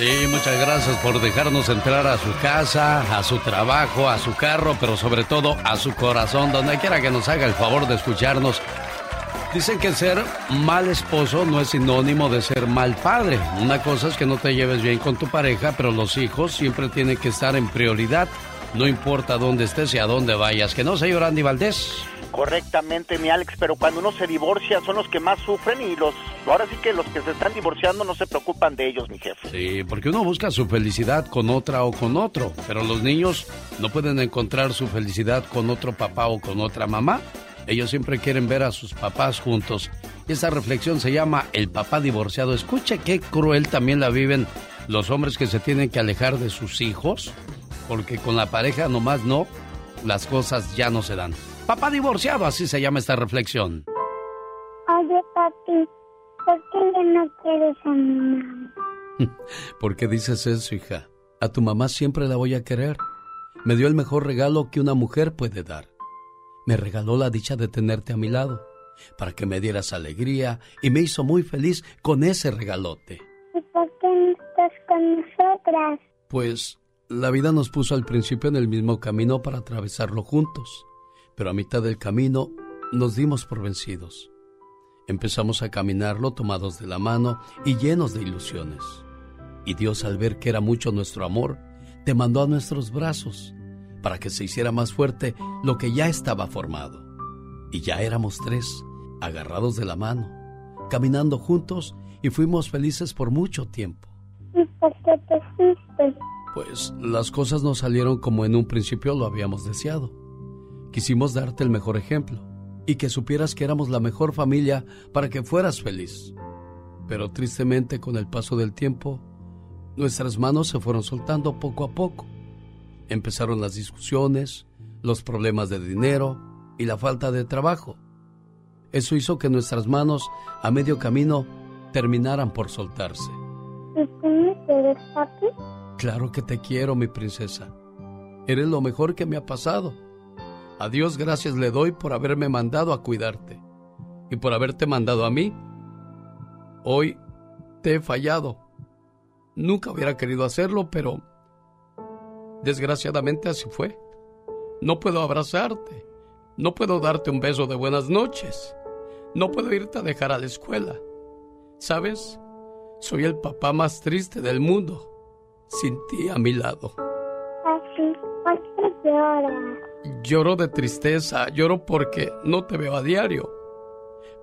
Sí, muchas gracias por dejarnos entrar a su casa, a su trabajo, a su carro, pero sobre todo a su corazón, donde quiera que nos haga el favor de escucharnos. Dicen que ser mal esposo no es sinónimo de ser mal padre. Una cosa es que no te lleves bien con tu pareja, pero los hijos siempre tienen que estar en prioridad. No importa dónde estés y a dónde vayas. Que no, señor Andy Valdés. Correctamente, mi Alex, pero cuando uno se divorcia son los que más sufren y los ahora sí que los que se están divorciando no se preocupan de ellos, mi jefe. Sí, porque uno busca su felicidad con otra o con otro, pero los niños no pueden encontrar su felicidad con otro papá o con otra mamá. Ellos siempre quieren ver a sus papás juntos. Y esa reflexión se llama El papá divorciado. Escuche qué cruel también la viven los hombres que se tienen que alejar de sus hijos, porque con la pareja nomás no, las cosas ya no se dan. Papá divorciado, así se llama esta reflexión. Oye, papi, ¿por qué ya no quieres a mi mamá? ¿Por qué dices eso, hija? A tu mamá siempre la voy a querer. Me dio el mejor regalo que una mujer puede dar me regaló la dicha de tenerte a mi lado, para que me dieras alegría y me hizo muy feliz con ese regalote. ¿Y por qué no estás con nosotras? Pues la vida nos puso al principio en el mismo camino para atravesarlo juntos, pero a mitad del camino nos dimos por vencidos. Empezamos a caminarlo tomados de la mano y llenos de ilusiones. Y Dios al ver que era mucho nuestro amor, te mandó a nuestros brazos para que se hiciera más fuerte lo que ya estaba formado. Y ya éramos tres, agarrados de la mano, caminando juntos y fuimos felices por mucho tiempo. ¿Y por qué te fuiste? Pues las cosas no salieron como en un principio lo habíamos deseado. Quisimos darte el mejor ejemplo y que supieras que éramos la mejor familia para que fueras feliz. Pero tristemente con el paso del tiempo, nuestras manos se fueron soltando poco a poco Empezaron las discusiones, los problemas de dinero y la falta de trabajo. Eso hizo que nuestras manos a medio camino terminaran por soltarse. ¿Y tú me quieres, papi? Claro que te quiero, mi princesa. Eres lo mejor que me ha pasado. A Dios gracias le doy por haberme mandado a cuidarte y por haberte mandado a mí. Hoy te he fallado. Nunca hubiera querido hacerlo, pero Desgraciadamente así fue. No puedo abrazarte. No puedo darte un beso de buenas noches. No puedo irte a dejar a la escuela. ¿Sabes? Soy el papá más triste del mundo. Sin ti a mi lado. Lloro de tristeza. Lloro porque no te veo a diario.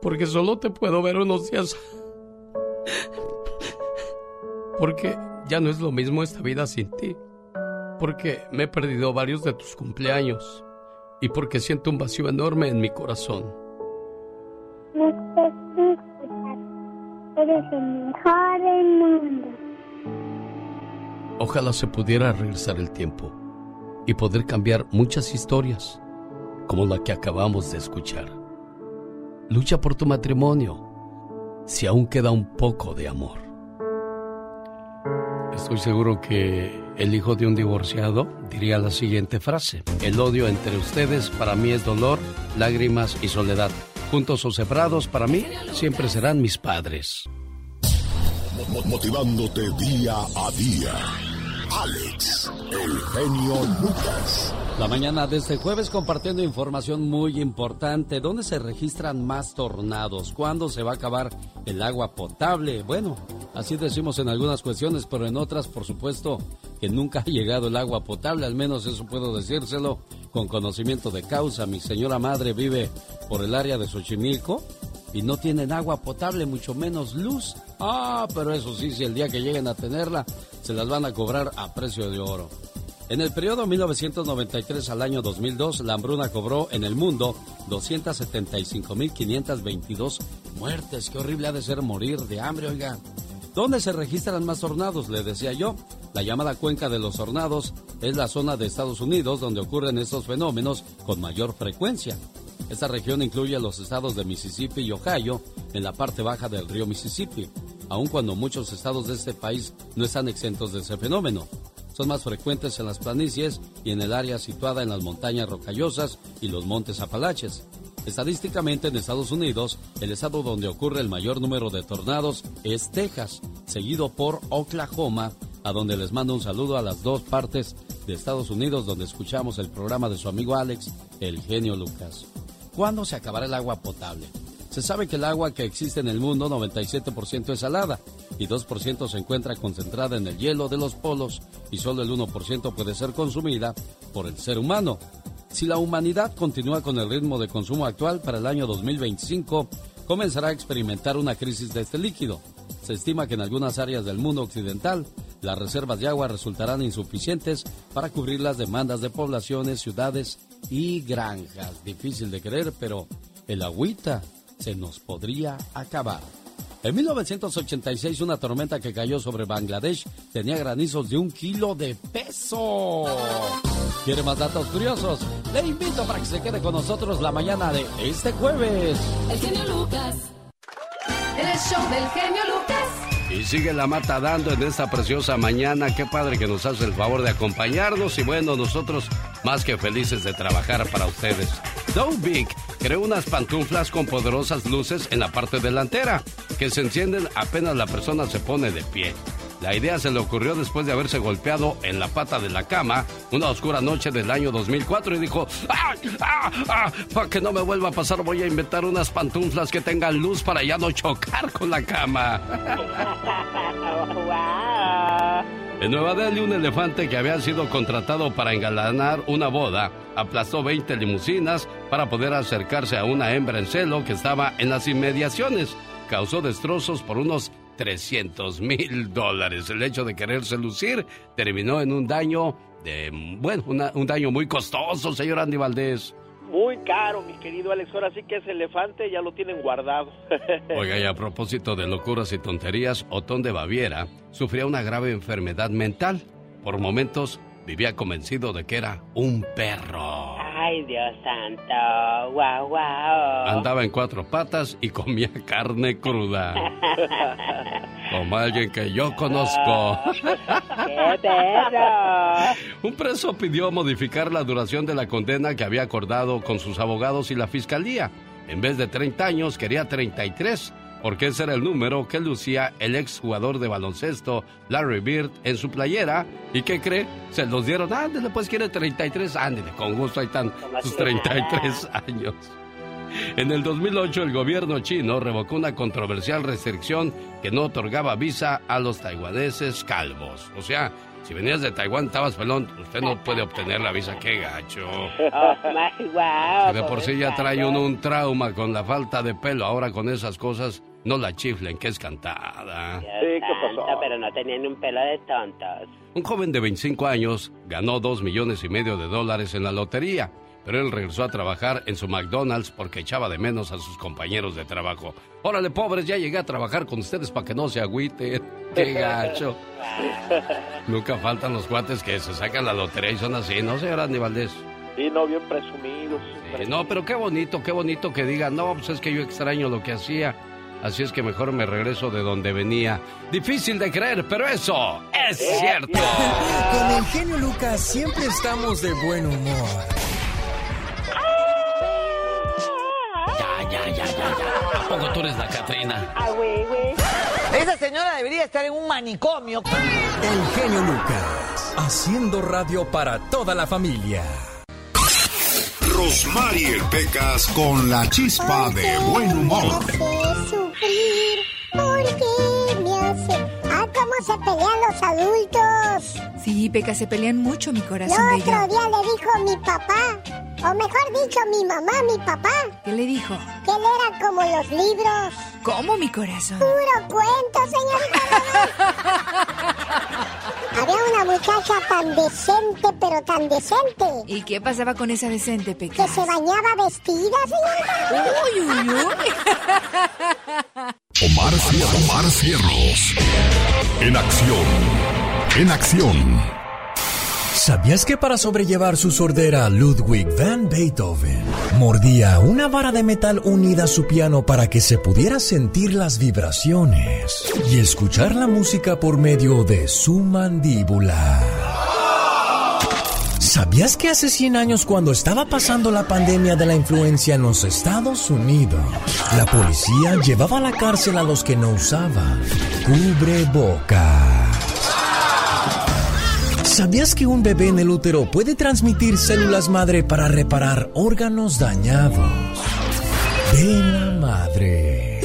Porque solo te puedo ver unos días. Porque ya no es lo mismo esta vida sin ti porque me he perdido varios de tus cumpleaños y porque siento un vacío enorme en mi corazón. Eres el mejor del mundo. Ojalá se pudiera regresar el tiempo y poder cambiar muchas historias, como la que acabamos de escuchar. Lucha por tu matrimonio, si aún queda un poco de amor. Estoy seguro que el hijo de un divorciado diría la siguiente frase. El odio entre ustedes para mí es dolor, lágrimas y soledad. Juntos o separados, para mí siempre serán mis padres. Motivándote día a día. Alex, el genio Lucas. La mañana de este jueves compartiendo información muy importante. ¿Dónde se registran más tornados? ¿Cuándo se va a acabar el agua potable? Bueno, así decimos en algunas cuestiones, pero en otras, por supuesto, que nunca ha llegado el agua potable. Al menos eso puedo decírselo con conocimiento de causa. Mi señora madre vive por el área de Xochimilco y no tienen agua potable, mucho menos luz. Ah, pero eso sí, si el día que lleguen a tenerla, se las van a cobrar a precio de oro. En el periodo 1993 al año 2002, la hambruna cobró en el mundo 275.522 muertes. Qué horrible ha de ser morir de hambre, oiga. ¿Dónde se registran más tornados? Le decía yo. La llamada cuenca de los tornados es la zona de Estados Unidos donde ocurren estos fenómenos con mayor frecuencia. Esta región incluye los estados de Mississippi y Ohio en la parte baja del río Mississippi, aun cuando muchos estados de este país no están exentos de ese fenómeno son más frecuentes en las planicies y en el área situada en las montañas rocallosas y los montes Apalaches. Estadísticamente en Estados Unidos, el estado donde ocurre el mayor número de tornados es Texas, seguido por Oklahoma, a donde les mando un saludo a las dos partes de Estados Unidos donde escuchamos el programa de su amigo Alex, el genio Lucas. ¿Cuándo se acabará el agua potable? Se sabe que el agua que existe en el mundo 97% es salada y 2% se encuentra concentrada en el hielo de los polos y solo el 1% puede ser consumida por el ser humano. Si la humanidad continúa con el ritmo de consumo actual para el año 2025, comenzará a experimentar una crisis de este líquido. Se estima que en algunas áreas del mundo occidental las reservas de agua resultarán insuficientes para cubrir las demandas de poblaciones, ciudades y granjas. Difícil de creer, pero el agüita se nos podría acabar. En 1986 una tormenta que cayó sobre Bangladesh tenía granizos de un kilo de peso. ¿Quiere más datos curiosos? Le invito para que se quede con nosotros la mañana de este jueves. El genio Lucas. El show del genio Lucas. Y sigue la mata dando en esta preciosa mañana. Qué padre que nos hace el favor de acompañarnos. Y bueno, nosotros más que felices de trabajar para ustedes. Dow Big creó unas pantuflas con poderosas luces en la parte delantera que se encienden apenas la persona se pone de pie. La idea se le ocurrió después de haberse golpeado en la pata de la cama una oscura noche del año 2004 y dijo, ¡Ah, ah, ah! Para que no me vuelva a pasar voy a inventar unas pantuflas que tengan luz para ya no chocar con la cama. En Nueva Delhi, un elefante que había sido contratado para engalanar una boda aplastó 20 limusinas para poder acercarse a una hembra en celo que estaba en las inmediaciones. Causó destrozos por unos 300 mil dólares. El hecho de quererse lucir terminó en un daño de, bueno, un daño muy costoso, señor Andy Valdés. Muy caro, mi querido Alex. Ahora sí que ese elefante ya lo tienen guardado. Oiga, y a propósito de locuras y tonterías, Otón de Baviera sufría una grave enfermedad mental. Por momentos vivía convencido de que era un perro. Ay, Dios santo. Guau, guau. Andaba en cuatro patas y comía carne cruda. Como alguien que yo conozco. ¡Qué perro! Un preso pidió modificar la duración de la condena que había acordado con sus abogados y la fiscalía. En vez de 30 años, quería 33 porque ese era el número que lucía el exjugador de baloncesto Larry Bird en su playera. ¿Y qué cree? Se los dieron, ándale, pues quiere 33, ándale, con gusto ahí están sus 33 años. En el 2008 el gobierno chino revocó una controversial restricción que no otorgaba visa a los taiwaneses calvos. O sea, si venías de Taiwán, estabas pelón, usted no puede obtener la visa. ¡Qué gacho! Oh, de por sí ya trae uno un trauma con la falta de pelo. Ahora con esas cosas, no la chiflen, que es cantada. Sí, ¿qué pasó? Pero no tenían un pelo de tontos. Un joven de 25 años ganó dos millones y medio de dólares en la lotería pero él regresó a trabajar en su McDonald's porque echaba de menos a sus compañeros de trabajo. Órale, pobres, ya llegué a trabajar con ustedes para que no se agüiten. ¡Qué gacho! Nunca faltan los cuates que se sacan la lotería y son así, ¿no, señor Andy Valdés? Sí, no, bien presumidos. no, pero qué bonito, qué bonito que digan, no, pues es que yo extraño lo que hacía. Así es que mejor me regreso de donde venía. Difícil de creer, pero eso es cierto. Con el genio Lucas siempre estamos de buen humor. Ya, ya, ya, ya. ¿A poco tú eres la Catrina? Ah, güey, güey. Esa señora debería estar en un manicomio. El genio Lucas, haciendo radio para toda la familia. Rosmarie Pecas con la chispa de buen humor. sufrir? ¿Por qué me hace? Cómo se pelean los adultos. Sí, Pecas, se pelean mucho, mi corazón. El otro día le dijo mi papá o mejor dicho, mi mamá, mi papá. ¿Qué le dijo? Que él era como los libros. ¿Cómo, mi corazón? Puro cuento, señorita. Había una muchacha tan decente, pero tan decente. ¿Y qué pasaba con esa decente, Peca? Que se bañaba vestida, señorita. Uy, uy, uy. Omar. Omar Cierros. En acción. En acción. ¿Sabías que para sobrellevar su sordera Ludwig van Beethoven mordía una vara de metal unida a su piano para que se pudiera sentir las vibraciones y escuchar la música por medio de su mandíbula? ¿Sabías que hace 100 años cuando estaba pasando la pandemia de la influencia en los Estados Unidos, la policía llevaba a la cárcel a los que no usaban cubre boca? ¿Sabías que un bebé en el útero puede transmitir células madre para reparar órganos dañados de la madre?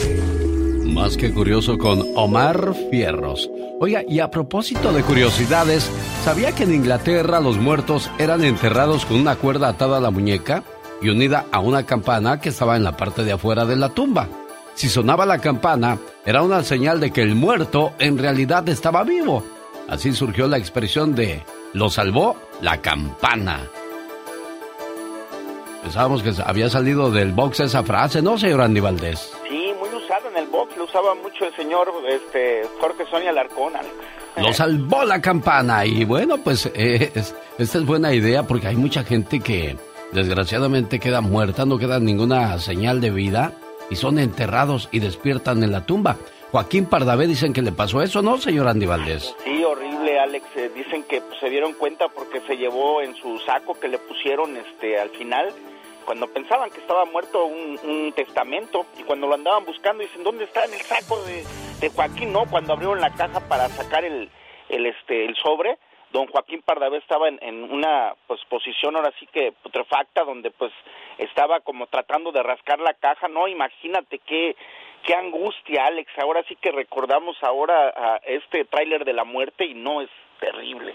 Más que curioso con Omar Fierros. Oiga, y a propósito de curiosidades, ¿sabía que en Inglaterra los muertos eran enterrados con una cuerda atada a la muñeca y unida a una campana que estaba en la parte de afuera de la tumba? Si sonaba la campana, era una señal de que el muerto en realidad estaba vivo. Así surgió la expresión de lo salvó la campana. Pensábamos que había salido del box esa frase, ¿no, señor Andy Valdés? Sí, box, lo usaba mucho el señor este, Jorge Sonia Larcón, Alex. Lo salvó la campana. Y bueno, pues eh, es- esta es buena idea porque hay mucha gente que desgraciadamente queda muerta, no queda ninguna señal de vida y son enterrados y despiertan en la tumba. Joaquín Pardavé dicen que le pasó eso, ¿no, señor Andy Valdés? Sí, horrible, Alex. Eh, dicen que pues, se dieron cuenta porque se llevó en su saco que le pusieron este al final, cuando pensaban que estaba muerto, un, testamento. Y cuando lo andaban buscando, dicen, ¿dónde está en el saco de, Joaquín? No, cuando abrieron la caja para sacar el, el, este, el sobre, don Joaquín Pardavé estaba en, en una pues, posición ahora sí que putrefacta, donde pues estaba como tratando de rascar la caja. No, imagínate qué, qué angustia, Alex. Ahora sí que recordamos ahora a este tráiler de la muerte y no es terrible.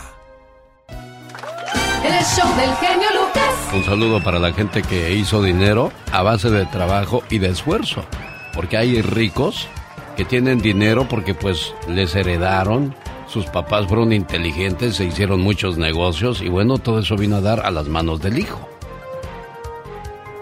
El show del genio Lucas. Un saludo para la gente que hizo dinero a base de trabajo y de esfuerzo. Porque hay ricos que tienen dinero porque pues les heredaron, sus papás fueron inteligentes, se hicieron muchos negocios y bueno, todo eso vino a dar a las manos del hijo.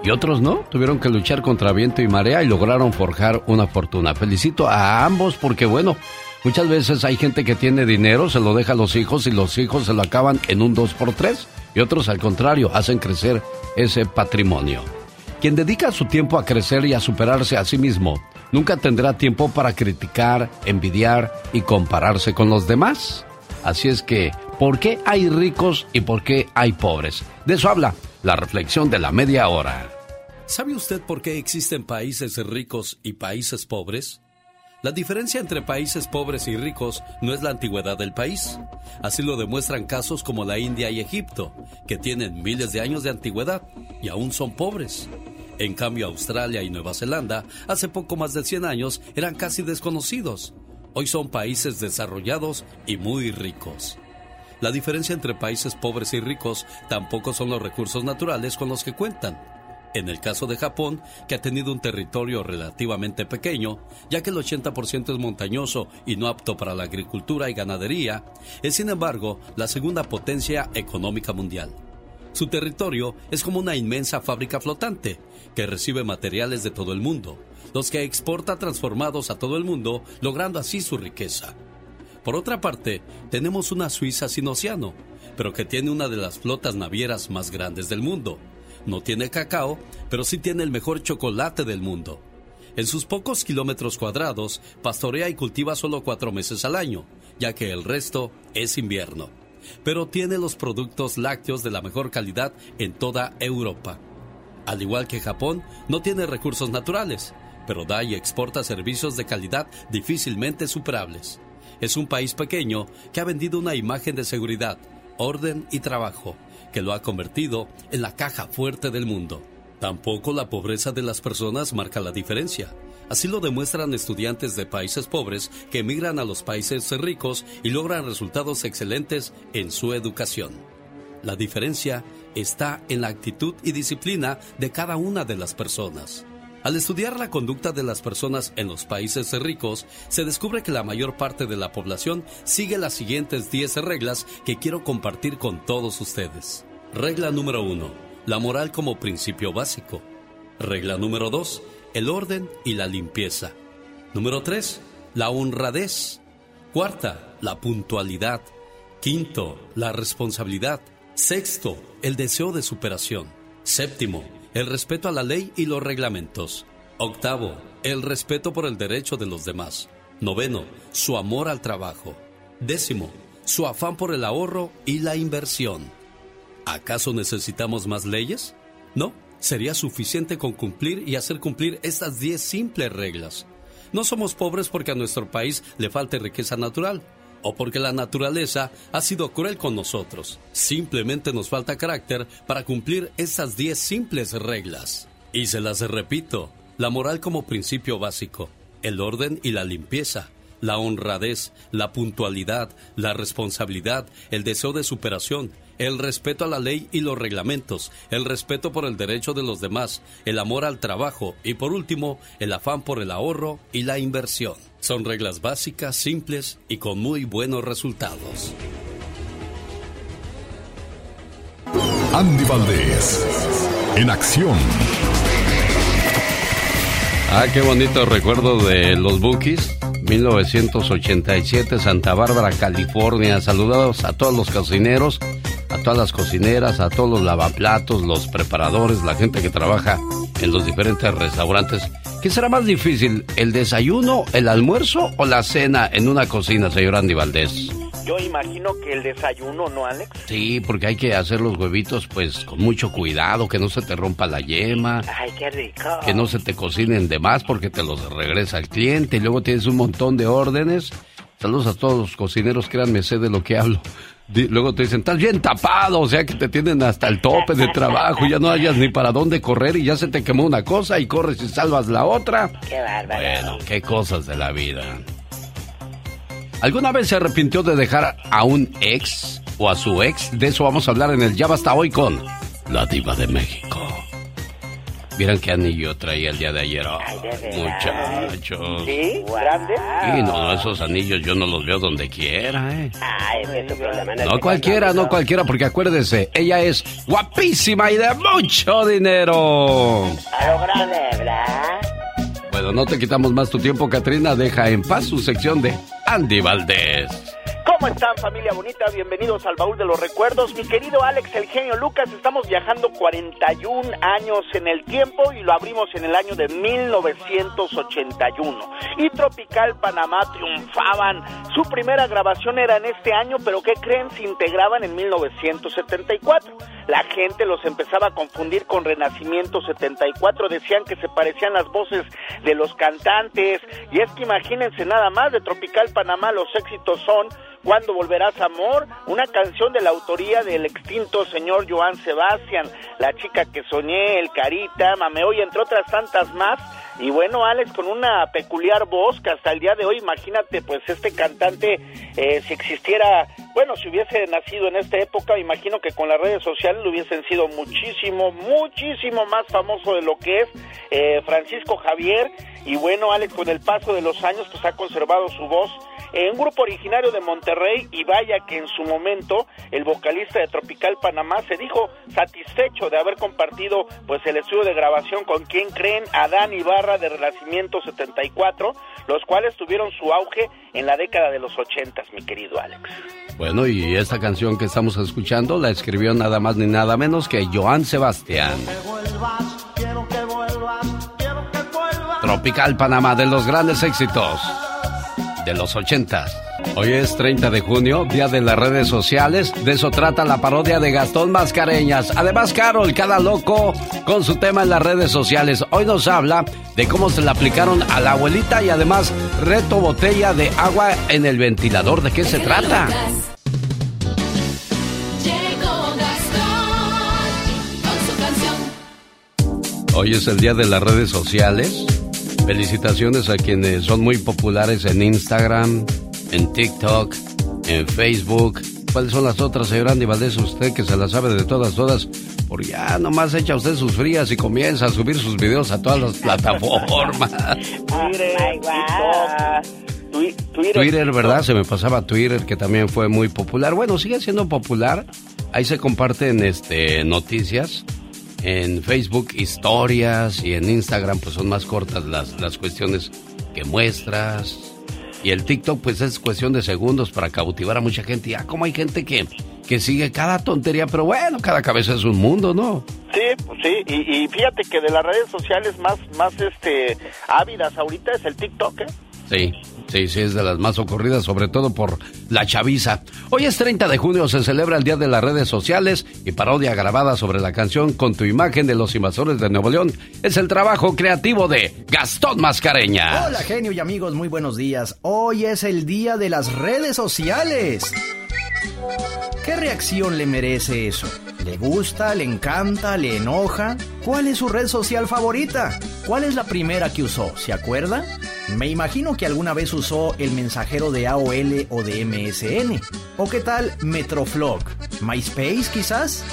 Y otros no, tuvieron que luchar contra viento y marea y lograron forjar una fortuna. Felicito a ambos porque bueno, muchas veces hay gente que tiene dinero, se lo deja a los hijos y los hijos se lo acaban en un 2 por 3 y otros al contrario, hacen crecer ese patrimonio. Quien dedica su tiempo a crecer y a superarse a sí mismo, nunca tendrá tiempo para criticar, envidiar y compararse con los demás. Así es que, ¿por qué hay ricos y por qué hay pobres? De eso habla la reflexión de la media hora. ¿Sabe usted por qué existen países ricos y países pobres? La diferencia entre países pobres y ricos no es la antigüedad del país. Así lo demuestran casos como la India y Egipto, que tienen miles de años de antigüedad y aún son pobres. En cambio, Australia y Nueva Zelanda, hace poco más de 100 años, eran casi desconocidos. Hoy son países desarrollados y muy ricos. La diferencia entre países pobres y ricos tampoco son los recursos naturales con los que cuentan. En el caso de Japón, que ha tenido un territorio relativamente pequeño, ya que el 80% es montañoso y no apto para la agricultura y ganadería, es sin embargo la segunda potencia económica mundial. Su territorio es como una inmensa fábrica flotante que recibe materiales de todo el mundo, los que exporta transformados a todo el mundo, logrando así su riqueza. Por otra parte, tenemos una Suiza sin océano, pero que tiene una de las flotas navieras más grandes del mundo. No tiene cacao, pero sí tiene el mejor chocolate del mundo. En sus pocos kilómetros cuadrados, pastorea y cultiva solo cuatro meses al año, ya que el resto es invierno. Pero tiene los productos lácteos de la mejor calidad en toda Europa. Al igual que Japón, no tiene recursos naturales, pero da y exporta servicios de calidad difícilmente superables. Es un país pequeño que ha vendido una imagen de seguridad, orden y trabajo, que lo ha convertido en la caja fuerte del mundo. Tampoco la pobreza de las personas marca la diferencia. Así lo demuestran estudiantes de países pobres que emigran a los países ricos y logran resultados excelentes en su educación. La diferencia está en la actitud y disciplina de cada una de las personas. Al estudiar la conducta de las personas en los países ricos, se descubre que la mayor parte de la población sigue las siguientes 10 reglas que quiero compartir con todos ustedes. Regla número 1. La moral como principio básico. Regla número 2. El orden y la limpieza. Número 3. La honradez. Cuarta, la puntualidad. Quinto, la responsabilidad. Sexto, el deseo de superación. Séptimo, el respeto a la ley y los reglamentos. Octavo, el respeto por el derecho de los demás. Noveno, su amor al trabajo. Décimo, su afán por el ahorro y la inversión. ¿Acaso necesitamos más leyes? No, sería suficiente con cumplir y hacer cumplir estas 10 simples reglas. No somos pobres porque a nuestro país le falte riqueza natural o porque la naturaleza ha sido cruel con nosotros. Simplemente nos falta carácter para cumplir estas 10 simples reglas. Y se las repito, la moral como principio básico, el orden y la limpieza, la honradez, la puntualidad, la responsabilidad, el deseo de superación, el respeto a la ley y los reglamentos, el respeto por el derecho de los demás, el amor al trabajo y por último, el afán por el ahorro y la inversión. Son reglas básicas, simples y con muy buenos resultados. Andy Valdés, en acción. Ah, qué bonito recuerdo de los Bookies. 1987, Santa Bárbara, California. Saludados a todos los cocineros, a todas las cocineras, a todos los lavaplatos, los preparadores, la gente que trabaja en los diferentes restaurantes. ¿Qué será más difícil, el desayuno, el almuerzo o la cena en una cocina, señor Andy Valdés? Yo imagino que el desayuno, ¿no, Alex? Sí, porque hay que hacer los huevitos pues con mucho cuidado, que no se te rompa la yema. Ay, qué rico. Que no se te cocinen de más porque te los regresa el cliente y luego tienes un montón de órdenes. Saludos a todos los cocineros, créanme, sé de lo que hablo. Luego te dicen, estás bien tapado, o sea que te tienen hasta el tope de trabajo, ya no hayas ni para dónde correr y ya se te quemó una cosa y corres y salvas la otra. Qué bárbaro. Bueno, qué cosas de la vida. ¿Alguna vez se arrepintió de dejar a un ex o a su ex? De eso vamos a hablar en el Ya Basta Hoy con la Diva de México. Vieran qué anillo traía el día de ayer. Oh, muchachos. ¿Sí? ¿Grande? Sí, no, no, esos anillos yo no los veo donde quiera, ¿eh? Ay, es tu problema no No cualquiera, no cualquiera, porque acuérdese, ella es guapísima y de mucho dinero. A lo grande, ¿verdad? Bueno, no te quitamos más tu tiempo, Katrina. Deja en paz su sección de Andy Valdés. ¿Cómo están familia bonita? Bienvenidos al baúl de los recuerdos. Mi querido Alex, el genio Lucas, estamos viajando 41 años en el tiempo y lo abrimos en el año de 1981. Y Tropical Panamá triunfaban. Su primera grabación era en este año, pero ¿qué creen? Se integraban en 1974. La gente los empezaba a confundir con Renacimiento 74. Decían que se parecían las voces de los cantantes. Y es que imagínense nada más de Tropical Panamá, los éxitos son ¿Cuándo volverás amor? Una canción de la autoría del extinto señor Joan Sebastián, La chica que soñé, El Carita, Mameo y entre otras tantas más. Y bueno, Alex, con una peculiar voz que hasta el día de hoy, imagínate, pues este cantante, eh, si existiera, bueno, si hubiese nacido en esta época, imagino que con las redes sociales lo hubiesen sido muchísimo, muchísimo más famoso de lo que es eh, Francisco Javier. Y bueno, Alex, con el paso de los años, pues ha conservado su voz un grupo originario de Monterrey y vaya que en su momento el vocalista de Tropical Panamá se dijo satisfecho de haber compartido pues el estudio de grabación con quien creen Adán Ibarra de Renacimiento 74, los cuales tuvieron su auge en la década de los 80, mi querido Alex. Bueno, y esta canción que estamos escuchando la escribió nada más ni nada menos que Joan Sebastián. Tropical Panamá de los grandes éxitos de los ochentas. Hoy es 30 de junio, día de las redes sociales. De eso trata la parodia de Gastón Mascareñas. Además, Carol, cada loco con su tema en las redes sociales. Hoy nos habla de cómo se le aplicaron a la abuelita y además reto botella de agua en el ventilador. ¿De qué se trata? Hoy es el día de las redes sociales. Felicitaciones a quienes son muy populares en Instagram, en TikTok, en Facebook. ¿Cuáles son las otras, señor Andy Valdés? Usted que se las sabe de todas, todas. Por ya nomás echa usted sus frías y comienza a subir sus videos a todas las plataformas. Twitter, Twitter, ¿verdad? Se me pasaba Twitter, que también fue muy popular. Bueno, sigue siendo popular. Ahí se comparten este, noticias en Facebook historias y en Instagram pues son más cortas las, las cuestiones que muestras. Y el TikTok, pues es cuestión de segundos para cautivar a mucha gente. Ya, como hay gente que, que sigue cada tontería, pero bueno, cada cabeza es un mundo, ¿no? Sí, pues sí, y, y fíjate que de las redes sociales más, más este, ávidas ahorita es el TikTok, ¿eh? Sí, sí, sí, es de las más ocurridas, sobre todo por la chaviza. Hoy es 30 de junio, se celebra el Día de las Redes Sociales y parodia grabada sobre la canción Con tu imagen de los invasores de Nuevo León es el trabajo creativo de Gastón Mascareña. Hola genio y amigos, muy buenos días. Hoy es el Día de las Redes Sociales. ¿Qué reacción le merece eso? ¿Le gusta? ¿Le encanta? ¿Le enoja? ¿Cuál es su red social favorita? ¿Cuál es la primera que usó? ¿Se acuerda? Me imagino que alguna vez usó el mensajero de AOL o de MSN. ¿O qué tal Metroflog? ¿MySpace quizás?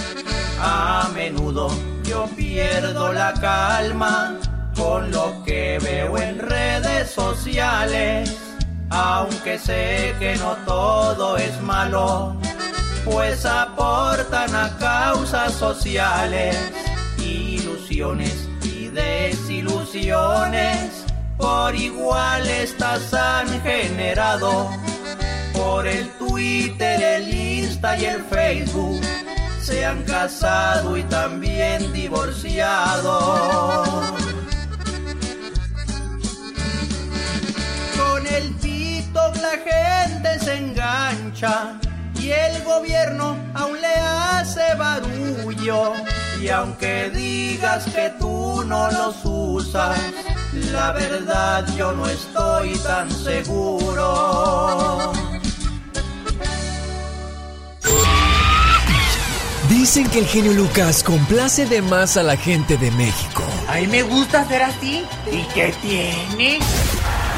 A menudo yo pierdo la calma con lo que veo en redes sociales. Aunque sé que no todo es malo, pues aportan a causas sociales, ilusiones y desilusiones por igual estas han generado por el Twitter, el Insta y el Facebook. Se han casado y también divorciado. TikTok la gente se engancha y el gobierno aún le hace barullo. Y aunque digas que tú no los usas, la verdad yo no estoy tan seguro. Dicen que el genio Lucas complace de más a la gente de México. A mí me gusta ser así. ¿Y qué tiene?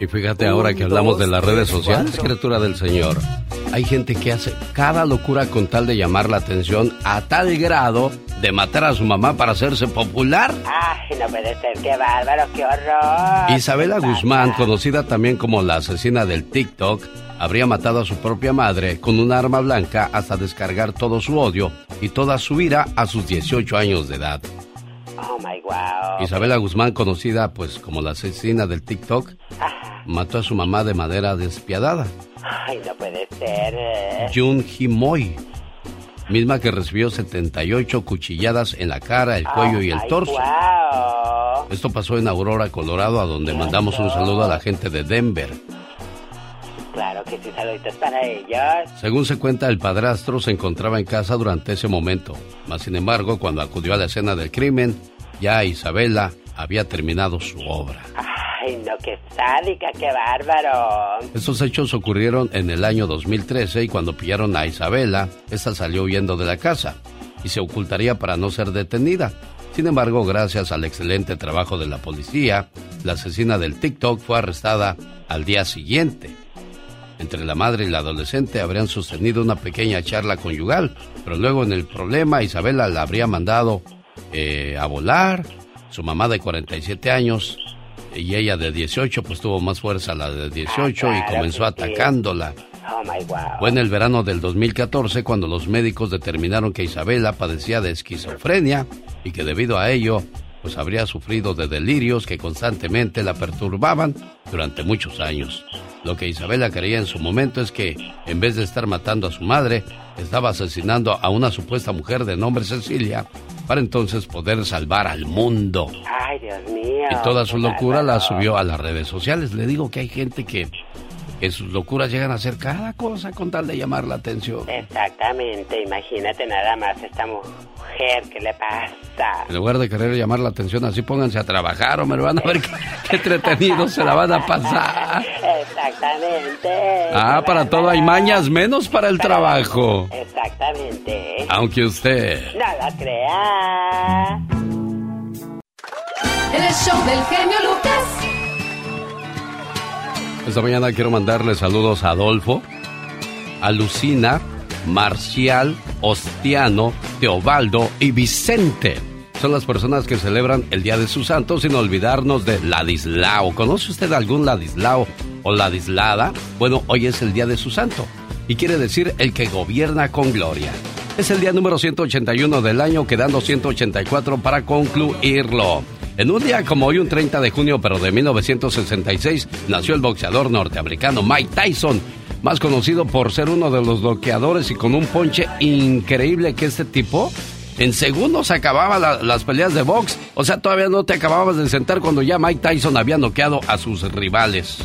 Y fíjate ahora que hablamos de las redes sociales, criatura del Señor. Hay gente que hace cada locura con tal de llamar la atención a tal grado de matar a su mamá para hacerse popular. Ay, no puede ser, qué bárbaro, qué horror. Isabela Guzmán, conocida también como la asesina del TikTok, habría matado a su propia madre con un arma blanca hasta descargar todo su odio y toda su ira a sus 18 años de edad. Oh my wow. Isabela Guzmán, conocida pues como la asesina del TikTok, mató a su mamá de manera despiadada. Ay, no puede ser. Jun Himoy, misma que recibió 78 cuchilladas en la cara, el cuello y el Ay, torso. wow. Esto pasó en Aurora, Colorado, a donde mandamos un saludo a la gente de Denver. Claro que sí, saluditos para ellos. Según se cuenta, el padrastro se encontraba en casa durante ese momento. Mas, sin embargo, cuando acudió a la escena del crimen, ya Isabela había terminado su obra. Ay, no, qué sádica, qué bárbaro. Estos hechos ocurrieron en el año 2013 y cuando pillaron a Isabela, esta salió huyendo de la casa y se ocultaría para no ser detenida. Sin embargo, gracias al excelente trabajo de la policía, la asesina del TikTok fue arrestada al día siguiente. Entre la madre y la adolescente habrían sostenido una pequeña charla conyugal, pero luego en el problema Isabela la habría mandado eh, a volar. Su mamá de 47 años y ella de 18 pues tuvo más fuerza la de 18 y comenzó atacándola. Oh my wow. Fue en el verano del 2014 cuando los médicos determinaron que Isabela padecía de esquizofrenia y que debido a ello pues habría sufrido de delirios que constantemente la perturbaban durante muchos años. Lo que Isabela creía en su momento es que en vez de estar matando a su madre, estaba asesinando a una supuesta mujer de nombre Cecilia para entonces poder salvar al mundo. Ay, Dios mío. Y toda su locura la subió a las redes sociales. Le digo que hay gente que en sus locuras llegan a hacer cada cosa con tal de llamar la atención. Exactamente, imagínate nada más esta mujer, ¿qué le pasa? En lugar de querer llamar la atención, así pónganse a trabajar o me lo van a ver qué, qué entretenidos se la van a pasar. Exactamente. Ah, para todo hay mañas, menos para el trabajo. Exactamente. Aunque usted... No la crea. El show del genio Lucas. Esta mañana quiero mandarle saludos a Adolfo, Alucina, Marcial, Ostiano, Teobaldo y Vicente. Son las personas que celebran el Día de su Santo sin olvidarnos de Ladislao. ¿Conoce usted algún Ladislao o Ladislada? Bueno, hoy es el Día de su Santo y quiere decir el que gobierna con gloria. Es el día número 181 del año, quedando 184 para concluirlo. En un día como hoy, un 30 de junio, pero de 1966, nació el boxeador norteamericano Mike Tyson, más conocido por ser uno de los bloqueadores y con un ponche increíble que este tipo en segundos acababa las peleas de box. O sea, todavía no te acababas de sentar cuando ya Mike Tyson había noqueado a sus rivales.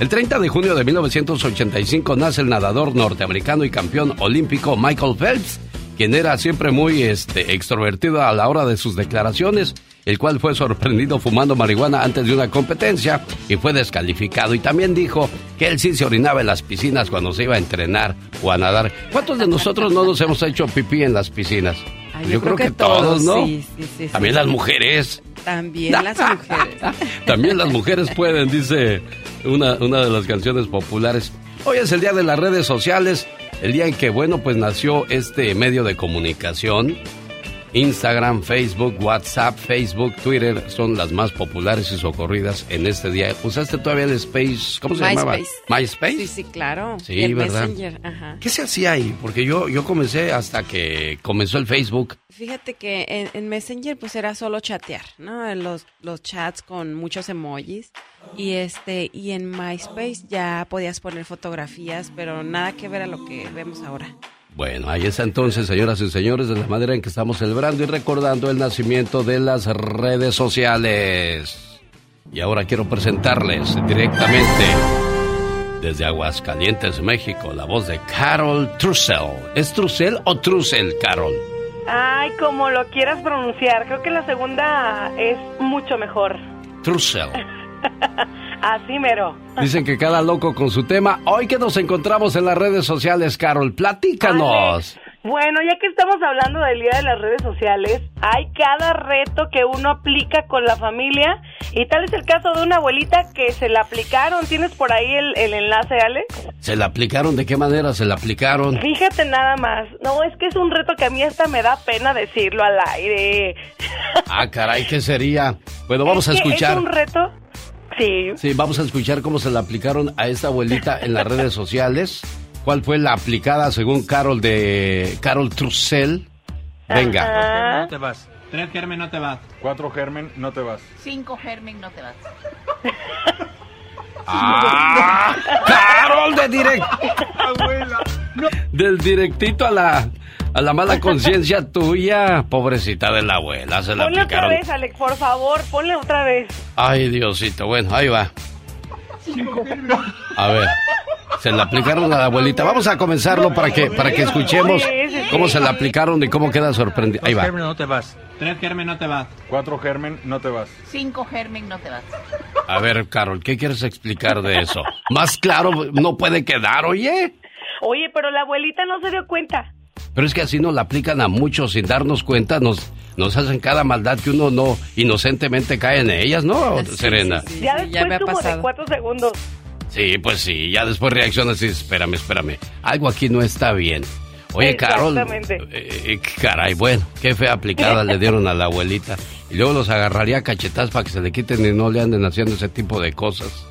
El 30 de junio de 1985 nace el nadador norteamericano y campeón olímpico Michael Phelps, quien era siempre muy este, extrovertido a la hora de sus declaraciones, el cual fue sorprendido fumando marihuana antes de una competencia y fue descalificado. Y también dijo que él sí se orinaba en las piscinas cuando se iba a entrenar o a nadar. ¿Cuántos de nosotros no nos hemos hecho pipí en las piscinas? yo, creo, que, todos, ¿no? Sí, sí, sí, También las mujeres. También las mujeres. También las mujeres pueden, dice una, una de las canciones populares. Hoy es el día de las redes sociales, el día en que, bueno, pues nació este medio de comunicación Instagram, Facebook, WhatsApp, Facebook, Twitter son las más populares y socorridas en este día. ¿Usaste todavía el Space? ¿Cómo se llamaba? MySpace. Sí, sí, claro. Sí, el ¿verdad? Messenger, ajá. ¿Qué se hacía ahí? Porque yo, yo comencé hasta que comenzó el Facebook. Fíjate que en, Messenger pues era solo chatear, ¿no? Los, los chats con muchos emojis. Y este, y en MySpace ya podías poner fotografías, pero nada que ver a lo que vemos ahora. Bueno, ahí está entonces, señoras y señores, de la manera en que estamos celebrando y recordando el nacimiento de las redes sociales. Y ahora quiero presentarles directamente desde Aguascalientes, México, la voz de Carol Trussell. ¿Es Trussell o Trussell, Carol? Ay, como lo quieras pronunciar. Creo que la segunda es mucho mejor. Trussell. Así mero. Dicen que cada loco con su tema. Hoy que nos encontramos en las redes sociales, Carol, platícanos. Bueno, ya que estamos hablando del día de las redes sociales, hay cada reto que uno aplica con la familia y tal es el caso de una abuelita que se la aplicaron. ¿Tienes por ahí el, el enlace, Alex? ¿Se la aplicaron? ¿De qué manera se la aplicaron? Fíjate nada más. No, es que es un reto que a mí hasta me da pena decirlo al aire. Ah, caray, ¿qué sería? Bueno, vamos a escuchar. Es un reto Sí. Sí, vamos a escuchar cómo se la aplicaron a esta abuelita en las redes sociales. ¿Cuál fue la aplicada según Carol de Carol Trussell? Venga. No te vas. Tres germen no te vas. Cuatro germen no te vas. Cinco germen no te vas. ¡Ah! ¡Carol de directo! Abuela. Del directito a la a la mala conciencia tuya, pobrecita de la abuela, se la ponle aplicaron. otra vez, Alex, por favor, ponle otra vez. Ay, Diosito, bueno, ahí va. A ver, se la aplicaron a la abuelita. Vamos a comenzarlo para que para que escuchemos cómo se la aplicaron y cómo queda sorprendido. Ahí va. germen no te vas. Tres germen no te vas. Cuatro germen no te vas. Cinco germen no te vas. A ver, Carol, ¿qué quieres explicar de eso? Más claro no puede quedar, oye. Oye, pero la abuelita no se dio cuenta. Pero es que así nos la aplican a muchos sin darnos cuenta, nos, nos hacen cada maldad que uno no inocentemente cae en ellas, ¿no, Serena? ya después como de cuatro segundos. Sí, pues sí, ya después reaccionas y espérame, espérame, algo aquí no está bien. Oye, Carol, eh, eh, caray, bueno, qué fe aplicada le dieron a la abuelita. Y luego los agarraría cachetas para que se le quiten y no le anden haciendo ese tipo de cosas.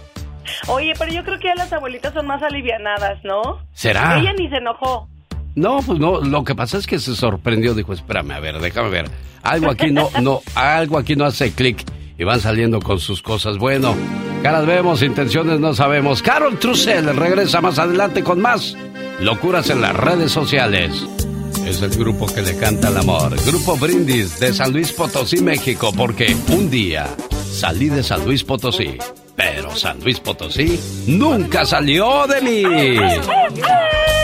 Oye, pero yo creo que ya las abuelitas son más alivianadas, ¿no? ¿Será? Ella ni se enojó. No, pues no, lo que pasa es que se sorprendió, dijo, espérame, a ver, déjame ver. Algo aquí no, no, algo aquí no hace clic y van saliendo con sus cosas. Bueno, caras vemos, intenciones no sabemos. Carol Trussell regresa más adelante con más locuras en las redes sociales. Es el grupo que le canta el amor. Grupo Brindis de San Luis Potosí, México, porque un día salí de San Luis Potosí, pero San Luis Potosí nunca salió de mí.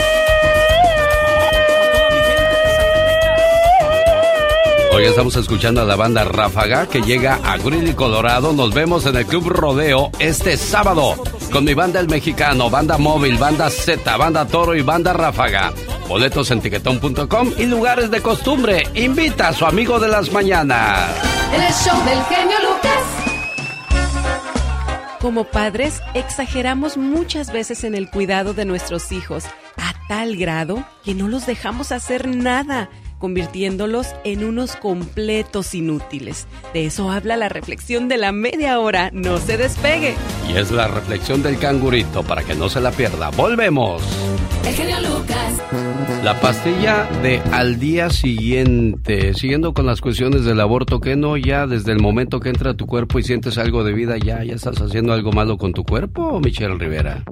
Hoy estamos escuchando a la banda Ráfaga que llega a Greeley, Colorado. Nos vemos en el Club Rodeo este sábado con mi banda El Mexicano, banda móvil, banda Z, banda Toro y banda Ráfaga. Boletos en tiquetón.com y lugares de costumbre. Invita a su amigo de las mañanas. El show del genio Lucas. Como padres, exageramos muchas veces en el cuidado de nuestros hijos tal grado que no los dejamos hacer nada, convirtiéndolos en unos completos inútiles. De eso habla la reflexión de la media hora. No se despegue. Y es la reflexión del cangurito para que no se la pierda. Volvemos. El genio Lucas. La pastilla de al día siguiente, siguiendo con las cuestiones del aborto, que no ya desde el momento que entra a tu cuerpo y sientes algo de vida, ya, ya estás haciendo algo malo con tu cuerpo, Michelle Rivera.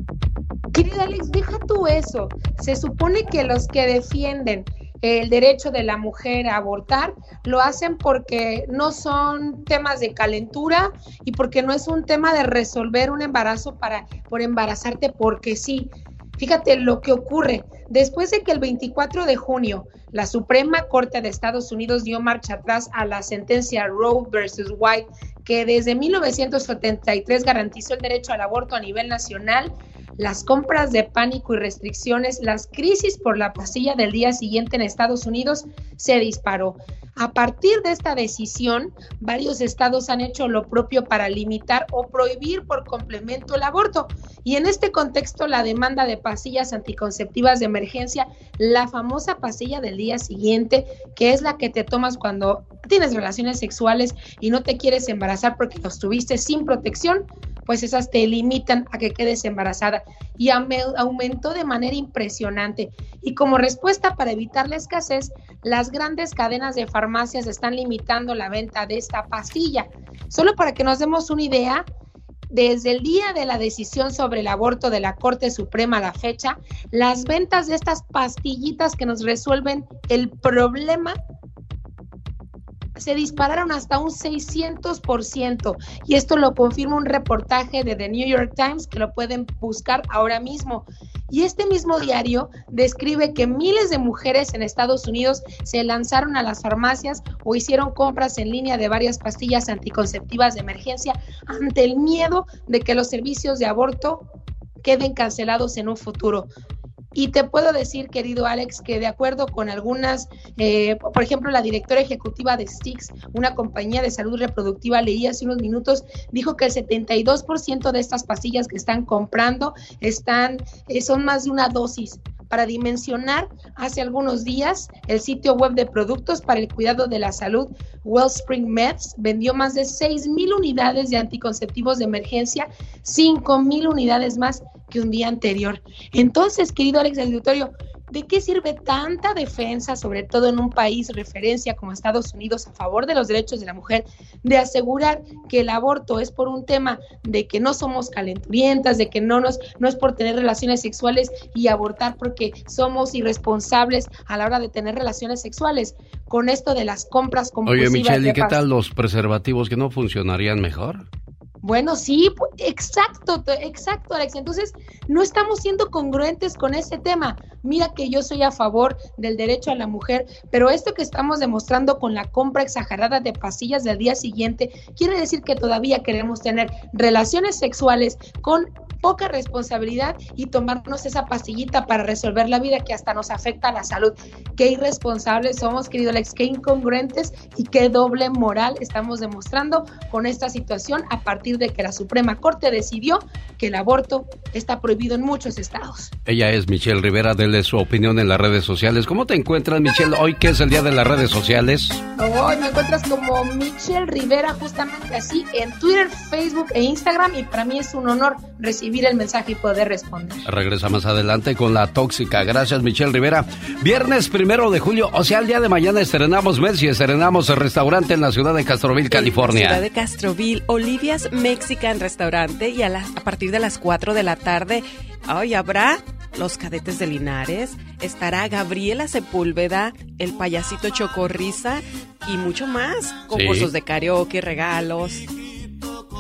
Querida Alex, deja tú eso. Se supone que los que defienden el derecho de la mujer a abortar lo hacen porque no son temas de calentura y porque no es un tema de resolver un embarazo para por embarazarte porque sí. Fíjate lo que ocurre. Después de que el 24 de junio la Suprema Corte de Estados Unidos dio marcha atrás a la sentencia Roe versus White, que desde 1973 garantizó el derecho al aborto a nivel nacional, las compras de pánico y restricciones, las crisis por la pastilla del día siguiente en Estados Unidos se disparó. A partir de esta decisión, varios estados han hecho lo propio para limitar o prohibir por complemento el aborto. Y en este contexto, la demanda de pastillas anticonceptivas de emergencia, la famosa pastilla del día siguiente, que es la que te tomas cuando tienes relaciones sexuales y no te quieres embarazar porque los tuviste sin protección, pues esas te limitan a que quedes embarazada. Y aumentó de manera impresionante. Y como respuesta para evitar la escasez, las grandes cadenas de farmacias están limitando la venta de esta pastilla. Solo para que nos demos una idea, desde el día de la decisión sobre el aborto de la Corte Suprema a la fecha, las ventas de estas pastillitas que nos resuelven el problema se dispararon hasta un 600%. Y esto lo confirma un reportaje de The New York Times que lo pueden buscar ahora mismo. Y este mismo diario describe que miles de mujeres en Estados Unidos se lanzaron a las farmacias o hicieron compras en línea de varias pastillas anticonceptivas de emergencia ante el miedo de que los servicios de aborto queden cancelados en un futuro. Y te puedo decir, querido Alex, que de acuerdo con algunas, eh, por ejemplo, la directora ejecutiva de Stix, una compañía de salud reproductiva, leí hace unos minutos, dijo que el 72% de estas pastillas que están comprando están, eh, son más de una dosis. Para dimensionar, hace algunos días el sitio web de productos para el cuidado de la salud, Wellspring Meds, vendió más de 6 mil unidades de anticonceptivos de emergencia, 5 mil unidades más que un día anterior. Entonces, querido Alex Auditorio, ¿De qué sirve tanta defensa, sobre todo en un país referencia como Estados Unidos, a favor de los derechos de la mujer, de asegurar que el aborto es por un tema de que no somos calenturientas, de que no, nos, no es por tener relaciones sexuales y abortar porque somos irresponsables a la hora de tener relaciones sexuales? Con esto de las compras compulsivas. Oye, Michelle, ¿y qué tal los preservativos que no funcionarían mejor? Bueno, sí, exacto, exacto, Alex. Entonces, no estamos siendo congruentes con ese tema. Mira que yo soy a favor del derecho a la mujer, pero esto que estamos demostrando con la compra exagerada de pastillas del día siguiente, quiere decir que todavía queremos tener relaciones sexuales con poca responsabilidad y tomarnos esa pastillita para resolver la vida que hasta nos afecta a la salud. Qué irresponsables somos, querido Alex, qué incongruentes y qué doble moral estamos demostrando con esta situación a partir de que la Suprema Corte decidió que el aborto está prohibido en muchos estados. Ella es Michelle Rivera, dele su opinión en las redes sociales. ¿Cómo te encuentras, Michelle, hoy que es el día de las redes sociales? Hoy me encuentras como Michelle Rivera, justamente así, en Twitter, Facebook e Instagram, y para mí es un honor recibir el mensaje y poder responder. Regresa más adelante con la tóxica. Gracias, Michelle Rivera. Viernes primero de julio, o sea, el día de mañana estrenamos Messi, estrenamos el restaurante en la ciudad de Castroville, California. En la ciudad de Castroville, Olivia's Mexican Restaurante, y a, a partir de las 4 de la tarde, hoy habrá los cadetes de Linares, estará Gabriela Sepúlveda, el payasito Chocorriza y mucho más. Concursos de karaoke, regalos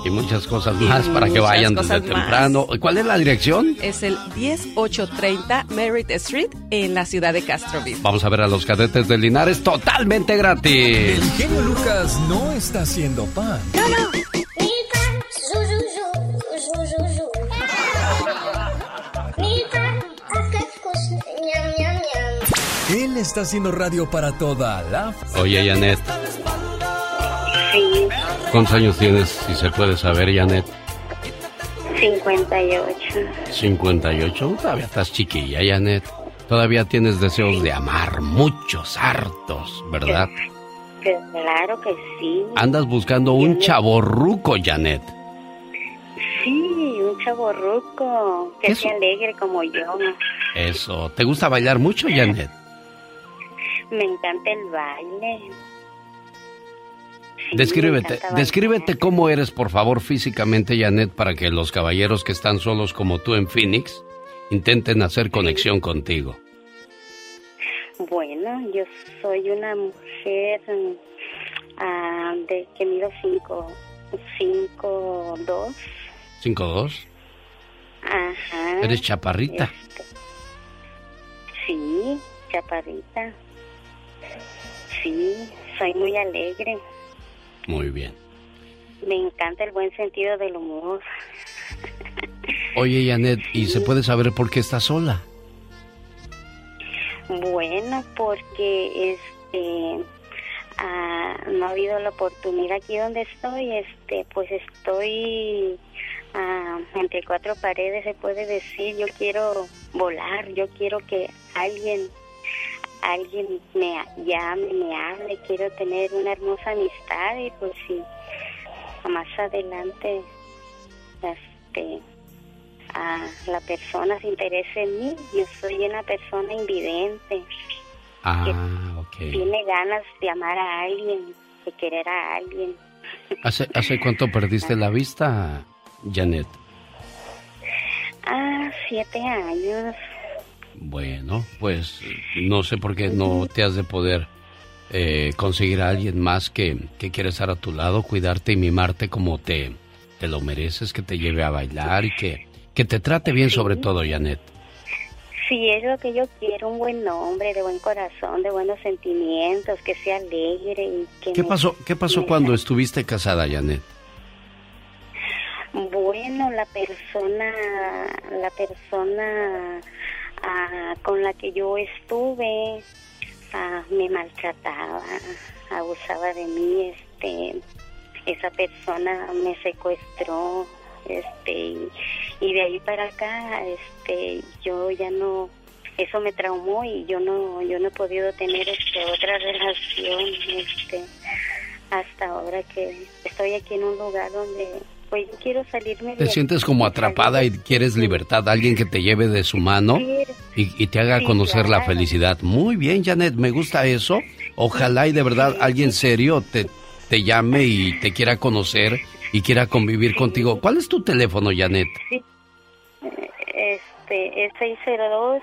y muchas cosas más para que vayan desde temprano. ¿Cuál es la dirección? Es el 10830 Merritt Street en la ciudad de Castroville. Vamos a ver a los cadetes de Linares totalmente gratis. El genio Lucas no está haciendo pan. Él está haciendo radio para toda la... Oye, Janet. Sí. ¿Cuántos años tienes, si se puede saber, Janet? 58. 58, todavía estás chiquilla, Janet. Todavía tienes deseos de amar, muchos, hartos, ¿verdad? Claro que sí. Andas buscando un chaborruco, Janet. Sí, un chaborruco que sea alegre como yo. Eso. ¿Te gusta bailar mucho, Janet? Me encanta el baile. Sí, descríbete, descríbete cómo eres, por favor, físicamente, Janet, para que los caballeros que están solos como tú en Phoenix intenten hacer conexión contigo. Bueno, yo soy una mujer ah, de que mido cinco, cinco dos. ¿Cinco dos? Ajá. ¿Eres chaparrita? Sí, chaparrita. Sí, soy muy alegre. Muy bien. Me encanta el buen sentido del humor. Oye, Janet, ¿y se puede saber por qué estás sola? Bueno, porque este ah, no ha habido la oportunidad aquí donde estoy, este, pues estoy ah, entre cuatro paredes, se puede decir. Yo quiero volar, yo quiero que alguien, alguien me llame, me hable, quiero tener una hermosa amistad y pues si más adelante, este, a la persona se interesa en mí. Yo soy una persona invidente. Ah, ok. Tiene ganas de amar a alguien, de querer a alguien. ¿Hace, ¿Hace cuánto perdiste la vista, Janet? Ah, siete años. Bueno, pues no sé por qué no te has de poder eh, conseguir a alguien más que, que quiere estar a tu lado, cuidarte y mimarte como te, te lo mereces, que te lleve a bailar y que, que te trate bien sobre todo, Janet. Sí, es lo que yo quiero, un buen hombre, de buen corazón, de buenos sentimientos, que sea alegre y que ¿Qué me- pasó, qué pasó me- cuando estuviste casada, Janet? Bueno, la persona, la persona ah, con la que yo estuve ah, me maltrataba, abusaba de mí, este, esa persona me secuestró, este, y, de ahí para acá, este, yo ya no, eso me traumó y yo no, yo no he podido tener este, otra relación, este, hasta ahora que estoy aquí en un lugar donde pues quiero salirme ¿Te sientes como atrapada y quieres libertad? Alguien que te lleve de su mano y, y te haga Sí, conocer la felicidad. Muy bien, Janet, me gusta eso. Ojalá y de verdad alguien serio te, te llame y te quiera conocer y quiera convivir contigo. ¿Cuál es tu teléfono, Janet? Sí. Este es 602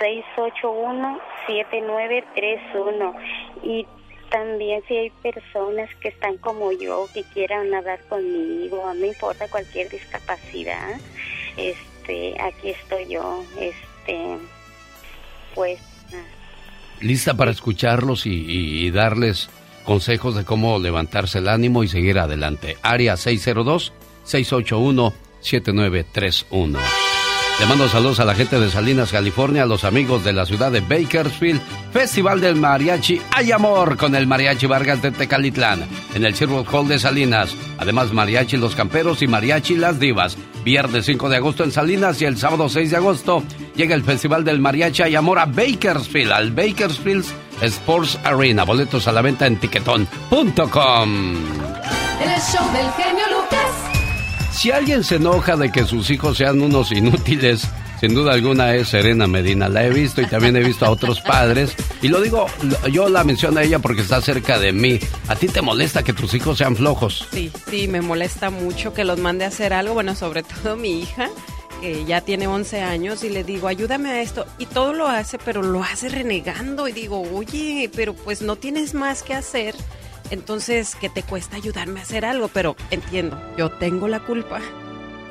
681 7931 y también si hay personas que están como yo que quieran hablar conmigo, no importa cualquier discapacidad, este aquí estoy yo, este pues Lista para escucharlos y, y- y darles consejos de cómo levantarse el ánimo y seguir adelante. Área 602-681-7931. Le mando saludos a la gente de Salinas, California, a los amigos de la ciudad de Bakersfield, Festival del Mariachi Hay Amor con el Mariachi Vargas de Tecalitlán, en el Circle Hall de Salinas. Además, Mariachi Los Camperos y Mariachi Las Divas. Viernes 5 de agosto en Salinas y el sábado 6 de agosto llega el Festival del Mariachi Hay Amor a Bakersfield, al Bakersfield Sports Arena. Boletos a la venta en tiquetón.com. El show del genio Lucas. Si alguien se enoja de que sus hijos sean unos inútiles, sin duda alguna es Serena Medina. La he visto y también he visto a otros padres. Y lo digo, yo la menciono a ella porque está cerca de mí. ¿A ti te molesta que tus hijos sean flojos? Sí, sí, me molesta mucho que los mande a hacer algo, bueno, sobre todo mi hija, que ya tiene 11 años, y le digo, ayúdame a esto, y todo lo hace, pero lo hace renegando, y digo, oye, pero pues no tienes más que hacer, entonces, ¿qué te cuesta ayudarme a hacer algo? Pero entiendo, yo tengo la culpa.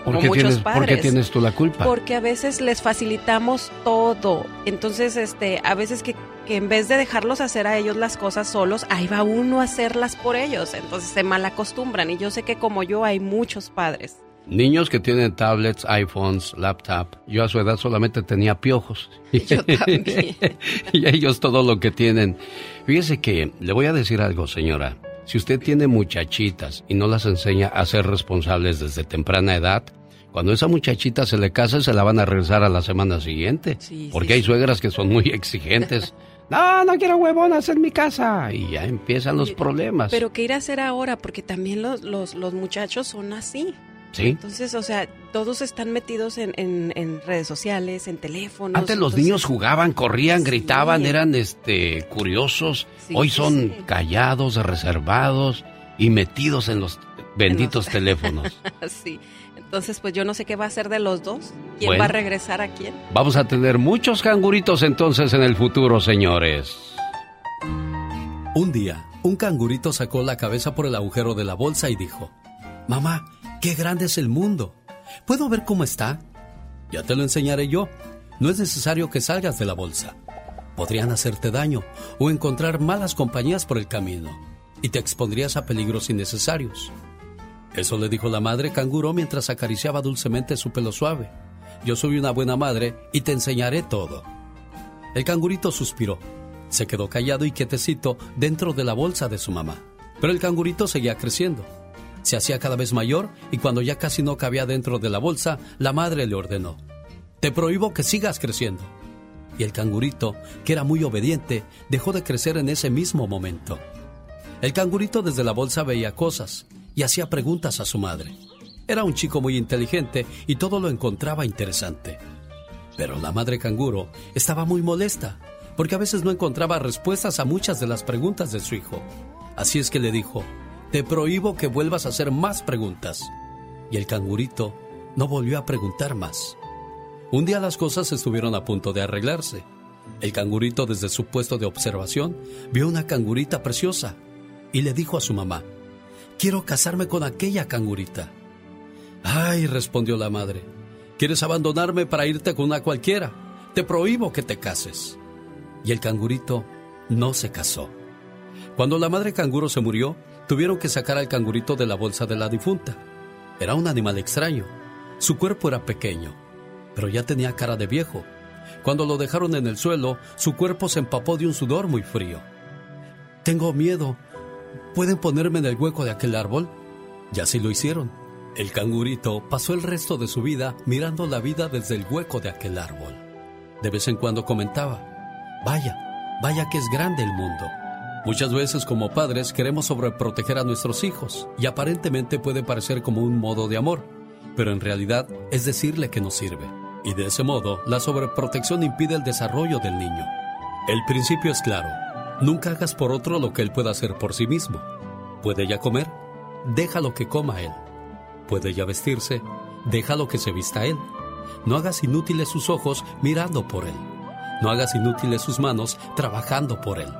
¿Por como muchos tienes, ¿Por qué padres. tienes tú la culpa? Porque a veces les facilitamos todo. Entonces, este, a veces que, que en vez de dejarlos hacer a ellos las cosas solos, ahí va uno a hacerlas por ellos. Entonces se malacostumbran. Y yo sé que como yo hay muchos padres. Niños que tienen tablets, iPhones, laptop. Yo a su edad solamente tenía piojos. Yo también. y ellos todo lo que tienen. Fíjese que le voy a decir algo, señora. Si usted tiene muchachitas y no las enseña a ser responsables desde temprana edad, Cuando esa muchachita se le casa, se la van a regresar a la semana siguiente. porque hay suegras que son muy exigentes. no, no quiero huevonas en mi casa. Y ya empiezan los problemas. Pero ¿qué ir a hacer ahora? Porque también los, los, los muchachos son así. Sí. Entonces, o sea, todos están metidos en, en, en redes sociales, en teléfonos. Antes los niños jugaban, corrían, gritaban, eran este curiosos. Sí, Hoy son sí. callados, reservados y metidos en los benditos teléfonos. sí. Entonces, pues yo no sé qué va a hacer de los dos. ¿Quién Bueno. va a regresar a quién? Vamos a tener muchos canguritos entonces en el futuro, señores. Un día, un cangurito sacó la cabeza por el agujero de la bolsa y dijo, Mamá, qué grande es el mundo. ¿Puedo ver cómo está? Ya te lo enseñaré yo. No es necesario que salgas de la bolsa. Podrían hacerte daño o encontrar malas compañías por el camino y te expondrías a peligros innecesarios. Eso le dijo la madre canguro mientras acariciaba dulcemente su pelo suave. Yo soy una buena madre y te enseñaré todo. El cangurito suspiró. Se quedó callado y quietecito dentro de la bolsa de su mamá. Pero el cangurito seguía creciendo. Se hacía cada vez mayor y cuando ya casi no cabía dentro de la bolsa, la madre le ordenó, Te prohíbo que sigas creciendo. Y el cangurito, que era muy obediente, dejó de crecer en ese mismo momento. El cangurito desde la bolsa veía cosas y hacía preguntas a su madre. Era un chico muy inteligente y todo lo encontraba interesante. Pero la madre canguro estaba muy molesta porque a veces no encontraba respuestas a muchas de las preguntas de su hijo. Así es que le dijo, te prohíbo que vuelvas a hacer más preguntas. Y el cangurito no volvió a preguntar más. Un día las cosas estuvieron a punto de arreglarse. El cangurito desde su puesto de observación vio una cangurita preciosa y le dijo a su mamá, quiero casarme con aquella cangurita. Ay, respondió la madre, ¿quieres abandonarme para irte con una cualquiera? Te prohíbo que te cases. Y el cangurito no se casó. Cuando la madre canguro se murió, tuvieron que sacar al cangurito de la bolsa de la difunta. Era un animal extraño. Su cuerpo era pequeño, pero ya tenía cara de viejo. Cuando lo dejaron en el suelo, su cuerpo se empapó de un sudor muy frío. Tengo miedo. ¿Pueden ponerme en el hueco de aquel árbol? Y así lo hicieron. El cangurito pasó el resto de su vida mirando la vida desde el hueco de aquel árbol. De vez en cuando comentaba, vaya, vaya que es grande el mundo. Muchas veces como padres queremos sobreproteger a nuestros hijos y aparentemente puede parecer como un modo de amor, pero en realidad es decirle que no sirve. Y de ese modo, la sobreprotección impide el desarrollo del niño. El principio es claro. Nunca hagas por otro lo que él pueda hacer por sí mismo. ¿Puede ya comer? Déjalo que coma él. ¿Puede ya vestirse? Déjalo que se vista él. No hagas inútiles sus ojos mirando por él. No hagas inútiles sus manos trabajando por él.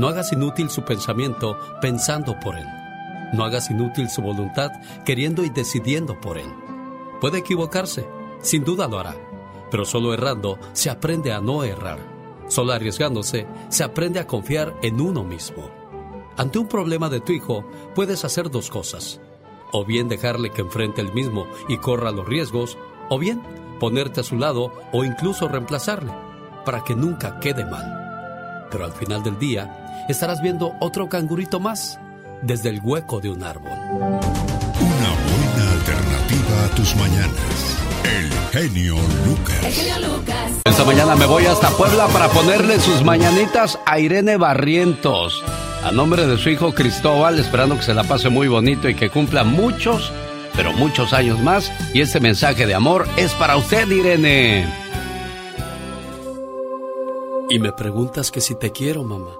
No hagas inútil su pensamiento pensando por él. No hagas inútil su voluntad queriendo y decidiendo por él. Puede equivocarse, sin duda lo hará, pero solo errando se aprende a no errar. Solo arriesgándose se aprende a confiar en uno mismo. Ante un problema de tu hijo puedes hacer dos cosas. O bien dejarle que enfrente el mismo y corra los riesgos, o bien ponerte a su lado o incluso reemplazarle, para que nunca quede mal. Pero al final del día estarás viendo otro cangurito más desde el hueco de un árbol. Una buena alternativa a tus mañanas. El genio Lucas. El genio Lucas. Esta mañana me voy hasta Puebla para ponerle sus mañanitas a Irene Barrientos. A nombre de su hijo Cristóbal, esperando que se la pase muy bonito y que cumpla muchos, pero muchos años más. Y este mensaje de amor es para usted, Irene. Y me preguntas que si te quiero, mamá.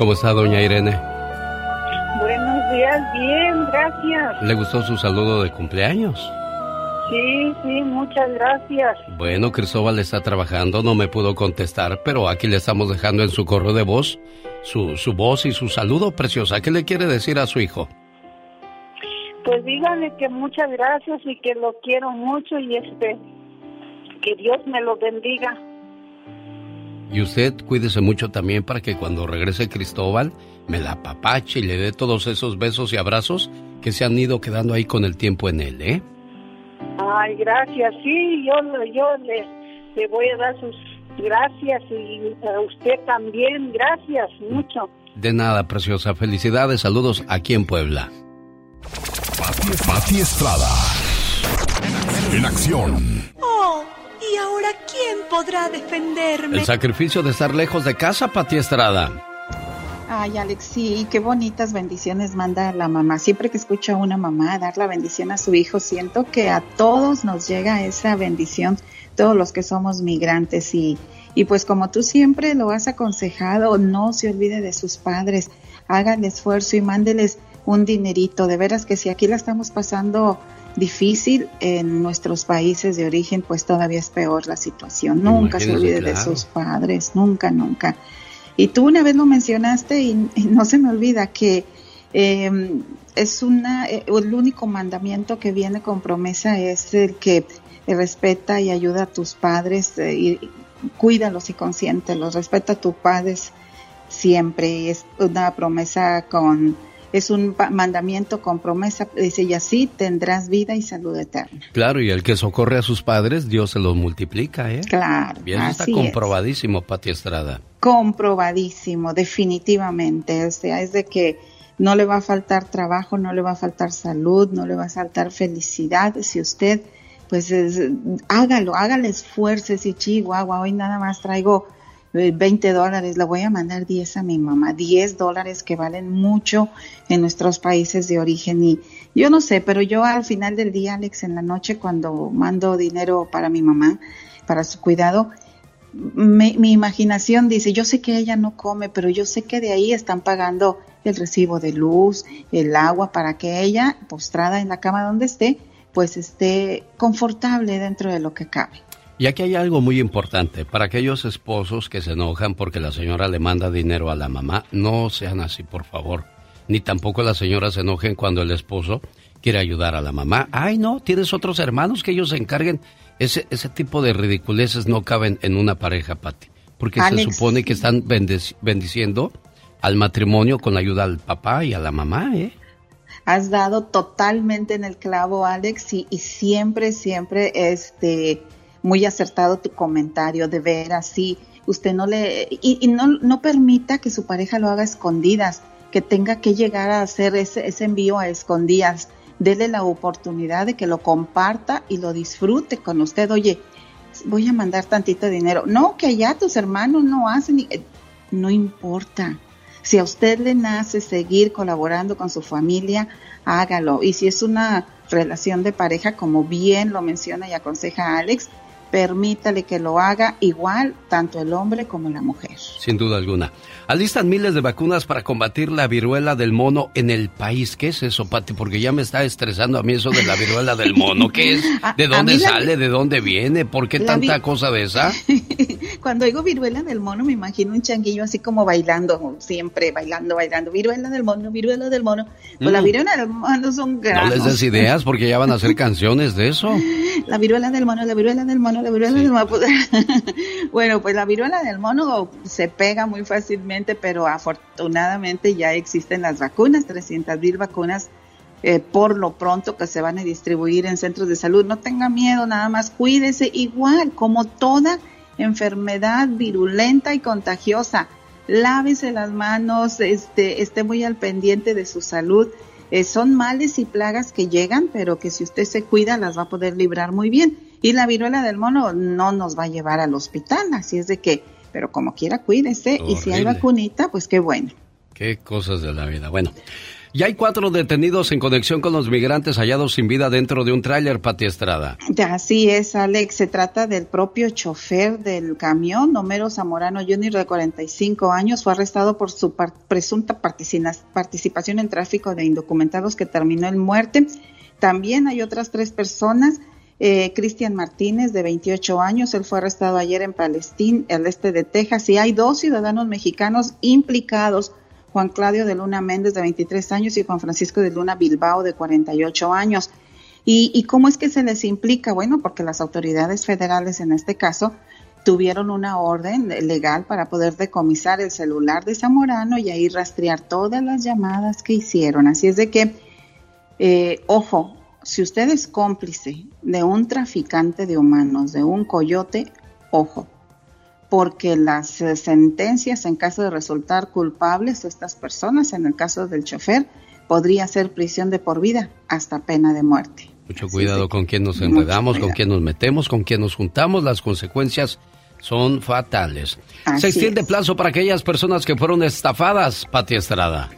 ¿Cómo está, doña Irene? Buenos días, bien, gracias. ¿Le gustó su saludo de cumpleaños? Sí, sí, muchas gracias. Bueno, Cristóbal está trabajando, no me pudo contestar, pero aquí le estamos dejando en su correo de voz su, su voz y su saludo preciosa. ¿Qué le quiere decir a su hijo? Pues díganle que muchas gracias y que lo quiero mucho y este, que Dios me lo bendiga. Y usted cuídese mucho también para que cuando regrese Cristóbal me la apapache y le dé todos esos besos y abrazos que se han ido quedando ahí con el tiempo en él, ¿eh? Ay, gracias. Sí, yo, yo le, le voy a dar sus gracias y a usted también. Gracias mucho. De nada, preciosa. Felicidades, saludos aquí en Puebla. Pati, Pati Estrada. En acción. Oh, ¿y ahora quién podrá defenderme? El sacrificio de estar lejos de casa, Pati Estrada. Ay, Alex, sí, qué bonitas bendiciones manda la mamá. Siempre que escucho a una mamá dar la bendición a su hijo, siento que a todos nos llega esa bendición, todos los que somos migrantes. Y, y pues como tú siempre lo has aconsejado, no se olvide de sus padres, haga el esfuerzo y mándeles un dinerito. De veras que si aquí la estamos pasando difícil en nuestros países de origen, pues todavía es peor la situación. Nunca se olvide de sus padres, nunca, nunca. Y tú una vez lo mencionaste y, no se me olvida que eh, es una, eh, el único mandamiento que viene con promesa es el que respeta y ayuda a tus padres eh, y cuídalos y consiéntelos, respeta a tus padres siempre. Es una promesa con es un mandamiento con promesa, dice, y así tendrás vida y salud eterna. Claro, y el que socorre a sus padres, Dios se los multiplica, ¿eh? Claro. Bien, está comprobadísimo, Pati Estrada. Comprobadísimo, definitivamente. O sea, es de que no le va a faltar trabajo, no le va a faltar salud, no le va a faltar felicidad si usted, pues, hágalo, hágale esfuerzos y Chihuahua, hoy nada más traigo 20 dólares, le voy a mandar 10 a mi mamá, 10 dólares que valen mucho en nuestros países de origen y yo no sé, pero yo al final del día, Alex, en la noche cuando mando dinero para mi mamá, para su cuidado, mi, mi imaginación dice, yo sé que ella no come, pero yo sé que de ahí están pagando el recibo de luz, el agua, para que ella, postrada en la cama donde esté, pues esté confortable dentro de lo que cabe. Y aquí hay algo muy importante. Para aquellos esposos que se enojan porque la señora le manda dinero a la mamá, no sean así, por favor. Ni tampoco las señoras se enojen cuando el esposo quiere ayudar a la mamá. Ay, no, tienes otros hermanos que ellos se encarguen. Ese, ese tipo de ridiculeces no caben en una pareja, Pati. Porque se supone que están bendiciendo al matrimonio con la ayuda al papá y a la mamá, ¿eh? Has dado totalmente en el clavo, Alex, y, y siempre, siempre, este muy acertado tu comentario, de ver así, usted no le, y, no, no, permita que su pareja lo haga escondidas, que tenga que llegar a hacer ese, ese envío a escondidas. Dele la oportunidad de que lo comparta y lo disfrute con usted. Oye, voy a mandar tantito dinero. No, que allá tus hermanos no hacen, no importa. Si a usted le nace seguir colaborando con su familia, hágalo. Y si es una relación de pareja, como bien lo menciona y aconseja Alex, permítale que lo haga igual tanto el hombre como la mujer. Sin duda alguna. Alistan miles de vacunas para combatir la viruela del mono en el país. ¿Qué es eso, Pati? Porque ya me está estresando a mí eso de la viruela del mono. ¿Qué es? ¿De dónde sale? ¿De dónde viene? ¿Por qué tanta cosa de esa? Cuando digo viruela del mono me imagino un changuillo así como bailando, siempre bailando, bailando. Viruela del mono, viruela del mono. Pues la mm. viruela del mono son granos. No les des ideas porque ya van a hacer canciones de eso. La viruela del mono, la viruela del mono, la viruela del mono. bueno, pues la viruela del mono se pega muy fácilmente, pero afortunadamente ya existen las vacunas, 300 mil vacunas eh, por lo pronto que se van a distribuir en centros de salud. No tenga miedo, nada más cuídese igual como toda enfermedad virulenta y contagiosa. Lávese las manos, este, esté muy al pendiente de su salud. Eh, son males y plagas que llegan, pero que si usted se cuida las va a poder librar muy bien. Y la viruela del mono no nos va a llevar al hospital, así es de que, pero como quiera cuídese y si hay vacunita, pues qué bueno. Qué cosas de la vida. Bueno, Ya hay cuatro detenidos en conexión con los migrantes hallados sin vida dentro de un tráiler, Pati Estrada. Así es, Alex. Se trata del propio chofer del camión, Homero Zamorano Jr., de 45 años. Fue arrestado por su presunta participación en tráfico de indocumentados que terminó en muerte. También hay otras tres personas. Eh, Cristian Martínez, de 28 años, él fue arrestado ayer en Palestina, el este de Texas, y hay dos ciudadanos mexicanos implicados Juan Claudio de Luna Méndez, de 23 años, y Juan Francisco de Luna Bilbao, de 48 años. ¿Y, cómo es que se les implica? Bueno, porque las autoridades federales en este caso tuvieron una orden legal para poder decomisar el celular de Zamorano y ahí rastrear todas las llamadas que hicieron. Así es de que, eh, ojo, si usted es cómplice de un traficante de humanos, de un coyote, ojo, porque las eh, sentencias en caso de resultar culpables estas personas, en el caso del chofer, podría ser prisión de por vida hasta pena de muerte. Mucho cuidado con quién nos enredamos, con quién nos metemos, con quién nos juntamos, las consecuencias son fatales. Se extiende plazo para aquellas personas que fueron estafadas, Pati Estrada.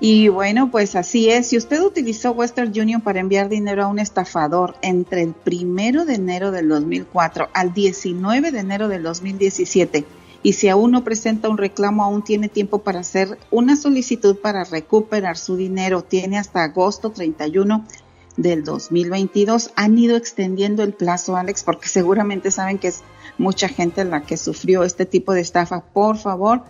Y bueno, pues así es. Si usted utilizó Western Union para enviar dinero a un estafador entre el primero de enero del 2004 al 19 de enero del 2017, y si aún no presenta un reclamo, aún tiene tiempo para hacer una solicitud para recuperar su dinero. Tiene hasta agosto 31 del 2022. Han ido extendiendo el plazo, Alex, porque seguramente saben que es mucha gente la que sufrió este tipo de estafa. Por favor,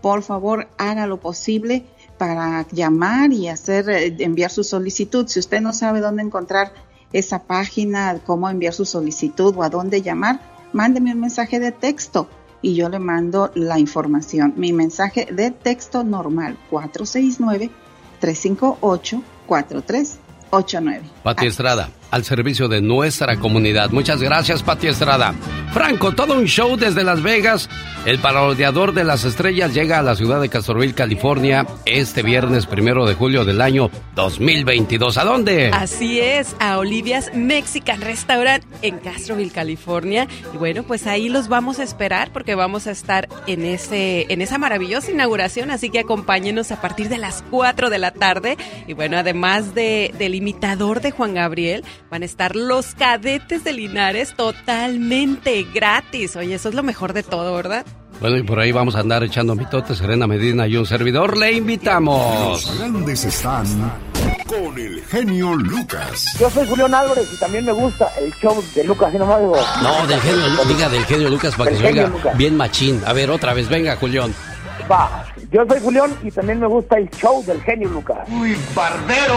por favor, haga lo posible para llamar y hacer eh, enviar su solicitud. Si usted no sabe dónde encontrar esa página, cómo enviar su solicitud o a dónde llamar, mándeme un mensaje de texto y yo le mando la información. Mi mensaje de texto normal 469 358 4389. Pati Estrada al servicio de nuestra comunidad. Muchas gracias, Pati Estrada. Franco, todo un show desde Las Vegas. El parodiador de las estrellas llega a la ciudad de Castroville, California, este viernes primero de julio del año 2022. ¿A dónde? Así es, a Olivia's Mexican Restaurant en Castroville, California. Y bueno, pues ahí los vamos a esperar porque vamos a estar en, ese, en esa maravillosa inauguración. Así que acompáñenos a partir de las 4 de la tarde. Y bueno, además de, del imitador de Juan Gabriel, van a estar los cadetes de Linares totalmente gratis. Oye, eso es lo mejor de todo, ¿verdad? Bueno, y por ahí vamos a andar echando mitotes, Serena Medina y un servidor. Le invitamos. Los grandes están con el genio Lucas. Yo soy Julián Álvarez y también me gusta el show de Lucas, y nomás digo. No, del genio, diga del genio Lucas para que se oiga bien machín. A ver, otra vez, venga, Julián. Va, yo soy Julián y también me gusta el show del genio Lucas. Uy, barbero.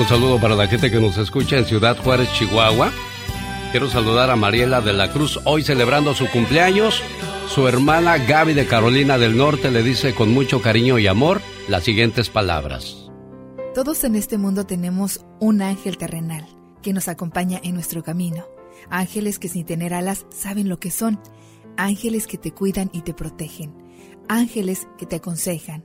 Un saludo para la gente que nos escucha en Ciudad Juárez, Chihuahua. Quiero saludar a Mariela de la Cruz, hoy celebrando su cumpleaños. Su hermana Gaby de Carolina del Norte le dice con mucho cariño y amor las siguientes palabras. Todos en este mundo tenemos un ángel terrenal que nos acompaña en nuestro camino. Ángeles que sin tener alas saben lo que son. Ángeles que te cuidan y te protegen. Ángeles que te aconsejan,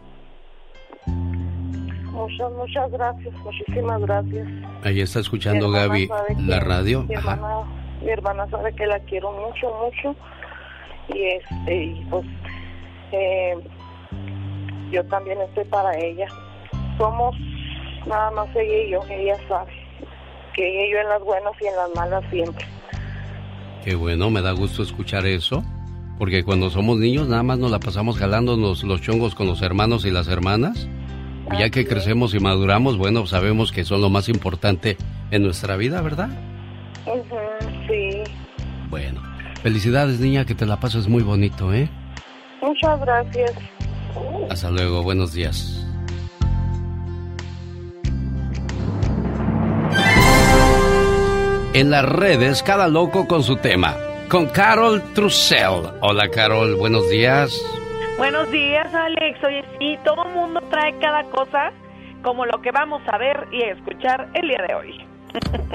Muchas, muchas gracias, muchísimas gracias. Ahí está escuchando Gaby la radio. Mi hermana, mi hermana, sabe que la quiero mucho, mucho. Y, este, y pues eh, yo también estoy para ella. Somos nada más ella y yo, ella sabe. Que ella y yo en las buenas y en las malas siempre. Qué bueno, me da gusto escuchar eso. Porque cuando somos niños nada más nos la pasamos jalándonos los chongos con los hermanos y las hermanas Ya que crecemos y maduramos, bueno, sabemos que son lo más importante en nuestra vida, ¿verdad? sí. Bueno, felicidades niña, que te la pases muy bonito, ¿eh? Muchas gracias. Hasta luego, buenos días. En las redes, cada loco con su tema. Con Carol Trussell. Hola Carol, buenos días. Buenos días, Alex. Oye, sí, todo mundo trae cada cosa como lo que vamos a ver y a escuchar el día de hoy.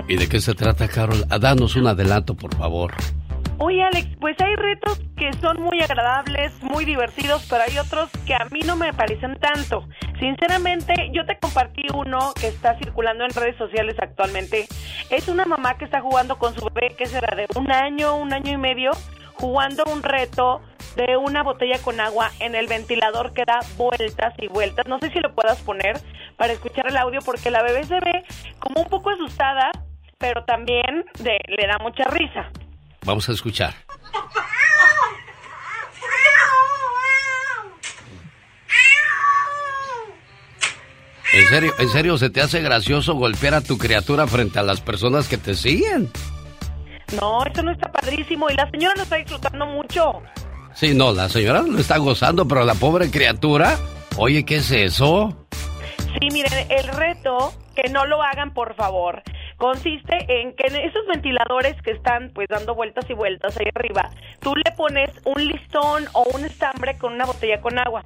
¿Y de qué se trata, Carol? Danos un adelanto, por favor. Oye, Alex, pues hay retos que son muy agradables, muy divertidos, pero hay otros que a mí no me parecen tanto. Sinceramente, yo te compartí uno que está circulando en redes sociales actualmente. Es una mamá que está jugando con su bebé, que será de un año, un año y medio, jugando un reto de una botella con agua en el ventilador que da vueltas y vueltas. No sé si lo puedas poner para escuchar el audio porque la bebé se ve como un poco asustada, pero también de, le da mucha risa. Vamos a escuchar. ¿En serio, ¿En serio se te hace gracioso golpear a tu criatura frente a las personas que te siguen? No, eso no está padrísimo y la señora lo está disfrutando mucho. Sí, no, la señora lo está gozando, pero la pobre criatura, oye, ¿qué es eso? Sí, miren, el reto, que no lo hagan, por favor consiste en que en esos ventiladores que están pues dando vueltas y vueltas ahí arriba, tú le pones un listón o un estambre con una botella con agua.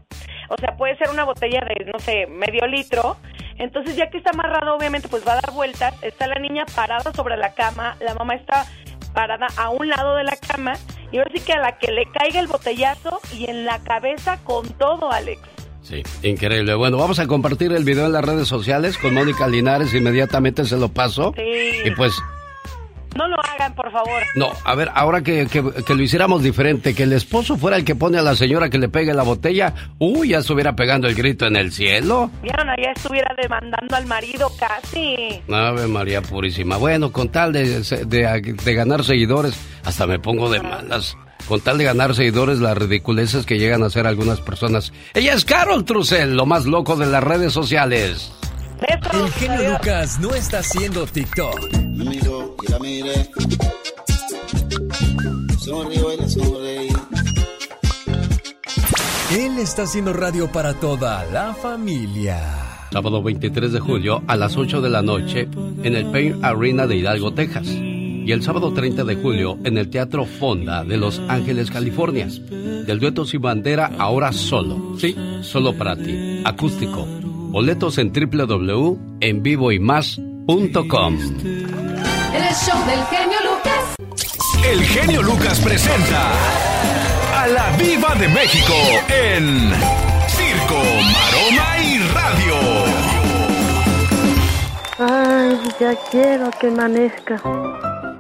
O sea, puede ser una botella de, no sé, medio litro. Entonces, ya que está amarrado, obviamente, pues va a dar vueltas. Está la niña parada sobre la cama, la mamá está parada a un lado de la cama y ahora sí que a la que le caiga el botellazo y en la cabeza con todo, Alex. Sí, increíble. Bueno, vamos a compartir el video en las redes sociales con Mónica Linares. Inmediatamente se lo paso. Sí. Y pues. No lo hagan, por favor. No, a ver, ahora que, que, lo hiciéramos diferente, que el esposo fuera el que pone a la señora que le pegue la botella, uy, ya estuviera pegando el grito en el cielo. Vieron, ya estuviera demandando al marido casi. Ave María Purísima. Bueno, con tal de, de, de ganar seguidores, hasta me pongo de malas con tal de ganar seguidores, las ridiculeces que llegan a hacer algunas personas. Ella es Carol Trussell, lo más loco de las redes sociales. El genio Lucas no está haciendo TikTok. Él está haciendo radio para toda la familia. Sábado 23 de julio a las 8 de la noche en el Pain Arena de Hidalgo, Texas y el sábado 30 de julio en el Teatro Fonda de Los Ángeles, California. Del dueto sin bandera, ahora solo. Sí, solo para ti. Acústico. Boletos en www.envivoymás.com. El show del genio Lucas. El genio Lucas presenta a la Viva de México en Circo, Maroma y Radio. Ay, ya quiero que amanezca.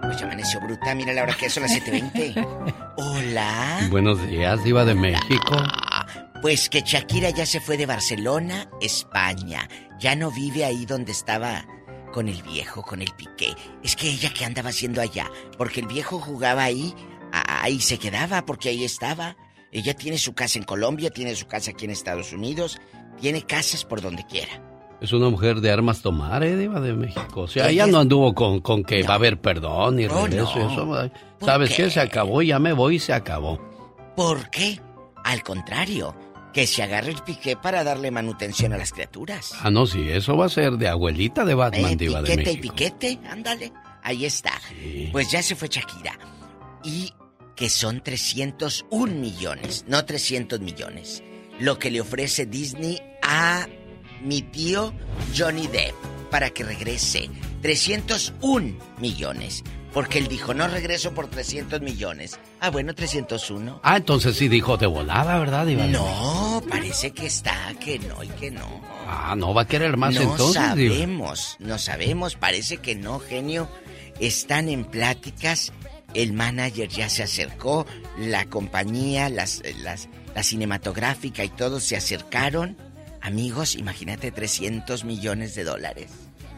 Pues amaneció bruta, mira la hora que es, son las 7.20. Hola. Buenos días, Diva de México. Pues que Shakira ya se fue de Barcelona, España. Ya no vive ahí donde estaba con el viejo, con el piqué. Es que ella que andaba haciendo allá, porque el viejo jugaba ahí, ahí se quedaba, porque ahí estaba. Ella tiene su casa en Colombia, tiene su casa aquí en Estados Unidos, tiene casas por donde quiera. Es una mujer de armas tomar, ¿eh, Diva de México? O sea, ella no anduvo con, con que va a haber perdón y regreso y eso. ¿Sabes qué? Se acabó, ya me voy y se acabó. ¿Por qué? Al contrario, que se agarre el piqué para darle manutención a las criaturas. Ah, no, sí, eso va a ser de abuelita de Batman, eh, Diva de México. y piquete, ándale. Ahí está. Pues ya se fue Shakira. Y que son 301 millones, no 300 millones. Lo que le ofrece Disney a mi tío Johnny Depp para que regrese. 301 millones. Porque él dijo, no regreso por 300 millones. Ah, bueno, 301. Ah, entonces sí dijo de volada, ¿verdad, Iván? No, parece que está, que no y que no. Ah, no va a querer más no entonces. No sabemos, no sabemos, parece que no, genio. Están en pláticas, el manager ya se acercó, la compañía, las, las, la cinematográfica y todos se acercaron Amigos, imagínate 300 millones de dólares.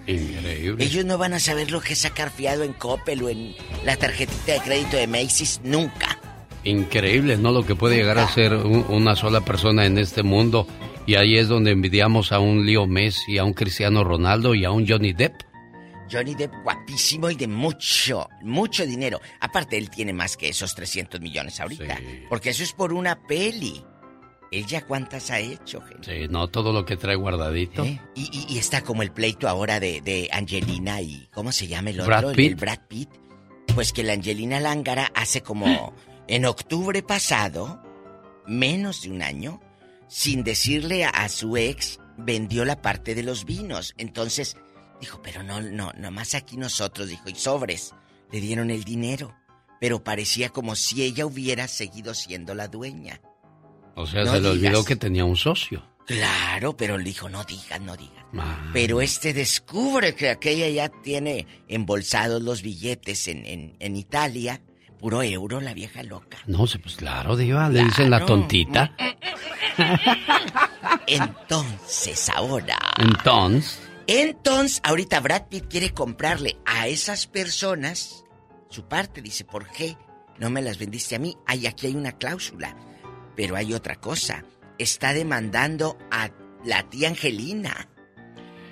Increíble. Ellos no van a saber lo que es sacar fiado en Coppel o en la tarjetita de crédito de Macy's nunca. Increíble, ¿no? Lo que puede llegar a ser una sola persona en este mundo. Y ahí es donde envidiamos a un Leo Messi, a un Cristiano Ronaldo y a un Johnny Depp. Johnny Depp guapísimo y de mucho, mucho dinero. Aparte, él tiene más que esos 300 millones ahorita. Porque eso es por una peli. ¿Él ya cuántas ha hecho, gente? Sí, no, todo lo que trae guardadito. ¿Eh? Y, y- y está como el pleito ahora de, de Angelina y... ¿Cómo se llama el otro? Brad El- Pitt. El Brad Pitt. Pues que la Angelina Lángara hace como... En octubre pasado, menos de un año, sin decirle a, a su ex, vendió la parte de los vinos. Entonces, dijo, pero no, no, nomás aquí nosotros, dijo, y sobres, le dieron el dinero. Pero parecía como si ella hubiera seguido siendo la dueña. O sea, No se le olvidó que tenía un socio. Claro, pero le dijo, no digas, no digas. Ah. Pero este descubre que aquella ya tiene embolsados los billetes en, en, en Italia. Puro euro, la vieja loca. No sé, pues claro, Diva, le dicen la tontita. Entonces, ahora. Entonces, Entonces, ahorita Brad Pitt quiere comprarle a esas personas su parte. Dice, ¿por qué no me las vendiste a mí? Ay, aquí hay una cláusula. Pero hay otra cosa. Está demandando a la tía Angelina.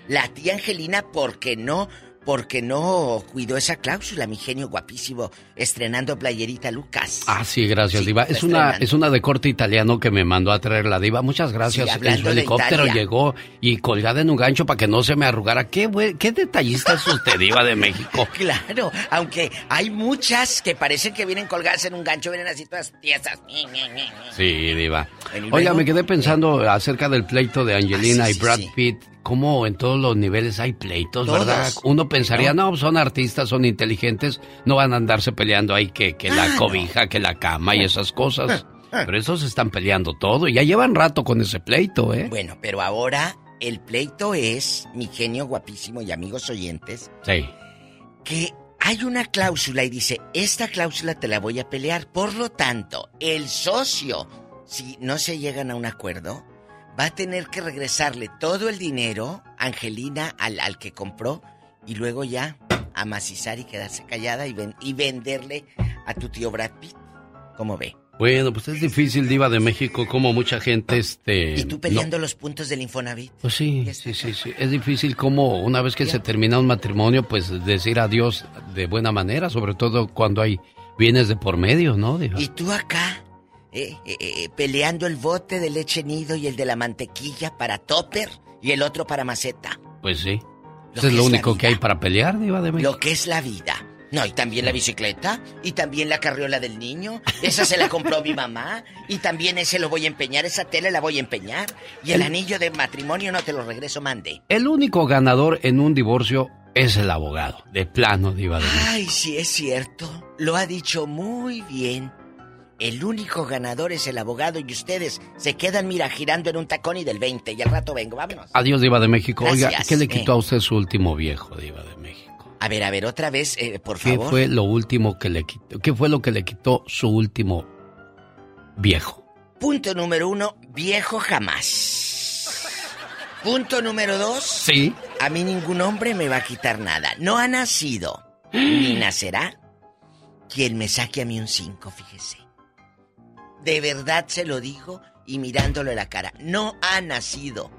La tía Angelina porque no, porque no cuidó esa cláusula, mi genio guapísimo, estrenando playerita Lucas. ah, sí, gracias, Sí, Diva. Es una, es una de corte italiano que me mandó a traer la Diva. Muchas gracias. Sí, en su helicóptero Italia. llegó y colgada en un gancho para que no se me arrugara. Qué, buen- qué detallista es usted, Diva de México. Claro, aunque hay muchas que parecen que vienen colgadas en un gancho, vienen así todas tiesas. Sí, Diva. Oiga, me quedé pensando acerca del pleito de Angelina Ah, sí, y Brad. Pitt. Cómo en todos los niveles hay pleitos. ¿verdad? Uno pensaría, no, son artistas, son inteligentes, no van a andarse peleando ahí que, que la Ah, no. cobija, que la cama y esas cosas. Pero esos están peleando todo y ya llevan rato con ese pleito, ¿eh? Bueno, pero ahora el pleito es, mi genio guapísimo y amigos oyentes, Sí. que hay una cláusula y dice, esta cláusula te la voy a pelear. Por lo tanto, el socio, si no se llegan a un acuerdo, va a tener que regresarle todo el dinero, Angelina, al, al que compró, y luego ya amacizar y quedarse callada y, ven- y venderle a tu tío Brad Pitt. ¿Cómo ve? Bueno, pues es difícil, Diva de México, como mucha gente, este... ¿Y tú peleando los puntos del Infonavit? Pues sí, sí, sí, sí. Es difícil como una vez que se termina un matrimonio, pues decir adiós de buena manera, sobre todo cuando hay bienes de por medio, ¿no? Diva? Y tú acá, eh, eh, eh, peleando el bote de leche nido y el de la mantequilla para topper y el otro para maceta. Pues sí. Eso es lo único que hay para pelear, Diva de México. Lo que es la vida. No, y también la bicicleta, y también la carriola del niño, esa se la compró mi mamá, y también ese lo voy a empeñar, esa tele la voy a empeñar, y el El- anillo de matrimonio no te lo regreso, mande. El único ganador en un divorcio es el abogado, de plano, Diva de México. Ay, sí es cierto, lo ha dicho muy bien. El único ganador es el abogado y ustedes se quedan, mira, girando en un tacón y del 20, y al rato vengo, vámonos. Adiós, Diva de México. Oiga, Gracias, ¿qué le eh. quitó a usted su último viejo, Diva de México? A ver, a ver, otra vez, eh, por ¿Qué favor. fue lo último que le quitó? ¿Qué fue lo que le quitó su último viejo? Punto número uno, viejo jamás. Punto número dos. Sí. A mí ningún hombre me va a quitar nada. No ha nacido, ni nacerá, quien me saque a mí un cinco, fíjese. De verdad se lo digo y mirándolo a la cara. No ha nacido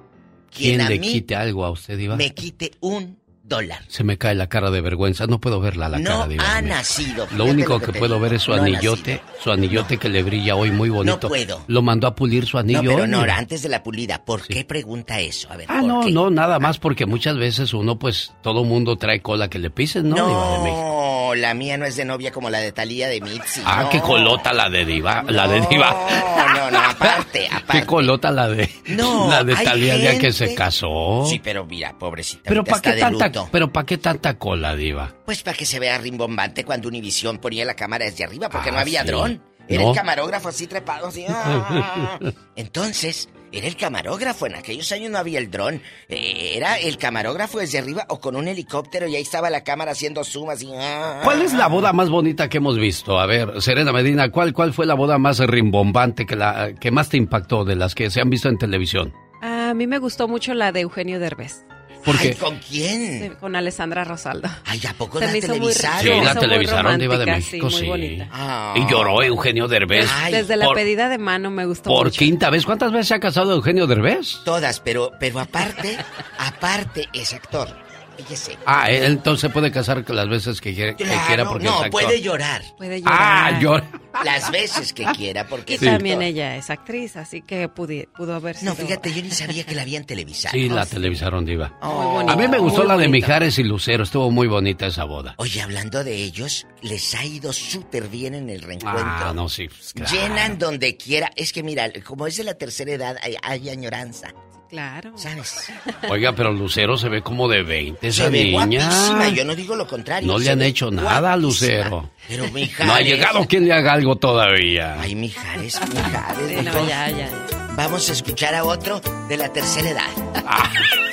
quien, ¿Quién a le mí quite algo a usted, Diva? me quite un dólar. Se me cae la cara de vergüenza. No puedo verla la No cara, Diva. de ha México. nacido. Lo único que puedo digo. ver es su No anillote, su anillote que le brilla hoy muy bonito. puedo. Lo mandó a pulir su anillo. No, pero no, antes de la pulida, ¿por qué pregunta eso? A ver, Ah, ¿por no, qué? no, nada más porque muchas veces uno, pues, todo mundo trae cola que le pisen, ¿no? Diva de México. No, la mía no es de novia como la de Talía de Mitzi. Ah, no. qué colota la de Diva, la de Diva. No, no, no, aparte, aparte. Qué colota la de No, la de Talía ya que se casó. Sí, pero mira, pobrecita. pero ¿para qué tanta, pero para qué tanta cola, Diva? Pues para que se vea rimbombante cuando Univisión ponía la cámara desde arriba, porque Ah, no había sí. dron. Era el camarógrafo así trepado, así. ah. Entonces, era el camarógrafo. En aquellos años no había el dron. Eh, Era el camarógrafo desde arriba o con un helicóptero y ahí estaba la cámara haciendo zoom así. ah. ¿Cuál es la boda más bonita que hemos visto? A ver, Serena Medina, ¿cuál, cuál fue la boda más rimbombante que, la, que más te impactó de las que se han visto en televisión? A mí me gustó mucho la de Eugenio Derbez. Porque Ay, ¿Con quién? Sí, con Alessandra Rosaldo. Ay, ¿a poco Se la muy- televisaron? Sí, la televisaron Diva de México, sí, muy bonita. Ah. Y lloró Eugenio Derbez. Ay, Desde la por- pedida de mano me gustó Por mucho. quinta vez. ¿Cuántas veces se ha casado Eugenio Derbez? Todas, pero, pero aparte, aparte es actor. Fíjese. Ah, él entonces puede casar las veces que quiera, que Claro, quiera porque no, es actor. puede llorar. Puede llorar. Ah, llora. Las veces que quiera, porque Y es también ella es actriz, así que pudi- pudo haber sido... No, fíjate, yo ni sabía que la habían televisado. Sí, la televisaron, Diva. Muy bonita, A mí me gustó la de. Mijares y Lucero. Estuvo muy bonita esa boda. Oye, hablando de ellos, les ha ido súper bien en el reencuentro. Ah, no, sí. pues, claro. Llenan donde quiera. Es que mira, como es de la tercera edad, hay, hay añoranza. Claro. ¿Sabes? Oiga, pero Lucero se ve como de 20 esa Se ve niña. guapísima, yo no digo lo contrario. No le han hecho nada a guapísima. Lucero. Pero Mijares... No ha llegado quien le haga algo todavía. Ay, Mijares, Mijares. No, ya, ya. Vamos a escuchar a otro de la tercera edad.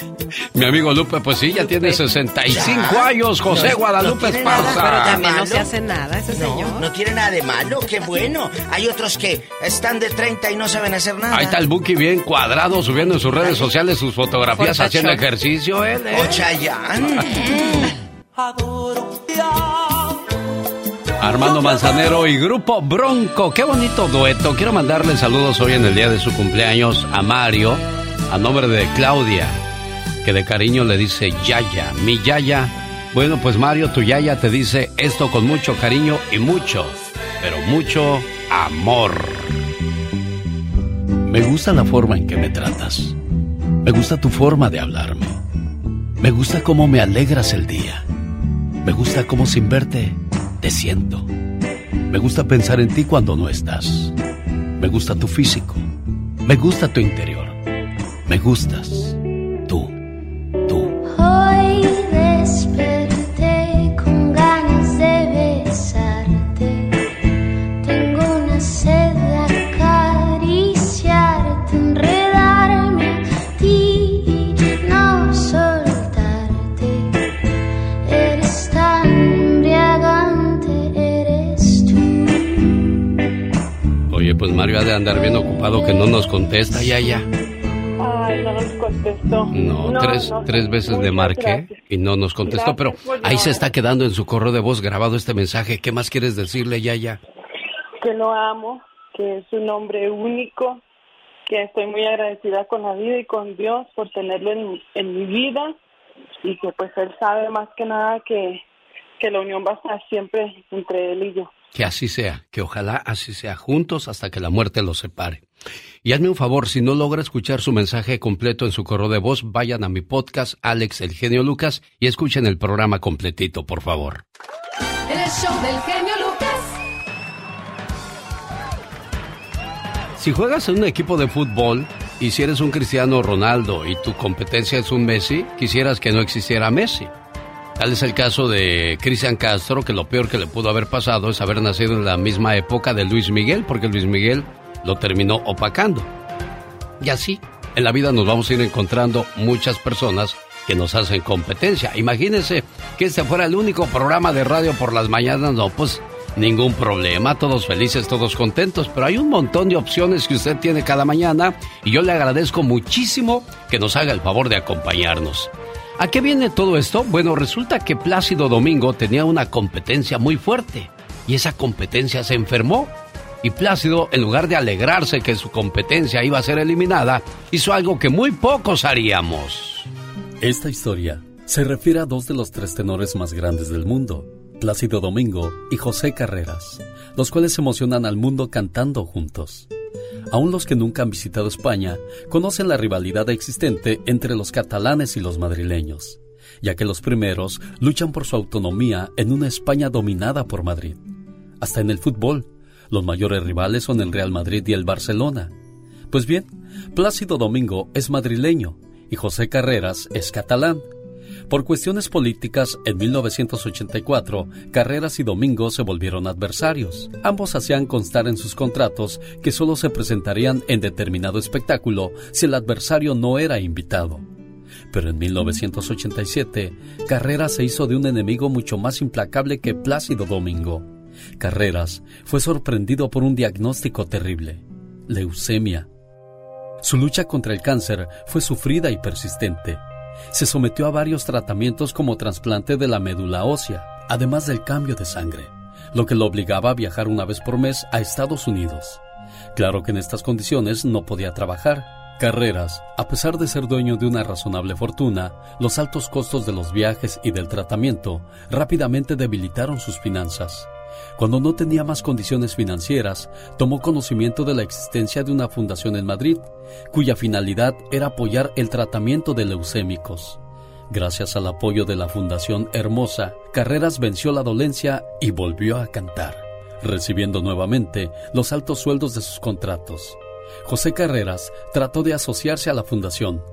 Mi amigo Lupe, pues sí, ya tiene 65 Ya. años, José No, Guadalupe no tiene nada, Esparza. pero También no malo. se hace nada ese No, señor. no tiene nada de malo, qué bueno. Hay otros que están de 30 y no saben hacer nada. Ahí está el Buki bien cuadrado, subiendo en sus redes sociales sus fotografías haciendo ejercicio, él, ¿eh? O Chayanne. Armando Manzanero y Grupo Bronco. Qué bonito dueto. Quiero mandarle saludos hoy en el día de su cumpleaños a Mario, a nombre de Claudia, que de cariño le dice Yaya, mi Yaya. Bueno, pues Mario, tu Yaya te dice esto con mucho cariño y mucho, pero mucho amor. Me gusta la forma en que me tratas. Me gusta tu forma de hablarme. Me gusta cómo me alegras el día. Me gusta cómo sin verte te siento. Me gusta pensar en ti cuando no estás. Me gusta tu físico. Me gusta tu interior. Me gustas. Andar bien ocupado que no nos contesta, ya, ya. Ay, no nos contestó. No, tres, no. tres veces le marqué gracias. y no nos contestó, pero Gracias ahí se está quedando en su correo de voz grabado este mensaje. ¿Qué más quieres decirle, ya, ya? Que lo amo, que es un hombre único, que estoy muy agradecida con la vida y con Dios por tenerlo en, en mi vida y que pues él sabe más que nada que, que la unión va a estar siempre entre él y yo. Que así sea, que ojalá así sea, juntos hasta que la muerte los separe. Y hazme un favor, si no logra escuchar su mensaje completo en su correo de voz, vayan a mi podcast, Alex El Genio Lucas, y escuchen el programa completito, por favor. El show del genio Lucas. Si juegas en un equipo de fútbol y si eres un Cristiano Ronaldo y tu competencia es un Messi, quisieras que no existiera Messi. Tal es el caso de Cristian Castro, que lo peor que le pudo haber pasado es haber nacido en la misma época de Luis Miguel, porque Luis Miguel lo terminó opacando. Y así, en la vida nos vamos a ir encontrando muchas personas que nos hacen competencia. Imagínense que este fuera el único programa de radio por las mañanas, no, pues ningún problema, todos felices, todos contentos, pero hay un montón de opciones que usted tiene cada mañana y yo le agradezco muchísimo que nos haga el favor de acompañarnos. ¿A qué viene todo esto? Bueno, resulta que Plácido Domingo tenía una competencia muy fuerte y esa competencia se enfermó. Y Plácido, en lugar de alegrarse que su competencia iba a ser eliminada, hizo algo que muy pocos haríamos. Esta historia se refiere a dos de los tres tenores más grandes del mundo, Plácido Domingo y José Carreras, los cuales emocionan al mundo cantando juntos. Aún los que nunca han visitado España conocen la rivalidad existente entre los catalanes y los madrileños, ya que los primeros luchan por su autonomía en una España dominada por Madrid. Hasta en el fútbol, los mayores rivales son el Real Madrid y el Barcelona. Pues bien, Plácido Domingo es madrileño y José Carreras es catalán. Por cuestiones políticas, en 1984, Carreras y Domingo se volvieron adversarios. Ambos hacían constar en sus contratos que solo se presentarían en determinado espectáculo si el adversario no era invitado. Pero en 1987, Carreras se hizo de un enemigo mucho más implacable que Plácido Domingo. Carreras fue sorprendido por un diagnóstico terrible, leucemia. Su lucha contra el cáncer fue sufrida y persistente. Se sometió a varios tratamientos como trasplante de la médula ósea, además del cambio de sangre, lo que lo obligaba a viajar una vez por mes a Estados Unidos. Claro que en estas condiciones no podía trabajar. Carreras, a pesar de ser dueño de una razonable fortuna, los altos costos de los viajes y del tratamiento rápidamente debilitaron sus finanzas. Cuando no tenía más condiciones financieras, tomó conocimiento de la existencia de una fundación en Madrid, cuya finalidad era apoyar el tratamiento de leucémicos. Gracias al apoyo de la Fundación Hermosa, Carreras venció la dolencia y volvió a cantar, recibiendo nuevamente los altos sueldos de sus contratos. José Carreras trató de asociarse a la fundación,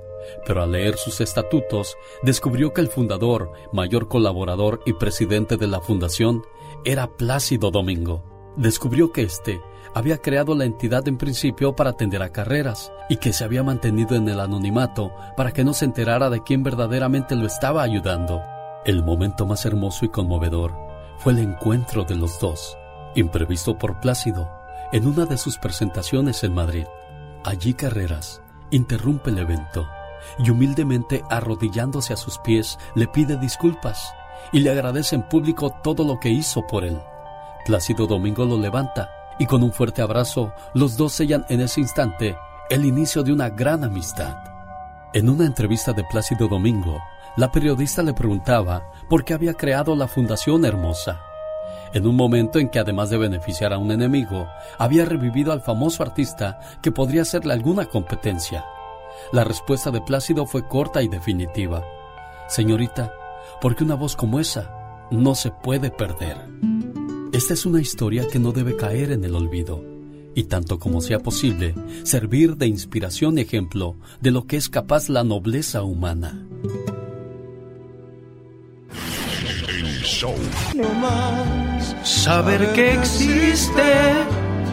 pero al leer sus estatutos descubrió que el fundador, mayor colaborador y presidente de la fundación era Plácido Domingo. Descubrió que éste había creado la entidad en principio para atender a carreras y que se había mantenido en el anonimato para que no se enterara de quién verdaderamente lo estaba ayudando. El momento más hermoso y conmovedor fue el encuentro de los dos, imprevisto por Plácido, en una de sus presentaciones en Madrid. Allí Carreras interrumpe el evento y humildemente arrodillándose a sus pies le pide disculpas y le agradece en público todo lo que hizo por él. Plácido Domingo lo levanta y con un fuerte abrazo los dos sellan en ese instante el inicio de una gran amistad. En una entrevista de Plácido Domingo, la periodista le preguntaba por qué había creado la Fundación Hermosa. En un momento en que además de beneficiar a un enemigo, había revivido al famoso artista que podría hacerle alguna competencia. La respuesta de Plácido fue corta y definitiva. Señorita, porque una voz como esa no se puede perder. Esta es una historia que no debe caer en el olvido y tanto como sea posible, servir de inspiración y ejemplo de lo que es capaz la nobleza humana. No más saber que existe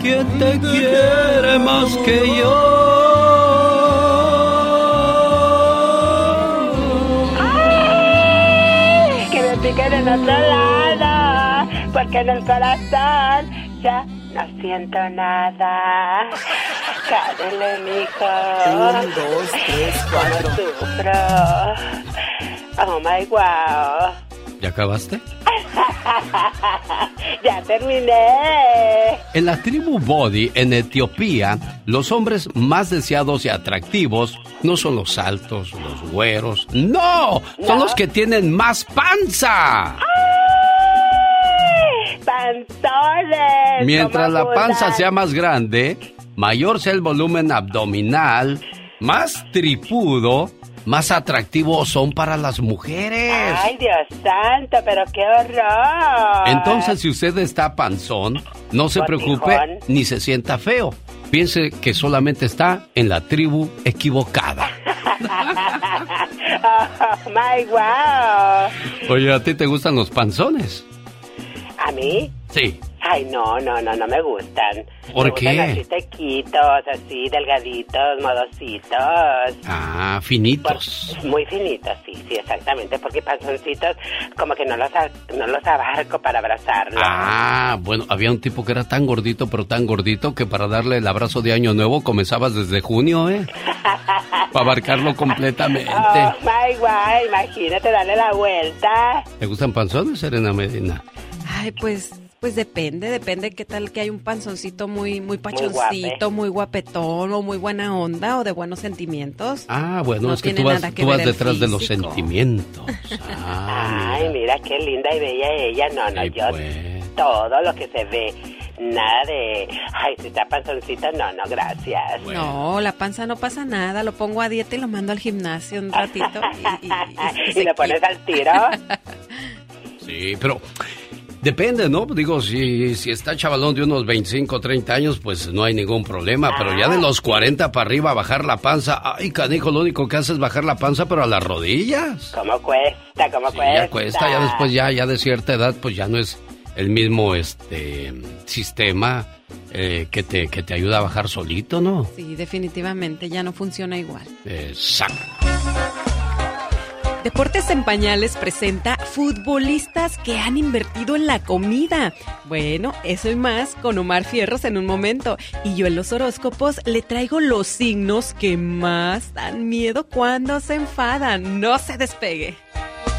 quien te quiere más que yo. Otro lado, porque en el corazón ya no siento nada. Cállale, mijo. Un, dos, tres, cuatro. sufro. Oh my wow. ¿Ya acabaste? ya terminé. En la tribu Body, en Etiopía, los hombres más deseados y atractivos no son los altos, los güeros. ¡No! Son los que tienen más panza. ¡Panzones! Mientras la panza sea más grande, mayor sea el volumen abdominal, más tripudo más atractivos son para las mujeres. Ay, Dios santo, pero qué horror. Entonces, si usted está panzón, no se preocupe ni se sienta feo. Piense que solamente está en la tribu equivocada. oh, my wow. Oye, ¿a ti te gustan los panzones? ¿A mí? Sí. Ay, no, no, no, no me gustan. ¿Por me qué? Gustan así tequitos, así delgaditos, modositos. Ah, finitos. Muy finitos, sí, sí, exactamente. Porque panzoncitos, como que no los, no los abarco para abrazarlos. Ah, bueno, había un tipo que era tan gordito, pero tan gordito que para darle el abrazo de Año Nuevo comenzabas desde junio, ¿eh? para abarcarlo completamente. Oh, my God, imagínate darle la vuelta. ¿Te gustan panzones, Serena Medina? Ay, pues pues depende, depende qué tal que hay un panzoncito muy muy pachoncito, muy, guapetón o muy buena onda o de buenos sentimientos. Ah, bueno, es que tú vas, tú vas detrás de los sentimientos. Ah, Ay, mira. qué linda y bella ella. No, no, yo pues. todo lo que se ve. Nada de, ay, si está panzoncita, no, no, gracias. No, la panza no pasa nada, lo pongo a dieta y lo mando al gimnasio un ratito. y, y, y, y lo pones al tiro. sí, pero Depende, ¿no? Digo, si, si está chavalón de unos 25, 30 años, pues no hay ningún problema. Pero ya de los 40 para arriba, bajar la panza. Ay, canijo, lo único que hace es bajar la panza, pero a las rodillas. ¿Cómo cuesta? ¿Cómo sí, cuesta? Ya cuesta, ya después, ya, ya de cierta edad, pues ya no es el mismo este sistema eh, que, te, que te ayuda a bajar solito, ¿no? Sí, definitivamente, ya no funciona igual. Exacto. Deportes en Pañales presenta futbolistas que han invertido en la comida. Bueno, eso y más con Omar Fierros en un momento. Y yo en los horóscopos le traigo los signos que más dan miedo cuando se enfadan. No se despegue.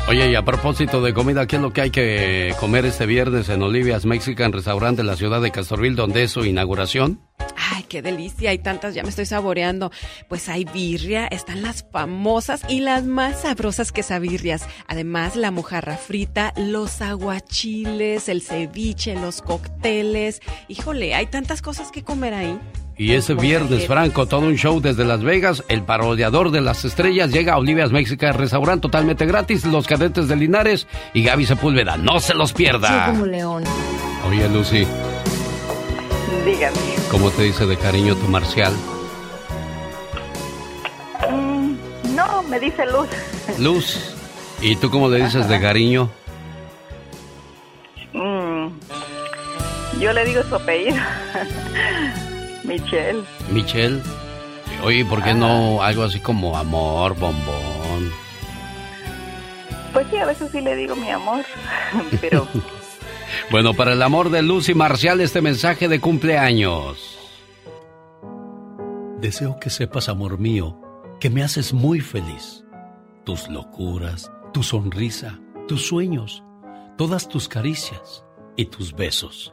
Oye, y a propósito de comida, ¿qué es lo que hay que comer este viernes en Olivia's Mexican Restaurant de la ciudad de Castorville, donde es su inauguración? Ay, qué delicia, hay tantas, ya me estoy saboreando. Pues hay birria, están las famosas y las más sabrosas quesabirrias. Además, la mojarra frita, los aguachiles, el ceviche, los cócteles. Híjole, hay tantas cosas que comer ahí. Y ese viernes, Franco, todo un show desde Las Vegas. El parodiador de las estrellas llega a Olivia's Mexican Restaurant totalmente gratis. Los cadetes de Linares y Gaby Sepúlveda. No se los pierda. como león. Oye, Lucy. Dígame. ¿Cómo te dice de cariño tu marcial? Mm, no, me dice Luz. Luz. ¿Y tú cómo le dices de cariño? Mm, yo le digo su apellido. Michelle. Michelle. Oye, ¿por qué no algo así como amor, bombón? Pues sí, a veces sí le digo mi amor, pero Bueno, para el amor de Lucy Marcial, este mensaje de cumpleaños. Deseo que sepas, amor mío, que me haces muy feliz. Tus locuras, tu sonrisa, tus sueños, todas tus caricias y tus besos.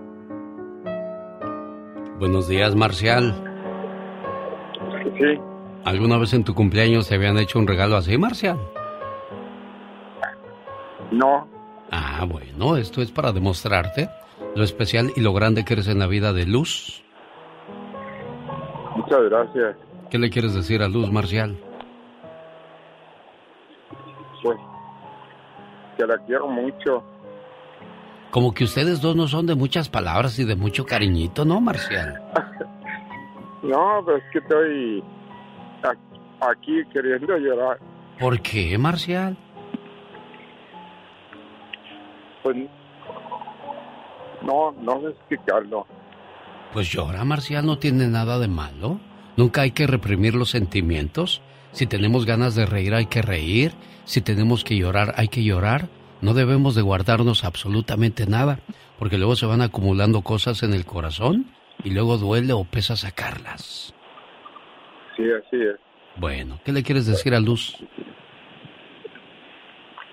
Buenos días, Marcial. Sí. ¿Alguna vez en tu cumpleaños te habían hecho un regalo así, Marcial? No. Ah, bueno, esto es para demostrarte lo especial y lo grande que eres en la vida de Luz. Muchas gracias. ¿Qué le quieres decir a Luz, Marcial? Pues que la quiero mucho. Como que ustedes dos no son de muchas palabras y de mucho cariñito, ¿no, Marcial? No, pues que estoy aquí queriendo llorar. ¿Por qué, Marcial? Pues no, no sé explicarlo. Pues llora, Marcial, no tiene nada de malo. Nunca hay que reprimir los sentimientos. Si tenemos ganas de reír, hay que reír. Si tenemos que llorar, hay que llorar. No debemos de guardarnos absolutamente nada, porque luego se van acumulando cosas en el corazón y luego duele o pesa sacarlas. Sí, así es. Bueno, ¿qué le quieres decir a Luz?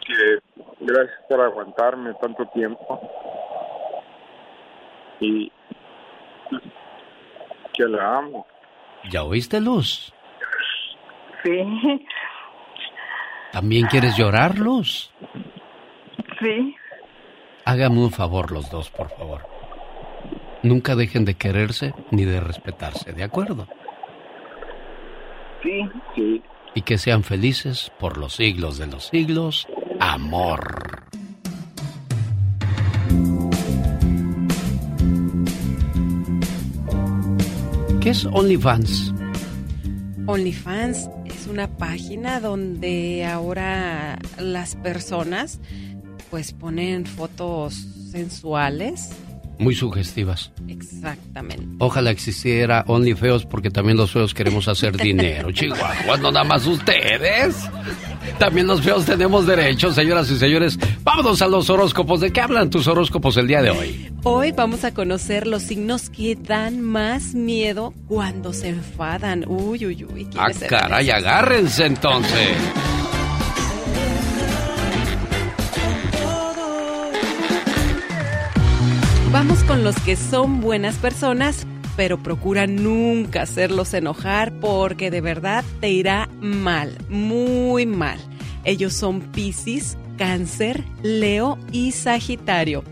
Que gracias por aguantarme tanto tiempo. Y que la amo. ¿Ya oíste, Luz? sí, ¿También quieres llorar, Luz? Sí. Hágame un favor los dos, por favor. Nunca dejen de quererse ni de respetarse, ¿de acuerdo? Sí. Sí. Y que sean felices por los siglos de los siglos. Amor. ¿Qué es OnlyFans? OnlyFans es una página donde ahora las personas pues ponen fotos sensuales. Muy sugestivas. Exactamente. Ojalá existiera OnlyFeos porque también los feos queremos hacer dinero. Chihuahua, no nada más ustedes. También los feos tenemos derechos, señoras y señores. Vámonos a los horóscopos. ¿De qué hablan tus horóscopos el día de hoy? Hoy vamos a conocer los signos que dan más miedo cuando se enfadan. Uy, uy, uy. Ah, ¿quiénes serán caray, agárrense entonces. Con los que son buenas personas, pero procura nunca hacerlos enojar porque de verdad te irá mal, muy mal. Ellos son Piscis, Cáncer, Leo y Sagitario.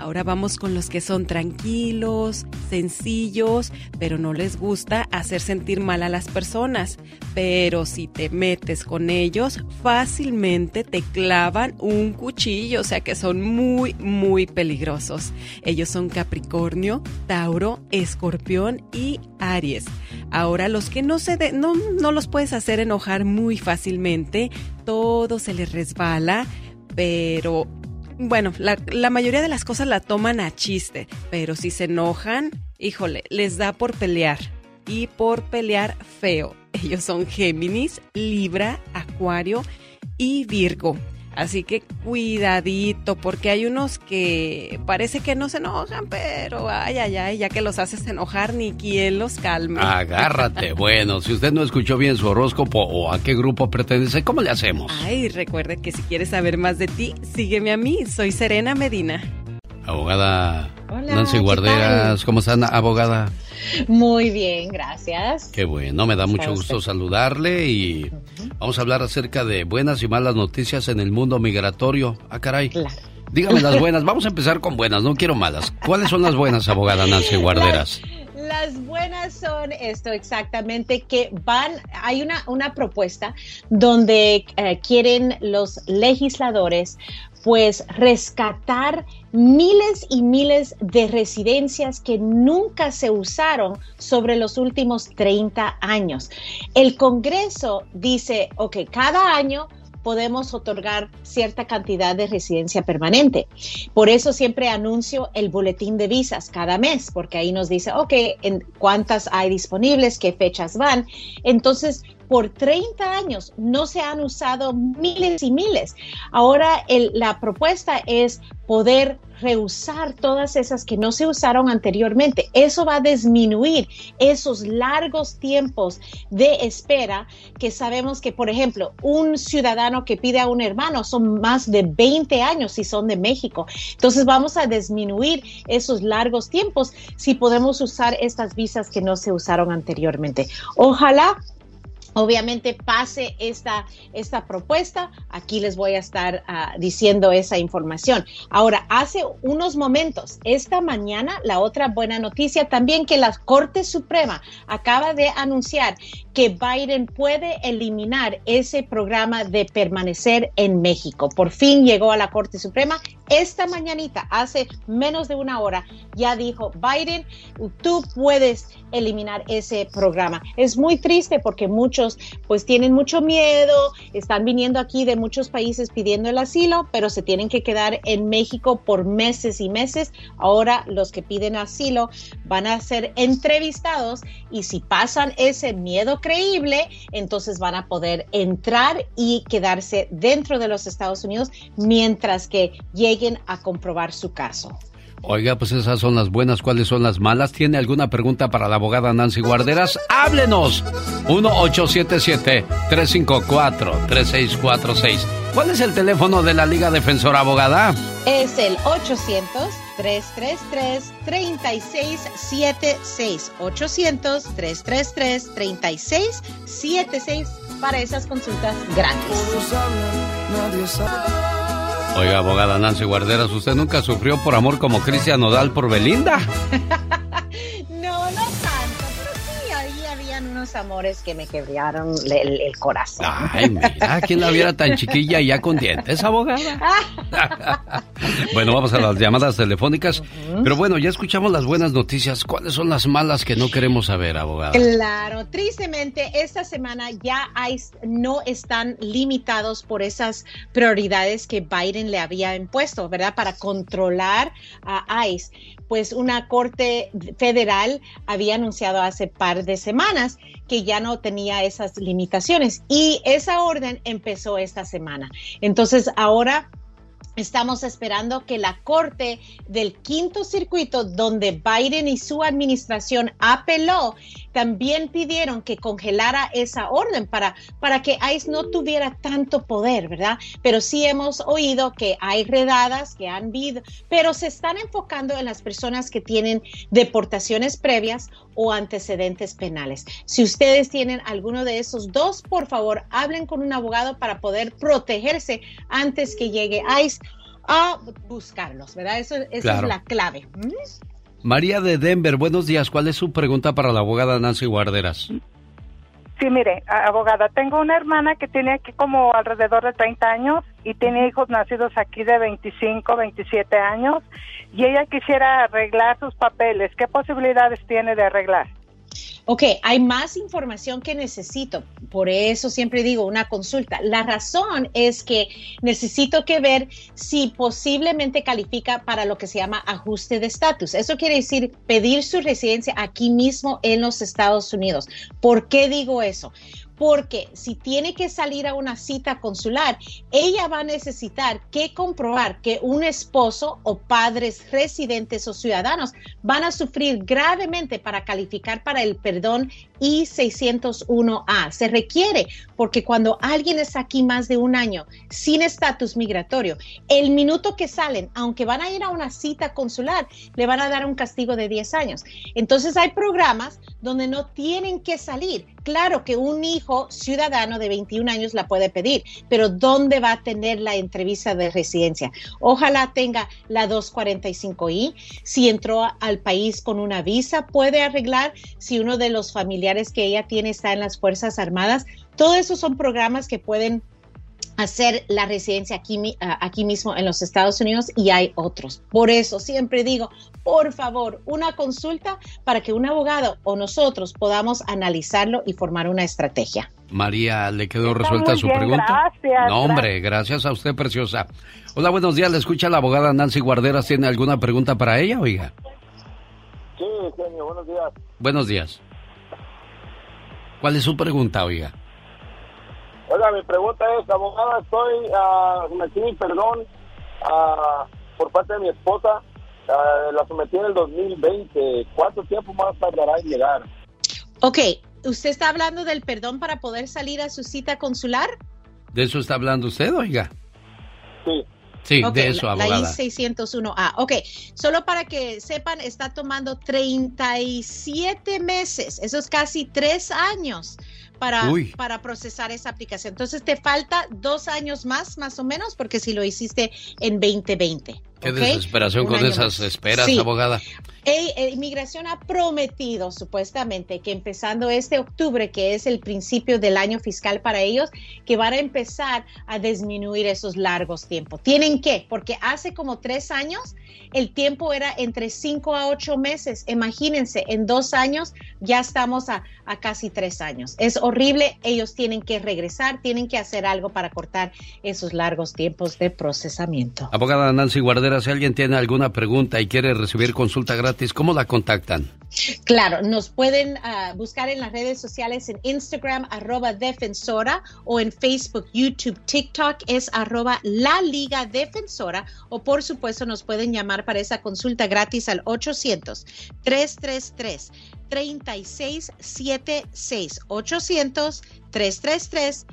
Ahora vamos con los que son tranquilos, sencillos, pero no les gusta hacer sentir mal a las personas. Pero si te metes con ellos, fácilmente te clavan un cuchillo, o sea que son muy, muy peligrosos. Ellos son Capricornio, Tauro, Escorpión y Aries. Ahora los que no se no, no los puedes hacer enojar muy fácilmente, todo se les resbala, pero bueno, la, mayoría de las cosas la toman a chiste, pero si se enojan, híjole, les da por pelear. Y por pelear feo. Ellos son Géminis, Libra, Acuario y Virgo. Así que cuidadito, porque hay unos que parece que no se enojan, pero ay, ay, ay, ya que los haces enojar, ni quien los calme. Agárrate. bueno, si usted no escuchó bien su horóscopo o a qué grupo pertenece, ¿cómo le hacemos? Ay, recuerde que si quieres saber más de ti, sígueme a mí. Soy Serena Medina. Abogada Nancy Guarderas, ¿cómo están, abogada? Muy bien, gracias. Qué bueno, me da mucho gusto saludarle y vamos a hablar acerca de buenas y malas noticias en el mundo migratorio. Ah, caray. Dígame las buenas, vamos a empezar con buenas, no quiero malas. ¿Cuáles son las buenas, abogada Nancy Guarderas? Las, buenas son esto exactamente, que van, hay una, una propuesta donde eh, quieren los legisladores pues rescatar miles y miles de residencias que nunca se usaron sobre los últimos 30 años. El Congreso dice, ok, cada año podemos otorgar cierta cantidad de residencia permanente. Por eso siempre anuncio el boletín de visas cada mes, porque ahí nos dice, ok, en cuántas hay disponibles, qué fechas van. Entonces, por 30 años no se han usado miles y miles. Ahora la propuesta es poder reusar todas esas que no se usaron anteriormente. Eso va a disminuir esos largos tiempos de espera que sabemos que, por ejemplo, un ciudadano que pide a un hermano son más de 20 años si son de México. Entonces vamos a disminuir esos largos tiempos si podemos usar estas visas que no se usaron anteriormente. Ojalá obviamente pase esta, esta propuesta, aquí les voy a estar ah, diciendo esa información. Ahora, hace unos momentos, esta mañana, la otra buena noticia también que la Corte Suprema acaba de anunciar que Biden puede eliminar ese programa de permanecer en México. Por fin llegó a la Corte Suprema. Esta mañanita, hace menos de una hora, ya dijo Biden, tú puedes eliminar ese programa. Es muy triste porque muchos pues tienen mucho miedo, están viniendo aquí de muchos países pidiendo el asilo, pero se tienen que quedar en México por meses y meses. Ahora los que piden asilo van a ser entrevistados y si pasan ese miedo creíble, entonces van a poder entrar y quedarse dentro de los Estados Unidos mientras que lleguen a comprobar su caso. Oiga, pues esas son las buenas, ¿cuáles son las malas? ¿Tiene alguna pregunta para la abogada Nancy Guarderas? ¡Háblenos! 1-877-354-3646. ¿Cuál es el teléfono de la Liga Defensora Abogada? Es el 800-333-3676. 800-333-3676 para esas consultas gratis. Oiga, abogada Nancy Guarderas, ¿usted nunca sufrió por amor como Cristian Nodal por Belinda? no, no tanto, ahí habían unos amores que me quebraron el, corazón. Ay, mira, ¿quién la viera tan chiquilla y ya con dientes, abogada? bueno, vamos a las llamadas telefónicas. Pero bueno, ya escuchamos las buenas noticias. ¿Cuáles son las malas que no queremos saber, abogada? Claro, tristemente, esta semana ya no están limitados por esas prioridades que Biden le había impuesto, ¿verdad? Para controlar a ICE pues una corte federal había anunciado hace par de semanas que ya no tenía esas limitaciones y esa orden empezó esta semana. Entonces ahora Estamos esperando que la Corte del Quinto Circuito, donde Biden y su administración apeló, también pidieron que congelara esa orden para, para que ICE no tuviera tanto poder, ¿verdad? Pero sí hemos oído que hay redadas que han habido, pero se están enfocando en las personas que tienen deportaciones previas o antecedentes penales. Si ustedes tienen alguno de esos dos, por favor, hablen con un abogado para poder protegerse antes que llegue ICE a buscarlos, ¿verdad? Eso, esa es la clave. ¿Mm? María de Denver, buenos días. ¿Cuál es su pregunta para la abogada Nancy Guarderas? Sí, mire, abogada, tengo una hermana que tiene aquí como alrededor de 30 años y tiene hijos nacidos aquí de 25, 27 años y ella quisiera arreglar sus papeles. ¿Qué posibilidades tiene de arreglar? Ok, hay más información que necesito, por eso siempre digo una consulta. La razón es que necesito que ver si posiblemente califica para lo que se llama ajuste de estatus. Eso quiere decir pedir su residencia aquí mismo en los Estados Unidos. ¿Por qué digo eso? Porque si tiene que salir a una cita consular, ella va a necesitar que comprobar que un esposo o padres residentes o ciudadanos van a sufrir gravemente para calificar para el perdón I-601A. Se requiere porque cuando alguien está aquí más de un año sin estatus migratorio, el minuto que salen, aunque van a ir a una cita consular, le van a dar un castigo de 10 años. Entonces hay programas donde no tienen que salir. Claro que un hijo ciudadano de 21 años la puede pedir, pero ¿dónde va a tener la entrevista de residencia? Ojalá tenga la 245I. Si entró al país con una visa, puede arreglar. Si uno de los familiares que ella tiene está en las Fuerzas Armadas, todos esos son programas que pueden hacer la residencia aquí, aquí mismo en los Estados Unidos y hay otros. Por eso siempre digo, por favor, una consulta para que un abogado o nosotros podamos analizarlo y formar una estrategia. María, ¿le quedó resuelta su pregunta? Gracias. No, hombre, gracias a usted, preciosa. Hola, buenos días. Le escucha la abogada Nancy Guarderas. ¿Tiene alguna pregunta para ella, oiga? Sí, genio, buenos días. Buenos días. ¿Cuál es su pregunta, oiga? Oiga, mi pregunta es, abogada, estoy, uh, metí mi perdón ah, por parte de mi esposa, ah, la sometí en el 2020. ¿Cuánto tiempo más tardará en llegar? Ok, ¿usted está hablando del perdón para poder salir a su cita consular? ¿De eso está hablando usted, oiga? Sí. Sí, de eso, la, abogada. La I-601A. Ok, solo para que sepan, está tomando 37 meses, eso es casi tres años para, para procesar esa aplicación. Entonces te falta dos años más, más o menos, porque si lo hiciste en 2020. Qué desesperación con esas esperas, abogada. inmigración ha prometido supuestamente que empezando este octubre, que es el principio del año fiscal para ellos, que van a empezar a disminuir esos largos tiempos. Tienen que, porque hace como tres años el tiempo era entre cinco a ocho meses. Imagínense, en dos años ya estamos a, a casi tres años. Es horrible, ellos tienen que regresar, tienen que hacer algo para cortar esos largos tiempos de procesamiento. Abogada Nancy Guardera, si alguien tiene alguna pregunta y quiere recibir consulta gratis, ¿cómo la contactan? Claro, nos pueden uh, buscar en las redes sociales en Instagram, arroba defensora, o en Facebook, YouTube, TikTok, es arroba la Liga Defensora, o por supuesto nos pueden llamar para esa consulta gratis al 800-333. 3676 800 333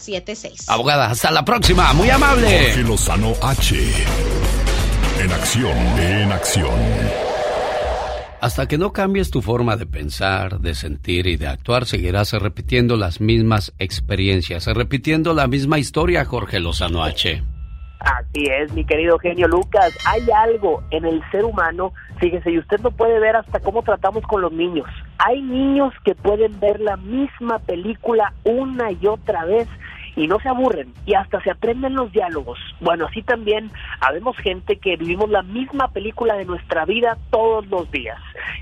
3676. Abogada, hasta la próxima, muy amable. Jorge Lozano H. En acción, en acción. Hasta que no cambies tu forma de pensar, de sentir y de actuar, seguirás repitiendo las mismas experiencias, repitiendo la misma historia, Jorge Lozano H. Así es, mi querido genio Lucas. Hay algo en el ser humano, fíjese, y usted lo puede ver hasta cómo tratamos con los niños. Hay niños que pueden ver la misma película una y otra vez y no se aburren y hasta se aprenden los diálogos. Bueno, así también habemos gente que vivimos la misma película de nuestra vida todos los días,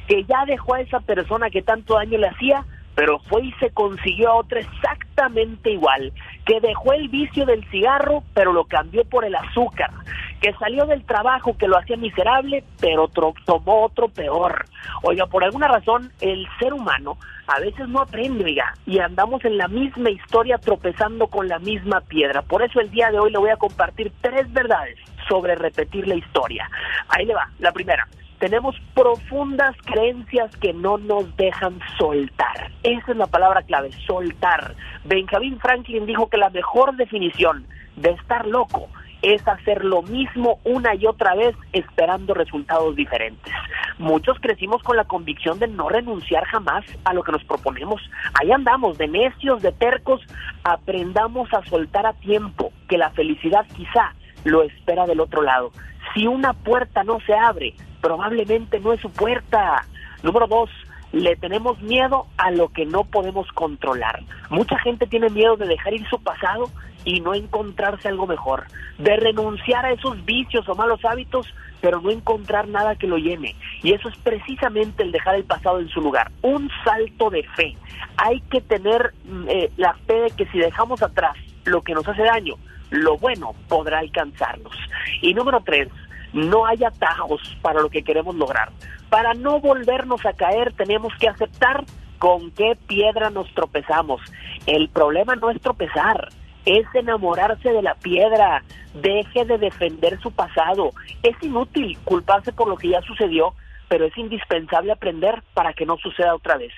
que ya dejó a esa persona que tanto daño le hacía, pero fue y se consiguió a otra exactamente igual, que dejó el vicio del cigarro, pero lo cambió por el azúcar, que salió del trabajo que lo hacía miserable, pero tomó otro peor. Oiga, por alguna razón, el ser humano a veces no aprende, oiga, y andamos en la misma historia tropezando con la misma piedra. Por eso el día de hoy le voy a compartir tres verdades sobre repetir la historia. Ahí le va, la primera tenemos profundas creencias que no nos dejan soltar. Esa es la palabra clave, soltar. Benjamin Franklin dijo que la mejor definición de estar loco es hacer lo mismo una y otra vez esperando resultados diferentes. Muchos crecimos con la convicción de no renunciar jamás a lo que nos proponemos. Ahí andamos, de necios, de tercos, aprendamos a soltar a tiempo, que la felicidad quizá lo espera del otro lado. Si una puerta no se abre, probablemente no es su puerta. Número dos, le tenemos miedo a lo que no podemos controlar. Mucha gente tiene miedo de dejar ir su pasado y no encontrarse algo mejor, de renunciar a esos vicios o malos hábitos, pero no encontrar nada que lo llene. Y eso es precisamente el dejar el pasado en su lugar, un salto de fe. Hay que tener mm, eh, la fe de que si dejamos atrás lo que nos hace daño, lo bueno podrá alcanzarnos. Y número tres, no hay atajos para lo que queremos lograr. Para no volvernos a caer tenemos que aceptar con qué piedra nos tropezamos. El problema no es tropezar, es enamorarse de la piedra. Deje de defender su pasado. Es inútil culparse por lo que ya sucedió, pero es indispensable aprender para que no suceda otra vez.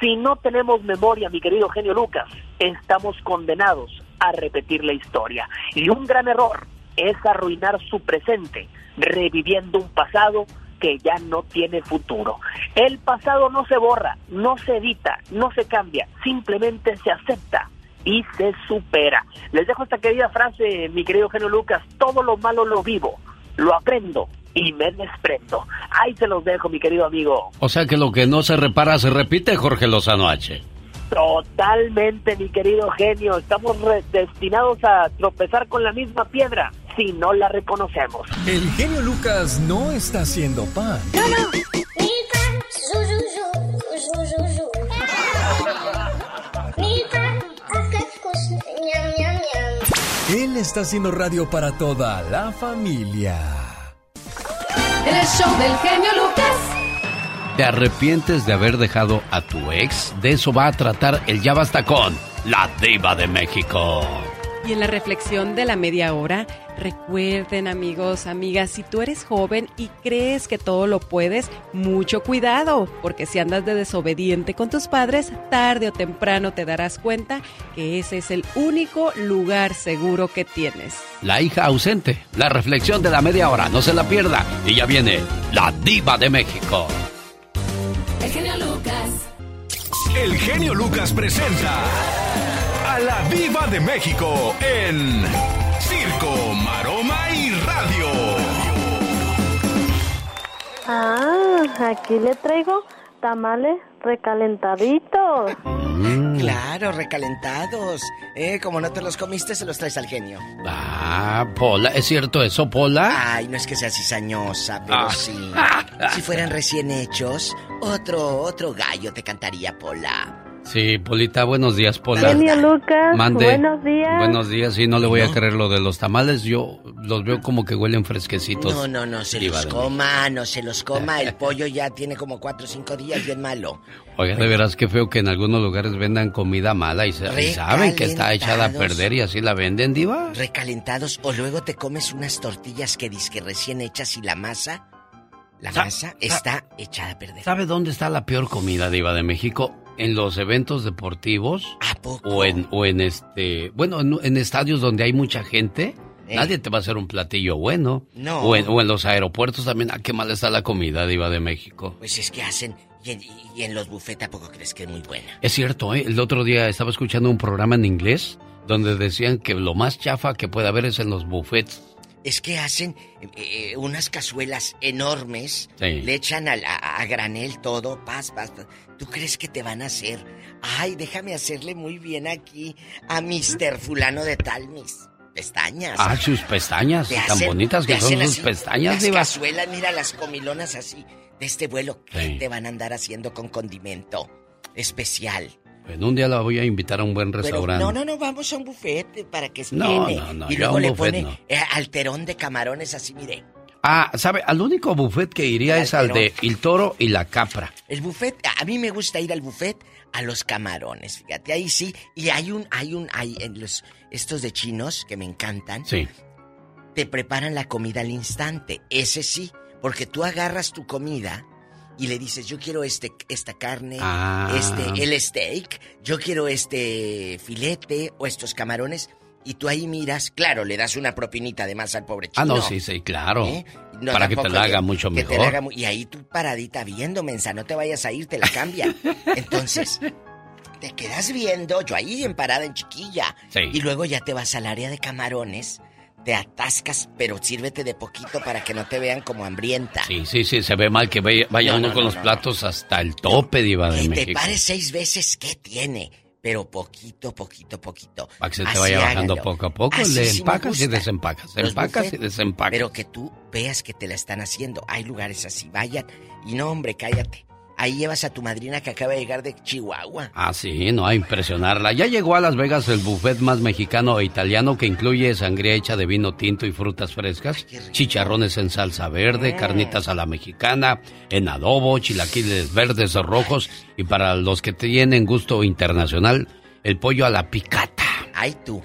Si no tenemos memoria, mi querido genio Lucas, estamos condenados a repetir la historia. Y un gran error es arruinar su presente, reviviendo un pasado que ya no tiene futuro. El pasado no se borra, no se edita, no se cambia, simplemente se acepta y se supera. Les dejo esta querida frase, mi querido genio Lucas, todo lo malo lo vivo, lo aprendo y me desprendo. Ahí se los dejo, mi querido amigo. O sea que lo que no se repara se repite, Jorge Lozano H. Totalmente, mi querido genio. Estamos destinados a tropezar con la misma piedra si no la reconocemos. El genio Lucas no está haciendo pan. Él está haciendo radio para toda la familia. El show del genio Lucas. ¿Te arrepientes de haber dejado a tu ex? De eso va a tratar el Ya Basta con la Diva de México. Y en la reflexión de la media hora, recuerden amigos, amigas, si tú eres joven y crees que todo lo puedes, mucho cuidado, porque si andas de desobediente con tus padres, tarde o temprano te darás cuenta que ese es el único lugar seguro que tienes. La hija ausente, la reflexión de la media hora, no se la pierda. Y ya viene la Diva de México. El genio Lucas. El genio Lucas presenta a la Viva de México en Circo, Maroma y Radio. Ah, aquí le traigo tamales recalentaditos. Claro, recalentados. Eh, como no te los comiste, se los traes al genio. Ah, Pola, ¿es cierto eso, Pola? Ay, no es que sea cizañosa, pero Ah. sí. Si fueran recién hechos, otro, otro gallo te cantaría, Pola. Sí, Polita, buenos días, Pola. Genio Lucas, Mande. buenos días. Buenos días, sí, no le voy a creer lo de los tamales. Yo los veo como que huelen fresquecitos. No, no, no se los coma, no se los coma. El pollo ya tiene como cuatro o cinco días bien malo. Oiga, de veras qué feo que en algunos lugares vendan comida mala y, saben que está echada a perder y así la venden, Diva. Recalentados o luego te comes unas tortillas que disque recién hechas y la masa, la Sa- masa sa- está echada a perder. ¿Sabe dónde está la peor comida, Diva de México? En los eventos deportivos. O en, o en este. Bueno, en, en estadios donde hay mucha gente. Eh. Nadie te va a hacer un platillo bueno. No. O en, o en los aeropuertos también. Ah, qué mal está la comida, Diva de México. Pues es que hacen y en, y en los buffets tampoco crees que es muy buena. Es cierto, ¿eh? el otro día estaba escuchando un programa en inglés donde decían que lo más chafa que puede haber es en los buffets. Es que hacen eh, eh, unas cazuelas enormes, Sí. le echan a, a granel todo, paz, paz, paz. ¿Tú crees que te van a hacer? Ay, déjame hacerle muy bien aquí a Mr. Fulano de tal, mis pestañas. Ah, sus pestañas, tan hacen- bonitas que son sus así, pestañas, Las Diva. cazuelas, mira las comilonas así, de este vuelo, Sí. te van a andar haciendo con condimento especial. En un día la voy a invitar a un buen Pero, restaurante. no, no, no, vamos a un buffet para que No, esté. no, no, Y a luego un le buffet pone no. eh, alterón de camarones así, mire. Ah, ¿sabe? Al único buffet que iría El es al de. El Toro y la Capra. El buffet, a mí me gusta ir al buffet a los camarones, fíjate, ahí sí. Y hay un, hay un, hay en los, estos de chinos que me encantan. Sí. Te preparan la comida al instante, ese sí, porque tú agarras tu comida y le dices, yo quiero este, esta carne, Ah. este, el steak, yo quiero este filete o estos camarones. Y tú ahí miras, claro, le das una propinita además al pobre chino. Ah, no, sí, sí, claro. ¿Eh? No, Para que te la haga mucho que te mejor. la haga mu- y ahí tú paradita viendo, mensa, no te vayas a ir, te la cambia. Entonces, te quedas viendo, yo ahí en parada en chiquilla. Sí. Y luego ya te vas al área de camarones, te atascas, pero sírvete de poquito para que no te vean como hambrienta. Sí, sí, sí, se ve mal que vaya, vaya No, uno no, con no, los platos hasta el tope, Diva de Que te pares seis veces, ¿qué tiene? Pero poquito, poquito, poquito. Para que se te Así vaya bajando hágalo. poco a poco, Así le sí empacas y desempacas, empacas y buffet, desempacas. Pero que tú veas que te la están haciendo. Hay lugares así, vayan. Y no, hombre, cállate. Ahí llevas a tu madrina que acaba de llegar de Chihuahua. Ah, sí, no, a impresionarla. Ya llegó a Las Vegas el buffet más mexicano e italiano que incluye sangría hecha de vino tinto y frutas frescas, chicharrones en salsa verde, Mm. carnitas a la mexicana, en adobo, chilaquiles verdes o rojos y para los que tienen gusto internacional, el pollo a la picata. Ay, tú.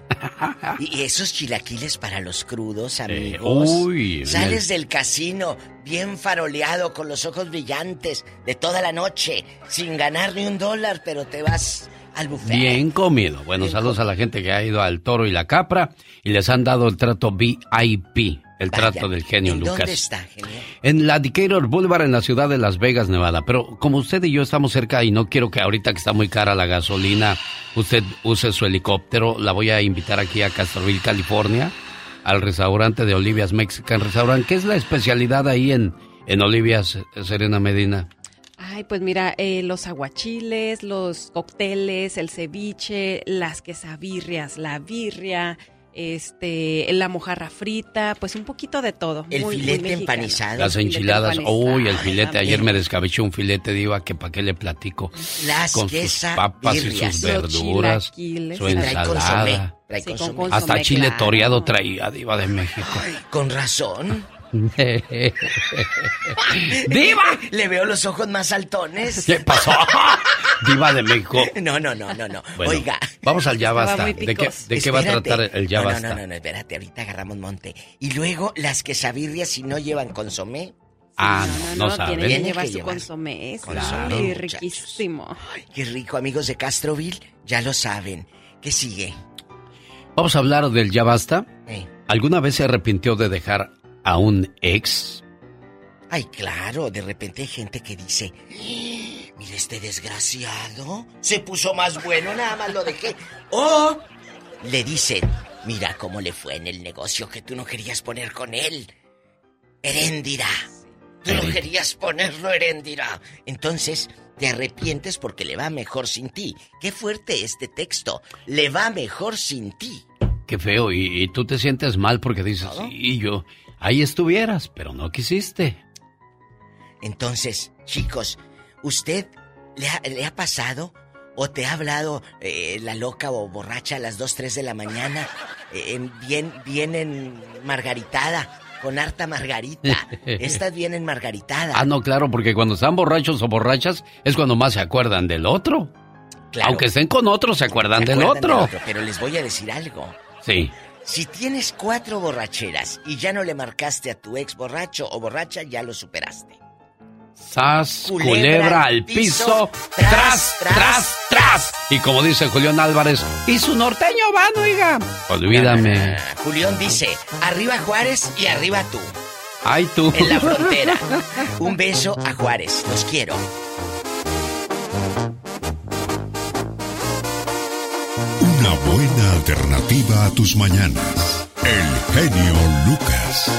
Y esos chilaquiles para los crudos, Eh, amigos. uy, Sales del casino bien faroleado, con los ojos brillantes, de toda la noche, sin ganar ni un dólar, pero te vas al buffet. Bien comido. Bueno, saludos a la gente que ha ido al Toro y la Capra y les han dado el trato VIP, el trato del genio ¿En Lucas. dónde está, genio? En la Decatur Boulevard en la ciudad de Las Vegas, Nevada. Pero como usted y yo estamos cerca y no quiero que ahorita que está muy cara la gasolina, usted use su helicóptero, la voy a invitar aquí a Castroville, California, al restaurante de Olivia's Mexican Restaurant. ¿Qué es la especialidad ahí en, en Olivia's, Serena Medina? Ay, pues mira, eh, los aguachiles, los cócteles, el ceviche, las quesabirrias, la birria, este, la mojarra frita, pues un poquito de todo. El muy- filete empanizado. Las enchiladas. empanizado. Uy, el filete. Ayer me descabeché un filete, Diva, que para qué le platico. Las Con sus papas y sus verduras, su consomé, ensalada. trae Sí, con consomé. consomé, Hasta chile claro. toreado traía, Diva de México. Con razón. ¡Diva! Le veo los ojos más saltones. ¿Qué pasó? Diva de México. No, no, no, no, no. Bueno, Oiga. Vamos al ya basta. ¿De qué, picoso. de qué va a tratar el ya no, basta? No, no, no, espérate, ahorita agarramos monte. Y luego las quesabirrias si no llevan consomé. Ah, No, no, no, sabe. tiene que llevar su consomé. Claro, riquísimo. Qué rico, amigos de Castroville, ya lo saben. ¿Qué sigue? Vamos a hablar del ya basta. Eh. ¿Alguna vez se arrepintió de dejar a un ex? Ay, claro, de repente hay gente que dice, "¡Ah! mira este desgraciado, se puso más bueno, nada más lo dejé. O le dicen, mira cómo le fue en el negocio que tú no querías poner con él. Heréndira. Tú no querías ponerlo heréndira. Entonces, te arrepientes porque le va mejor sin ti. Qué fuerte este texto. Le va mejor sin ti. Qué feo. Y, y tú te sientes mal porque dices, y yo, ahí estuvieras, pero no quisiste. Entonces, chicos, ¿usted le ha, le ha pasado o te ha hablado eh, la loca o borracha a las 2, 3 de la mañana? eh, en- bien, bien en margaritada, con harta margarita. Estas vienen margaritada. Ah, no, claro, porque cuando están borrachos o borrachas es cuando más se acuerdan del otro. Claro. Aunque estén con otro, se acuerdan, ¿Se del, acuerdan otro. Pero les voy a decir algo. Sí. Si tienes cuatro borracheras y ya no le marcaste a tu ex borracho o borracha, ya lo superaste. Sas, Culebra culebra, al piso, piso, tras, tras, tras, tras, tras. Y como dice Julián Álvarez, y su norteño van, oiga. Olvídame. Julián dice, arriba Juárez y arriba tú. Ay, tú. En la frontera. Un beso a Juárez. Los quiero. Una buena alternativa a tus mañanas. El genio Lucas.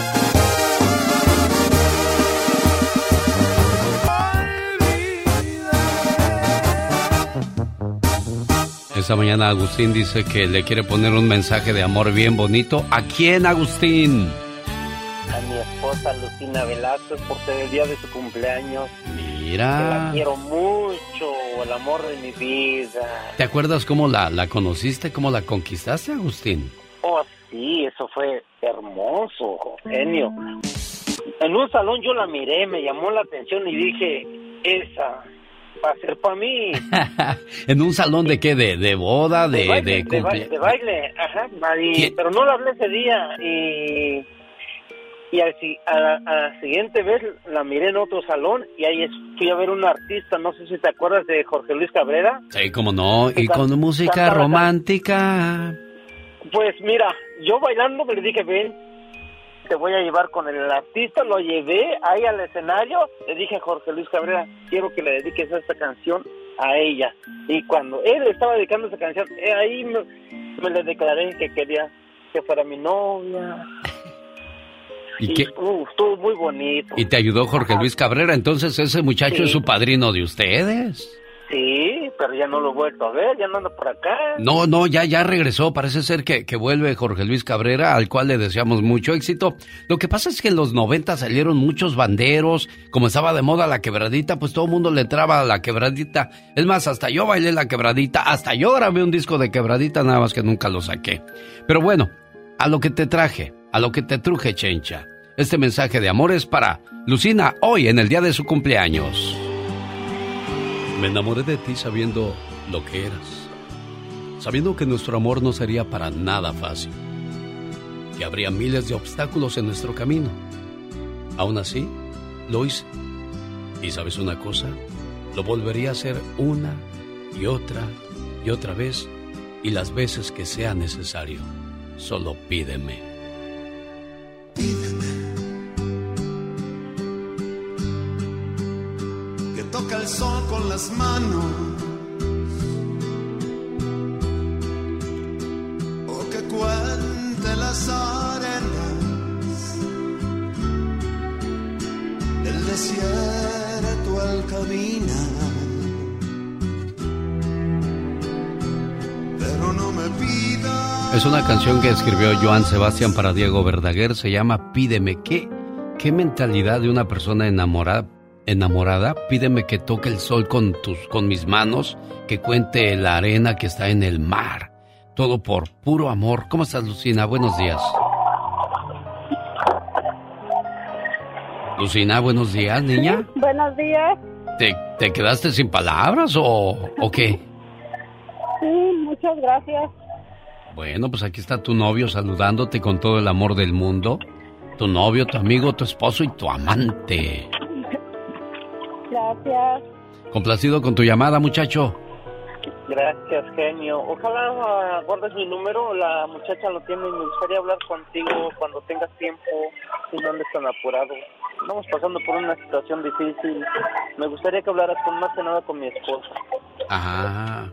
Esta mañana Agustín dice que le quiere poner un mensaje de amor bien bonito. ¿A quién, Agustín? a mi esposa Lucina Velázquez por ser el día de su cumpleaños. Que la Mira. quiero mucho, el amor de mi vida. ¿Te acuerdas cómo la, la conociste, cómo la conquistaste, Agustín? Oh, sí, eso fue hermoso, genio. En un salón yo la miré, me llamó la atención y dije, esa va a ser para mí. ¿En un salón de qué? ¿De, de boda? ¿De, baile, de baile, ajá, pero no la hablé ese día y y al, si- a, la, a la siguiente vez la miré en otro salón y ahí fui a ver un artista, no sé si te acuerdas de Jorge Luis Cabrera. Sí, cómo no. Y con música romántica. Pues mira, yo bailando le dije, ven, te voy a llevar con el artista, lo llevé ahí al escenario, le dije a Jorge Luis Cabrera, quiero que le dediques esta canción a ella. Y cuando él estaba dedicando esa canción, eh, ahí me, me le declaré que quería que fuera mi novia. ¿Y, uh, estuvo muy bonito. ¿Y te ayudó Jorge Luis Cabrera? Entonces ese muchacho Sí. es su padrino de ustedes. Sí, pero ya no lo he vuelto a ver, ya no anda por acá. No, no, ya, ya regresó. Parece ser que, que vuelve Jorge Luis Cabrera, al cual le deseamos mucho éxito. Lo que pasa es que en los 90 salieron muchos banderos. Como estaba de moda la quebradita, pues todo el mundo le entraba a la quebradita. Es más, hasta yo bailé la quebradita. Hasta yo grabé un disco de quebradita, nada más que nunca lo saqué. Pero bueno, a lo que te traje, a lo que te truje, Chencha. Este mensaje de amor es para Lucina hoy en el día de su cumpleaños. Me enamoré de ti sabiendo lo que eras, sabiendo que nuestro amor no sería para nada fácil, que habría miles de obstáculos en nuestro camino. Aún así, lo hice. Y sabes una cosa, lo volvería a hacer una y otra y otra vez y las veces que sea necesario. Solo pídeme. Que toca el sol con las manos. O que cuente las arenas del desierto al caminar Es una canción que escribió Joan Sebastián para Diego Verdaguer, se llama Pídeme. ¿Qué, qué mentalidad de una persona enamorada, enamorada? Pídeme que toque el sol con, tus, con mis manos, que cuente la arena que está en el mar. Todo por puro amor. ¿Cómo estás, Lucina? Buenos días. Lucina, buenos días, niña. Buenos días. ¿Te, te quedaste sin palabras o, o qué? Sí, muchas gracias. Bueno, pues aquí está tu novio saludándote con todo el amor del mundo. Tu novio, tu amigo, tu esposo y tu amante. Gracias. Complacido con tu llamada, muchacho. Gracias, genio. Ojalá ah, guardes mi número, la muchacha lo tiene y me gustaría hablar contigo cuando tengas tiempo y no andes tan apurado. Estamos pasando por una situación difícil. Me gustaría que hablaras con más que nada con mi esposa. Ajá.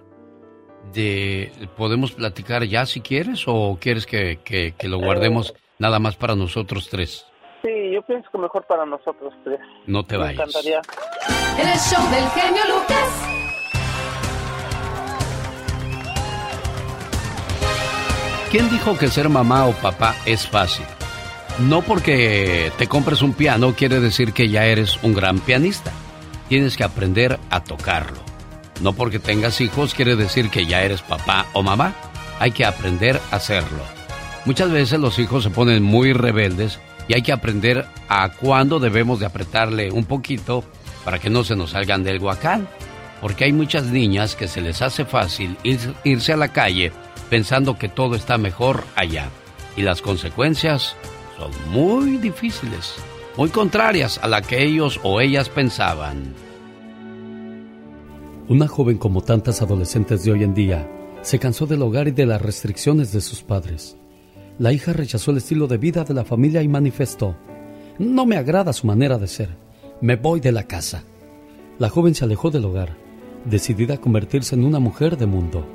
De, ¿Podemos platicar ya si quieres o quieres que, que- que lo guardemos nada más para nosotros tres? Sí, yo pienso que mejor para nosotros tres. No te Me vayas. encantaría. En el show del genio Lucas. ¿Quién dijo que ser mamá o papá es fácil? No porque te compres un piano quiere decir que ya eres un gran pianista. Tienes que aprender a tocarlo. No porque tengas hijos quiere decir que ya eres papá o mamá. Hay que aprender a hacerlo. Muchas veces los hijos se ponen muy rebeldes y hay que aprender a cuándo debemos de apretarle un poquito para que no se nos salgan del guacal. Porque hay muchas niñas que se les hace fácil ir- irse a la calle pensando que todo está mejor allá. Y las consecuencias son muy difíciles, muy contrarias a la que ellos o ellas pensaban. Una joven como tantas adolescentes de hoy en día se cansó del hogar y de las restricciones de sus padres. La hija rechazó el estilo de vida de la familia y manifestó, no me agrada su manera de ser, me voy de la casa. La joven se alejó del hogar, decidida a convertirse en una mujer de mundo.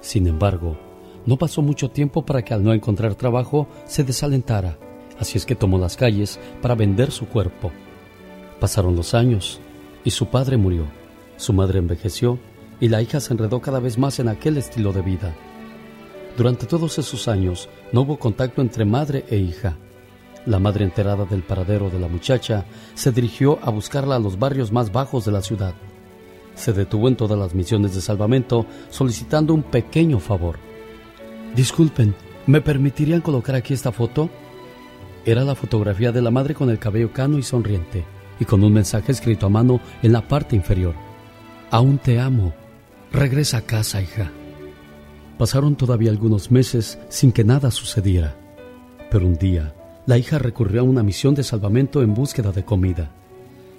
Sin embargo, no pasó mucho tiempo para que al no encontrar trabajo se desalentara, así es que tomó las calles para vender su cuerpo. Pasaron los años y su padre murió, su madre envejeció y la hija se enredó cada vez más en aquel estilo de vida. Durante todos esos años no hubo contacto entre madre e hija. La madre enterada del paradero de la muchacha se dirigió a buscarla a los barrios más bajos de la ciudad. Se detuvo en todas las misiones de salvamento solicitando un pequeño favor. Disculpen, ¿me permitirían colocar aquí esta foto? Era la fotografía de la madre con el cabello cano y sonriente, y con un mensaje escrito a mano en la parte inferior. Aún te amo. Regresa a casa, hija. Pasaron todavía algunos meses sin que nada sucediera. Pero un día, la hija recurrió a una misión de salvamento en búsqueda de comida.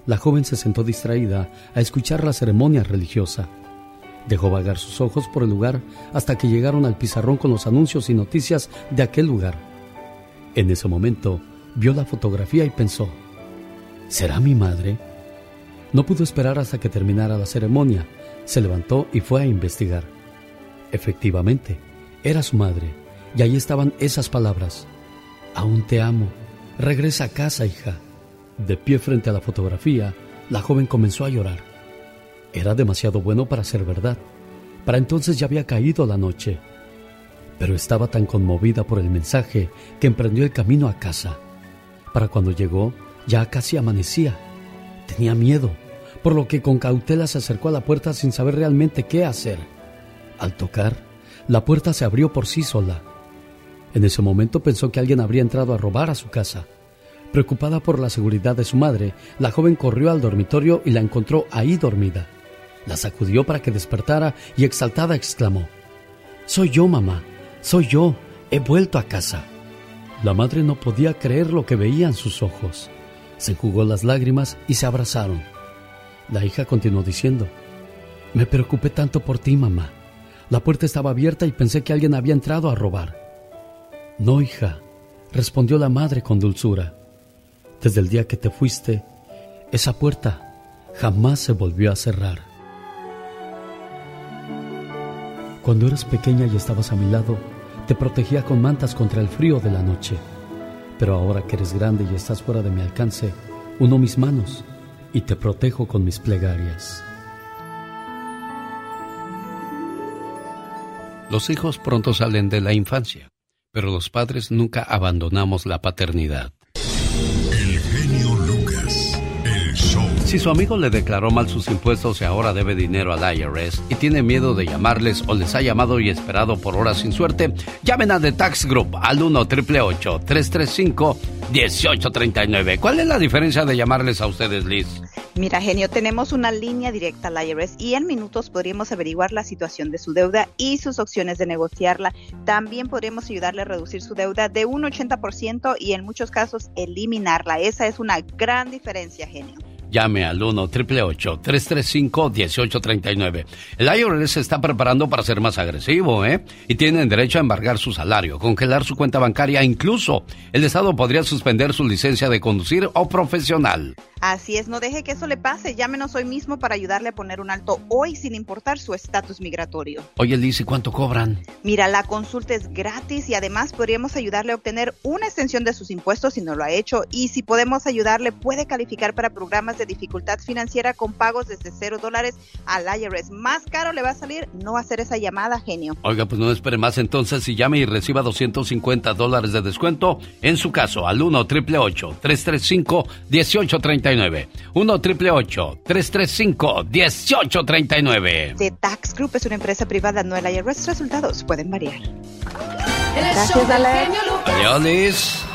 La joven se sentó distraída a escuchar la ceremonia religiosa. Dejó vagar sus ojos por el lugar hasta que llegaron al pizarrón con los anuncios y noticias de aquel lugar. En ese momento, vio la fotografía y pensó, ¿será mi madre? No pudo esperar hasta que terminara la ceremonia. Se levantó y fue a investigar. Efectivamente, era su madre, y ahí estaban esas palabras. Aún te amo. Regresa a casa, hija. De pie frente a la fotografía, la joven comenzó a llorar. Era demasiado bueno para ser verdad. Para entonces ya había caído la noche. Pero estaba tan conmovida por el mensaje que emprendió el camino a casa. Para cuando llegó, ya casi amanecía. Tenía miedo, por lo que con cautela se acercó a la puerta sin saber realmente qué hacer. Al tocar, la puerta se abrió por sí sola. En ese momento pensó que alguien habría entrado a robar a su casa. Preocupada por la seguridad de su madre, la joven corrió al dormitorio y la encontró ahí dormida. La sacudió para que despertara y exaltada exclamó, Soy yo, mamá, soy yo, he vuelto a casa. La madre no podía creer lo que veía en sus ojos. Se enjugó las lágrimas y se abrazaron. La hija continuó diciendo, Me preocupé tanto por ti, mamá. La puerta estaba abierta y pensé que alguien había entrado a robar. No, hija, respondió la madre con dulzura. Desde el día que te fuiste, esa puerta jamás se volvió a cerrar. Cuando eras pequeña y estabas a mi lado, te protegía con mantas contra el frío de la noche. Pero ahora que eres grande y estás fuera de mi alcance, uno mis manos y te protejo con mis plegarias. Los hijos pronto salen de la infancia, pero los padres nunca abandonamos la paternidad. Si su amigo le declaró mal sus impuestos y ahora debe dinero al IRS y tiene miedo de llamarles o les ha llamado y esperado por horas sin suerte, llamen a The Tax Group al 1 335 1839 ¿Cuál es la diferencia de llamarles a ustedes, Liz? Mira, genio, tenemos una línea directa al IRS y en minutos podríamos averiguar la situación de su deuda y sus opciones de negociarla. También podríamos ayudarle a reducir su deuda de un 80% y en muchos casos eliminarla. Esa es una gran diferencia, genio. Llame al 1 335 1839 El IRS se está preparando para ser más agresivo, ¿eh? Y tienen derecho a embargar su salario, congelar su cuenta bancaria, incluso el Estado podría suspender su licencia de conducir o profesional. Así es, no deje que eso le pase. Llámenos hoy mismo para ayudarle a poner un alto hoy sin importar su estatus migratorio. Oye, Liz, ¿y cuánto cobran? Mira, la consulta es gratis y además podríamos ayudarle a obtener una extensión de sus impuestos si no lo ha hecho. Y si podemos ayudarle, puede calificar para programas de dificultad financiera con pagos desde cero dólares al IRS. Más caro le va a salir no hacer esa llamada, genio. Oiga, pues no espere más entonces y llame y reciba 250 dólares de descuento en su caso al 1 335 1839 1 888 335 1839 The Tax Group es una empresa privada, no el IRS. Resultados pueden variar. Gracias, Alex. Adiós, Liz.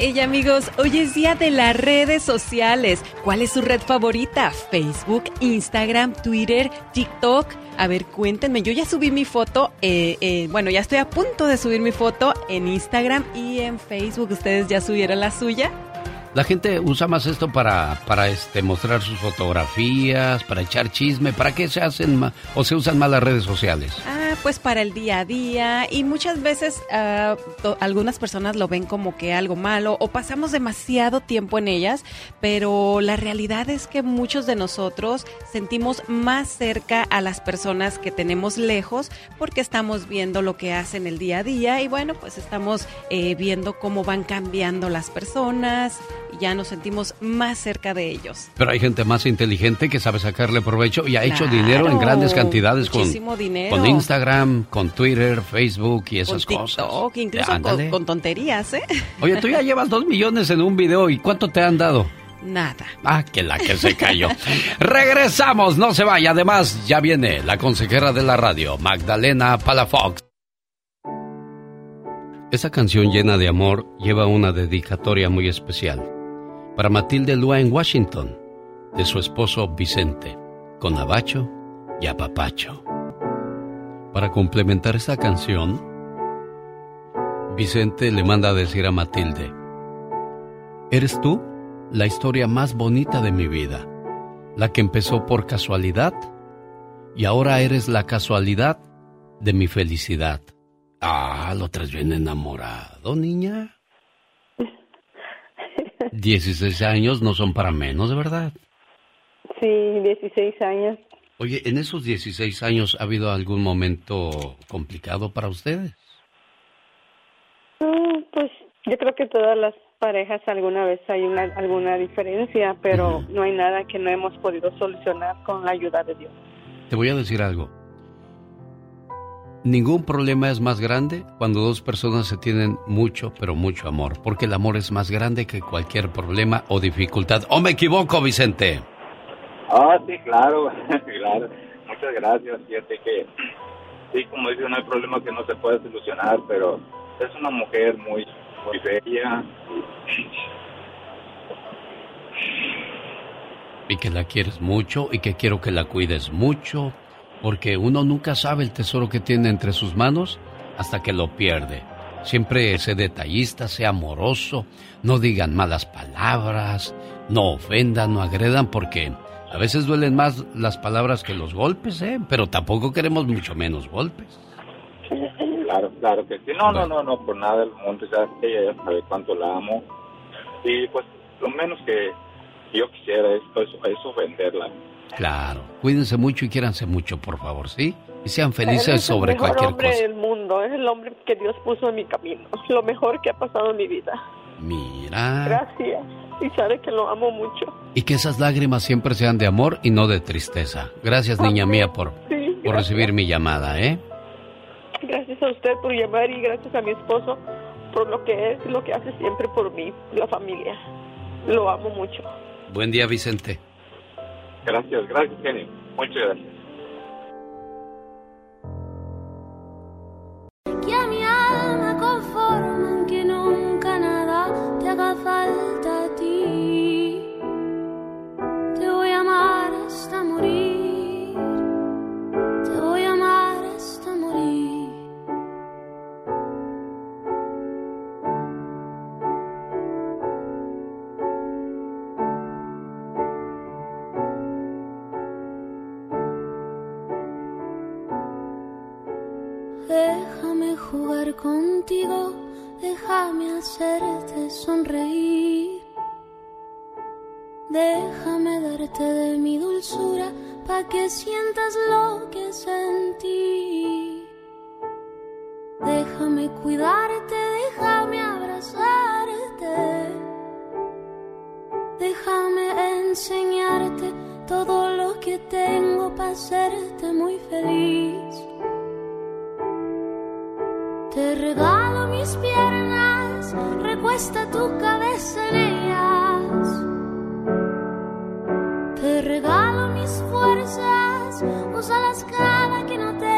Hey amigos, hoy es día de las redes sociales. ¿Cuál es su red favorita? ¿Facebook, Instagram, Twitter, TikTok? A ver, cuéntenme. Yo ya subí mi foto. Eh, eh, bueno, ya estoy a punto de subir mi foto en Instagram y en Facebook. ¿Ustedes ya subieron la suya? La gente usa más esto para, para este, mostrar sus fotografías, para echar chisme. ¿Para qué se hacen o se usan más las redes sociales? Ah, pues para el día a día y muchas veces uh, algunas personas lo ven como que algo malo o pasamos demasiado tiempo en ellas, pero la realidad es que muchos de nosotros sentimos más cerca a las personas que tenemos lejos porque estamos viendo lo que hacen el día a día y bueno, pues estamos eh, viendo cómo van cambiando las personas y ya nos sentimos más cerca de ellos. Pero hay gente más inteligente que sabe sacarle provecho y ha hecho dinero en grandes cantidades con, dinero. con Instagram, con Twitter, Facebook y esas con cosas. TikTok, incluso con, con, tonterías, ¿eh? Oye, tú ya llevas dos millones en un video y ¿cuánto te han dado? Nada. Ah, que la que se cayó. Regresamos, no se vaya. Además, ya viene la consejera de la radio, Magdalena Palafox. Esa canción llena de amor lleva una dedicatoria muy especial para Matilde Lua en Washington, de su esposo Vicente, con abacho y apapacho. Para complementar esta canción, Vicente le manda a decir a Matilde, ¿eres tú la historia más bonita de mi vida? La que empezó por casualidad y ahora eres la casualidad de mi felicidad. Ah, lo traes bien enamorado, niña. 16 años no son para menos, ¿verdad? Sí, 16 años. Oye, ¿en esos 16 años ha habido algún momento complicado para ustedes? Mm, pues yo creo que todas las parejas alguna vez hay una, alguna diferencia, pero no hay nada que no hemos podido solucionar con la ayuda de Dios. Te voy a decir algo. Ningún problema es más grande cuando dos personas se tienen mucho, pero mucho amor, porque el amor es más grande que cualquier problema o dificultad. ¿O me equivoco, Vicente? Ah, sí, claro, claro. Muchas gracias. Fíjate que, sí, como dice, no hay problema que no se pueda solucionar, pero es una mujer muy, muy bella. Y que la quieres mucho y que quiero que la cuides mucho, porque uno nunca sabe el tesoro que tiene entre sus manos hasta que lo pierde. Siempre sé detallista, sea amoroso, no digan malas palabras, no ofendan, no agredan, porque a veces duelen más las palabras que los golpes, ¿eh? Pero tampoco queremos mucho menos golpes. Claro, claro que sí. No, no, no, no, por nada del mundo. Ya, ella ya sabe cuánto la amo. Y pues lo menos que yo quisiera es eso, es ofenderla. Claro. Cuídense mucho y quiéranse mucho, por favor, ¿sí? Y sean felices es sobre el mejor cualquier hombre cosa. del mundo, es el hombre que Dios puso en mi camino, lo mejor que ha pasado en mi vida. Mira. Gracias. Y sabe que lo amo mucho. Y que esas lágrimas siempre sean de amor y no de tristeza. Gracias, niña mía, por, Sí, por recibir mi llamada, ¿eh? Gracias a usted por llamar y gracias a mi esposo por lo que es y lo que hace siempre por mí, la familia. Lo amo mucho. Buen día, Vicente. Gracias, gracias, genio. Muchas gracias. que a mi alma conforman que nunca nada te haga falta a ti. Te voy a amar hasta morir, Déjame jugar contigo, déjame hacerte sonreír. Déjame darte de mi dulzura pa' que sientas lo que sentí. Déjame cuidarte, déjame abrazarte. Déjame enseñarte todo lo que tengo para hacerte muy feliz. Te regalo mis piernas, recuesta tu cabeza en ellas. Te regalo mis fuerzas, úsalas cada que no tengas.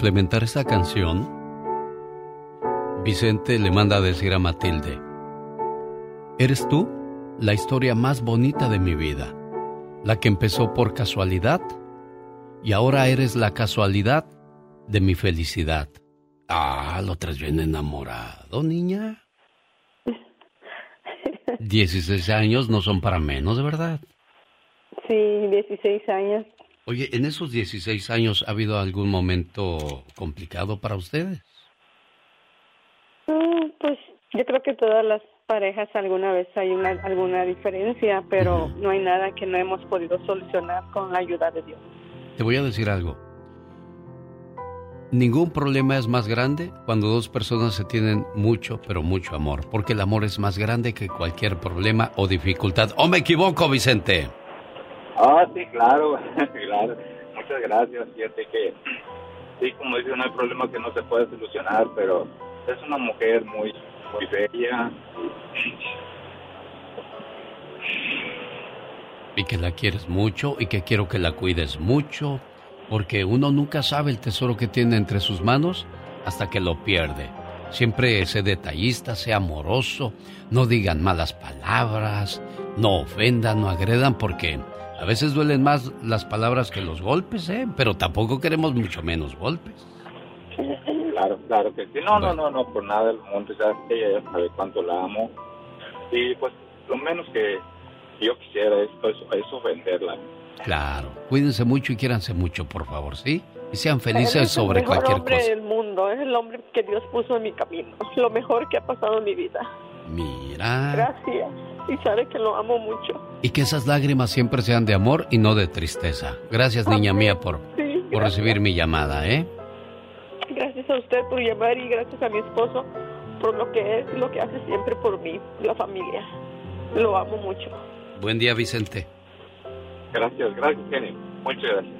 Complementar esta canción, Vicente le manda a decir a Matilde, Eres tú la historia más bonita de mi vida, la que empezó por casualidad y ahora eres la casualidad de mi felicidad. Ah, lo traes bien enamorado, niña. 16 años no son para menos, de verdad. Sí, 16 años. Oye, ¿en esos 16 años ha habido algún momento complicado para ustedes? Mm, Pues yo creo que todas las parejas alguna vez hay una, alguna diferencia, pero no hay nada que no hemos podido solucionar con la ayuda de Dios. Te voy a decir algo. Ningún problema es más grande cuando dos personas se tienen mucho, pero mucho amor, porque el amor es más grande que cualquier problema o dificultad. ¿O me equivoco, Vicente? Ah, sí, claro, claro. Muchas gracias. Fíjate que, sí, como dice, no hay problema que no se pueda solucionar, pero es una mujer muy, muy bella. Y que la quieres mucho y que quiero que la cuides mucho porque uno nunca sabe el tesoro que tiene entre sus manos hasta que lo pierde. Siempre sea detallista, sea amoroso, no digan malas palabras, no ofendan, no agredan, porque a veces duelen más las palabras que los golpes, ¿eh? Pero tampoco queremos mucho menos golpes. Claro, claro que sí. No, no, no, no, por nada del mundo. Ya, ella ya sabe cuánto la amo. Y pues lo menos que yo quisiera es, pues, es ofenderla. Claro. Cuídense mucho y quiéranse mucho, por favor, ¿sí? Y sean felices es sobre el mejor cualquier hombre cosa. del mundo, es el hombre que Dios puso en mi camino, es lo mejor que ha pasado en mi vida. Mira. Gracias. Y sabe que lo amo mucho. Y que esas lágrimas siempre sean de amor y no de tristeza. Gracias, niña mía, por, Sí, por recibir mi llamada, ¿eh? Gracias a usted por llamar y gracias a mi esposo por lo que es, lo que hace siempre por mí, la familia. Lo amo mucho. Buen día, Vicente. Gracias, gracias, Kenny. Muchas gracias.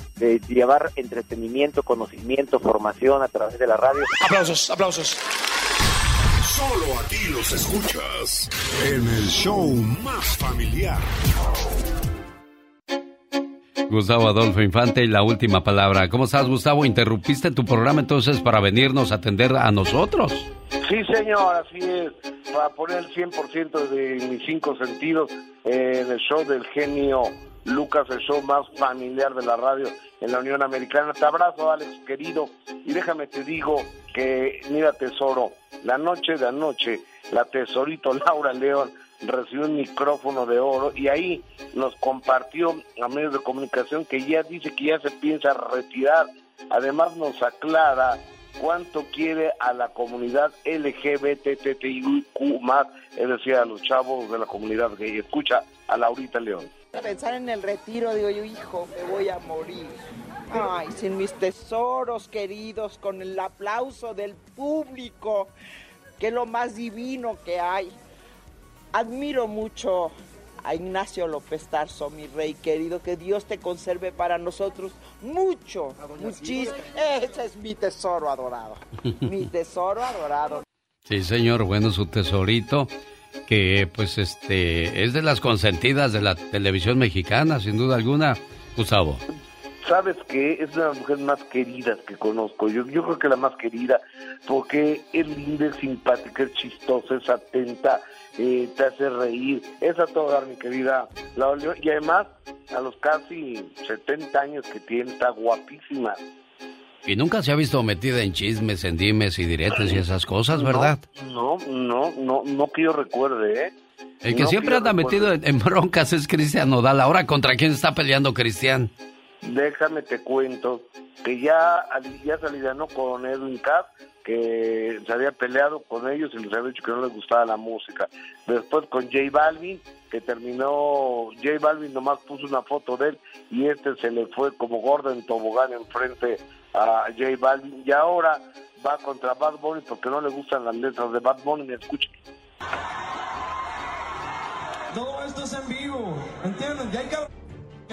de llevar entretenimiento, conocimiento, formación a través de la radio. Aplausos, aplausos. Solo aquí los escuchas en el show más familiar. Gustavo Adolfo Infante y la última palabra. ¿Cómo estás, Gustavo? ¿Interrumpiste tu programa entonces para venirnos a atender a nosotros? Sí, señor, así es. Para poner el 100% de mis cinco sentidos en el show del genio Lucas, el show más familiar de la radio en la Unión Americana. Te abrazo, Alex, querido. Y déjame te digo que, mira, tesoro, la noche de anoche, la tesorito Laura León recibió un micrófono de oro y ahí nos compartió a medios de comunicación que ya dice que ya se piensa retirar. Además nos aclara cuánto quiere a la comunidad LGBTTIQ más, es decir, a los chavos de la comunidad gay. Escucha a Laurita León. Pensar en el retiro, digo yo, hijo, me voy a morir. Ay, sin mis tesoros queridos, con el aplauso del público, que es lo más divino que hay. Admiro mucho a Ignacio López Tarso, mi rey querido, que Dios te conserve para nosotros mucho, muchísimo. Ese es mi tesoro adorado, mi tesoro adorado. Sí, señor. Bueno, su tesorito, que pues este es de las consentidas de la televisión mexicana, sin duda alguna. Gustavo. ¿Sabes qué? Es una de las mujeres más queridas que conozco. Yo, yo creo que la más querida porque es linda, es simpática, es chistosa, es atenta, eh, te hace reír. Es a todo mi querida Laura León. Y además, a los casi 70 años que tiene, está guapísima. Y nunca se ha visto metida en chismes, en dimes y diretes y esas cosas, ¿verdad? No, no, no, no que yo recuerde, ¿eh? El que No siempre anda recuerde. metido en, en broncas es Cristian Nodal. Ahora, ¿contra quién está peleando Cristian? Déjame te cuento que ya, ya alivianó con Edwin Cass, que se había peleado con ellos y les había dicho que no les gustaba la música. Después con J Balvin, que terminó, J Balvin nomás puso una foto de él y este se le fue como gordo en tobogán enfrente a J Balvin. Y ahora va contra Bad Bunny porque no le gustan las letras de Bad Bunny. Escuchen. Todo esto es en vivo, ¿entienden? Ya hay que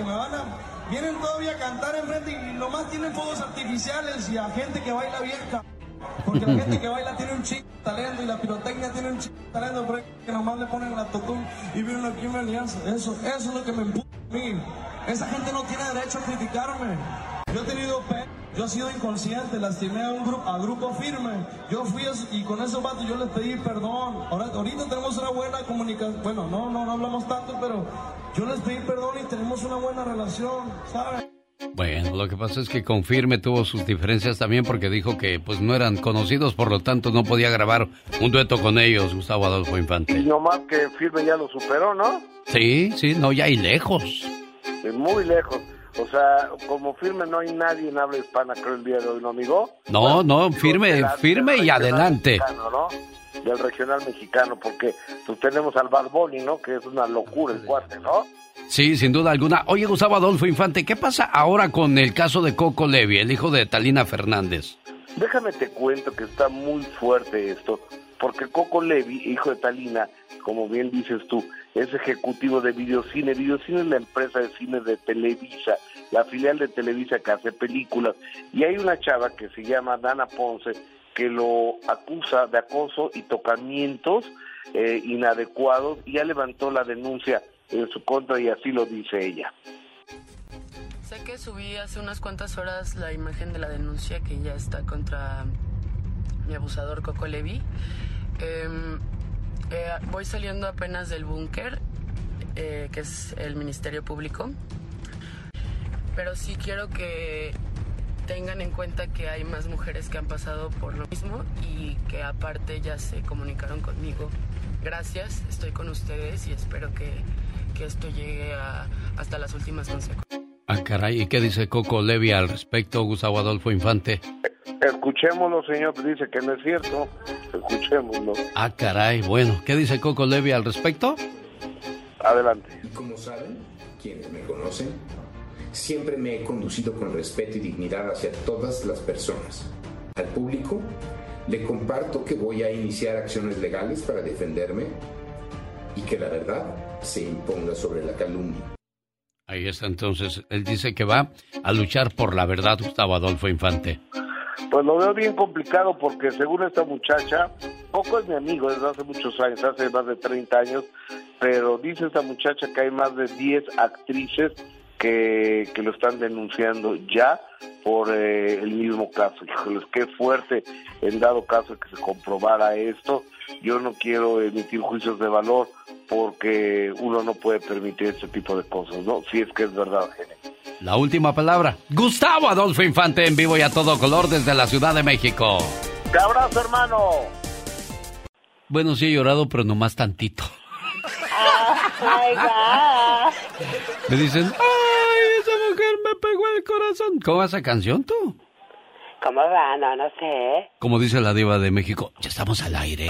me van a... Vienen todavía a cantar enfrente y nomás tienen fuegos artificiales y a gente que baila cabrón. Porque la gente que baila tiene un chico talento y la pirotecnia tiene un chico talento, pero es que nomás le ponen la totún y vienen aquí en alianza. Eso, eso es lo que me empuja a mí. Esa gente no tiene derecho a criticarme. Yo he tenido pe yo he sido inconsciente, lastimé a un grupo, a grupo firme. Yo fui a- y con esos vatos yo les pedí perdón. Ahora, ahorita tenemos una buena comunicación. Bueno, no, no, no hablamos tanto, pero yo les pedí perdón y tenemos una buena relación, ¿sabes? Bueno, lo que pasa es que Confirme tuvo sus diferencias también porque dijo que pues no eran conocidos, por lo tanto no podía grabar un dueto con ellos, Gustavo Adolfo Y Infante. nomás que Firme ya lo superó, ¿no? Sí, sí, no, ya hay lejos. Muy lejos. O sea, como Firme no hay nadie en habla hispana, creo, el día de hoy, ¿no, amigo? No, no, firme, firme del y adelante. mexicano, ¿no? Del regional mexicano, porque pues tenemos al Bad Bunny, ¿no? Que es una locura el cuate, ¿no? Sí, sin duda alguna. Oye, Gustavo Adolfo Infante, ¿qué pasa ahora con el caso de Coco Levi, el hijo de Talina Fernández? Déjame te cuento que está muy fuerte esto, porque Coco Levi, hijo de Talina, como bien dices tú, es ejecutivo de Videocine. Videocine es la empresa de cine de Televisa, la filial de Televisa que hace películas. Y hay una chava que se llama Dana Ponce que lo acusa de acoso y tocamientos eh, inadecuados y ya levantó la denuncia en su contra y así lo dice ella. Sé que subí hace unas cuantas horas la imagen de la denuncia que ya está contra mi abusador Coco Levi. Em, eh, voy saliendo apenas del búnker, eh, que es el Ministerio Público, pero sí quiero que tengan en cuenta que hay más mujeres que han pasado por lo mismo y que aparte ya se comunicaron conmigo. Gracias, estoy con ustedes y espero que, que esto llegue a- hasta las últimas consecuencias. Ah, caray, ¿y qué dice Coco Levi al respecto, Gustavo Adolfo Infante? Escuchémoslo, señor, dice que no es cierto. Escuchémoslo. Ah, caray, bueno, ¿qué dice Coco Levi al respecto? Adelante. Y como saben, quienes me conocen, siempre me he conducido con respeto y dignidad hacia todas las personas. Al público, le comparto que voy a iniciar acciones legales para defenderme y que la verdad se imponga sobre la calumnia. Ahí está entonces, él dice que va a luchar por la verdad, Gustavo Adolfo Infante. Pues lo veo bien complicado porque según esta muchacha, Coco es mi amigo desde hace muchos años, hace más de 30 años, pero dice esta muchacha que hay más de 10 actrices que, que lo están denunciando ya por eh, el mismo caso. Híjoles, qué fuerte en dado caso que se comprobara esto. Yo no quiero emitir juicios de valor porque uno no puede permitir este tipo de cosas, ¿no? Si es que es verdad, Genio. La última palabra. Gustavo Adolfo Infante en vivo y a todo color desde la Ciudad de México. ¡Te abrazo, hermano! Bueno, sí he llorado, pero nomás tantito. Me dicen, ¡ay, esa mujer me pegó el corazón! ¿Cómo va esa canción tú? ¿Cómo va? No, no sé. Como dice la diva de México, ya estamos al aire.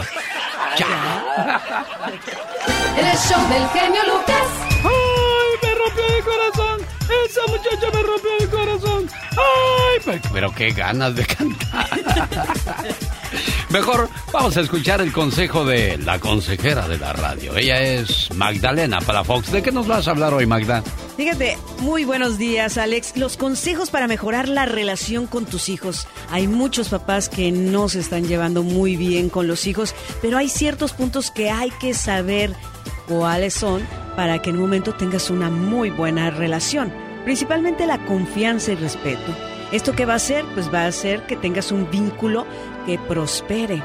En el show del genio Lucas. ¡Ay, me rompió el corazón! ¡Esa muchacha me rompió el corazón! ¡Ay! Pero, pero qué ganas de cantar. Mejor vamos a escuchar el consejo de la consejera de la radio. Ella es Magdalena Palafox. ¿De qué nos vas a hablar hoy, Magda? Fíjate, muy buenos días, Alex. Los consejos para mejorar la relación con tus hijos. Hay muchos papás que no se están llevando muy bien con los hijos, pero hay ciertos puntos que hay que saber cuáles son para que en un momento tengas una muy buena relación. Principalmente la confianza y respeto. ¿Esto qué va a hacer? Pues va a hacer que tengas un vínculo que prospere.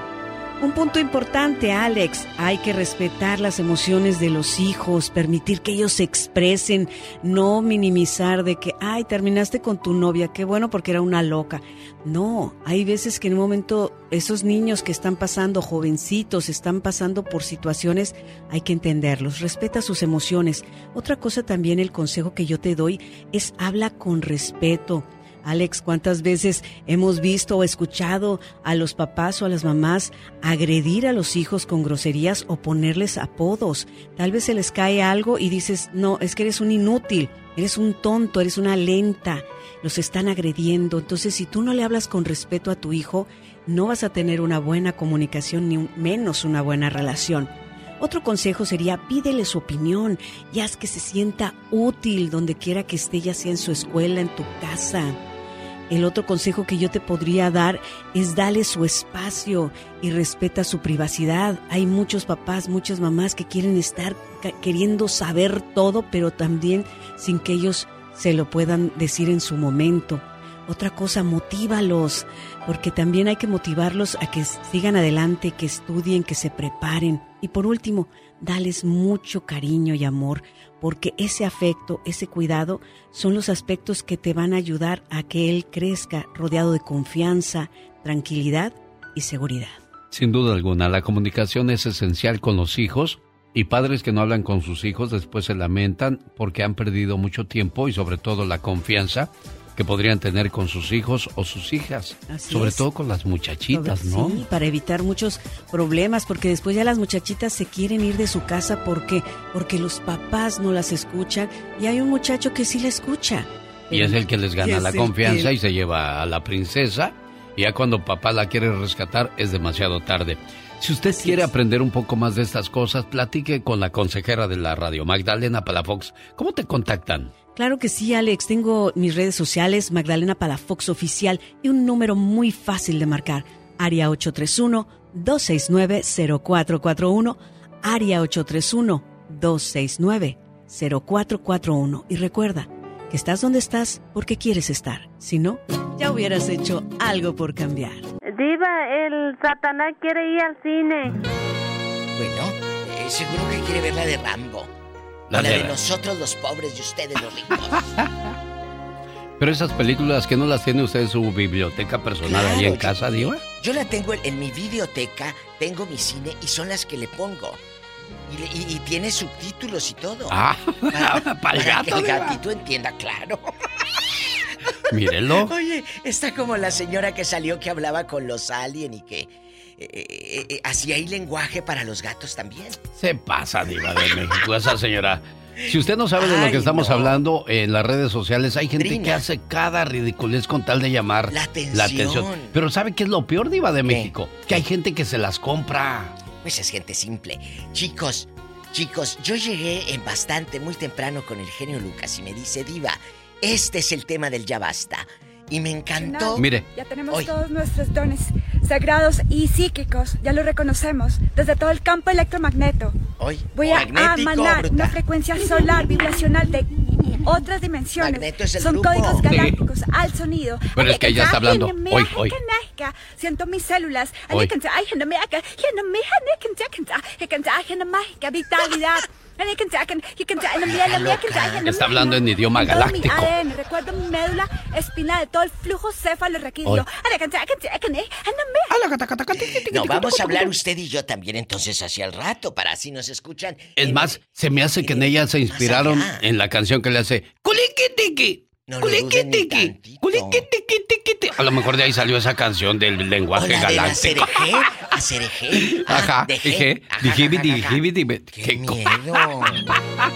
Un punto importante, Alex, hay que respetar las emociones de los hijos, permitir que ellos se expresen, no minimizar de que, ay, terminaste con tu novia, qué bueno porque era una loca. No, hay veces que en un momento esos niños que están pasando, jovencitos, están pasando por situaciones, hay que entenderlos, respeta sus emociones. Otra cosa también, el consejo que yo te doy es habla con respeto. Alex, ¿cuántas veces hemos visto o escuchado a los papás o a las mamás agredir a los hijos con groserías o ponerles apodos? Tal vez se les cae algo y dices, no, es que eres un inútil, eres un tonto, eres una lenta, los están agrediendo. Entonces, si tú no le hablas con respeto a tu hijo, no vas a tener una buena comunicación ni menos una buena relación. Otro consejo sería pídele su opinión y haz que se sienta útil donde quiera que esté, ya sea en su escuela, en tu casa. El otro consejo que yo te podría dar es darle su espacio y respeta su privacidad. Hay muchos papás, muchas mamás que quieren estar queriendo saber todo, pero también sin que ellos se lo puedan decir en su momento. Otra cosa, motívalos, porque también hay que motivarlos a que sigan adelante, que estudien, que se preparen. Y por último, dales mucho cariño y amor, porque ese afecto, ese cuidado son los aspectos que te van a ayudar a que él crezca rodeado de confianza, tranquilidad y seguridad. Sin duda alguna, la comunicación es esencial con los hijos y padres que no hablan con sus hijos después se lamentan porque han perdido mucho tiempo y sobre todo la confianza que podrían tener con sus hijos o sus hijas, sobre todo con las muchachitas, ¿no? Sí, para evitar muchos problemas, porque después ya las muchachitas se quieren ir de su casa porque porque los papás no las escuchan y hay un muchacho que sí la escucha. Y es el que les gana la confianza y se lleva a la princesa y ya cuando papá la quiere rescatar es demasiado tarde. Si usted quiere aprender un poco más de estas cosas, platique con la consejera de la radio, Magdalena Palafox. ¿Cómo te contactan? Claro que sí, Alex. Tengo mis redes sociales, Magdalena Palafox Oficial, y un número muy fácil de marcar. Área 831-269-0441. Área 831-269-0441. Y recuerda que estás donde estás porque quieres estar. Si no, ya hubieras hecho algo por cambiar. Diva, el Satanás quiere ir al cine. Bueno, eh, seguro que quiere ver la de Rambo. La, de, nosotros los pobres y ustedes los ricos. Pero esas películas que no las tiene usted en su biblioteca personal ahí en casa, Diva. Yo la tengo en, mi biblioteca, tengo mi cine y son las que le pongo. Y, tiene subtítulos y todo. Ah, para, el gato. que el gatito entienda, claro. Mírelo. Oye, está como la señora que salió que hablaba con los alien y que eh, eh, hacía ahí lenguaje para los gatos también. Se pasa, Diva de México, esa señora. Si usted no sabe de lo que estamos hablando en las redes sociales, hay gente que hace cada ridiculez con tal de llamar la atención. Pero ¿sabe qué es lo peor, Diva de México? Que hay gente que se las compra. Pues es gente simple. Chicos, chicos, yo llegué en bastante, muy temprano con el genio Lucas y me dice, Diva, este es el tema del ya basta. Y me encantó. Mire. Ya tenemos todos nuestros dones sagrados y psíquicos. Ya lo reconocemos. Desde todo el campo electromagneto. Hoy. Voy a emanar una frecuencia solar vibracional de otras dimensiones. Son códigos galácticos al sonido. Pero es que ella está hablando. Hoy, hoy. Siento mis células. Vitalidad. Está hablando en idioma galáctico. recuerdo mi médula de todo el flujo. No, vamos a hablar usted y yo también entonces hacia el rato, para así nos escuchan. Es más, se me hace que en ella se inspiraron en la canción que le hace Kulikitiki. No A lo mejor de ahí salió esa canción del lenguaje galáctico. Acerejé, Ajá, dije, dije, dije, Qué miedo.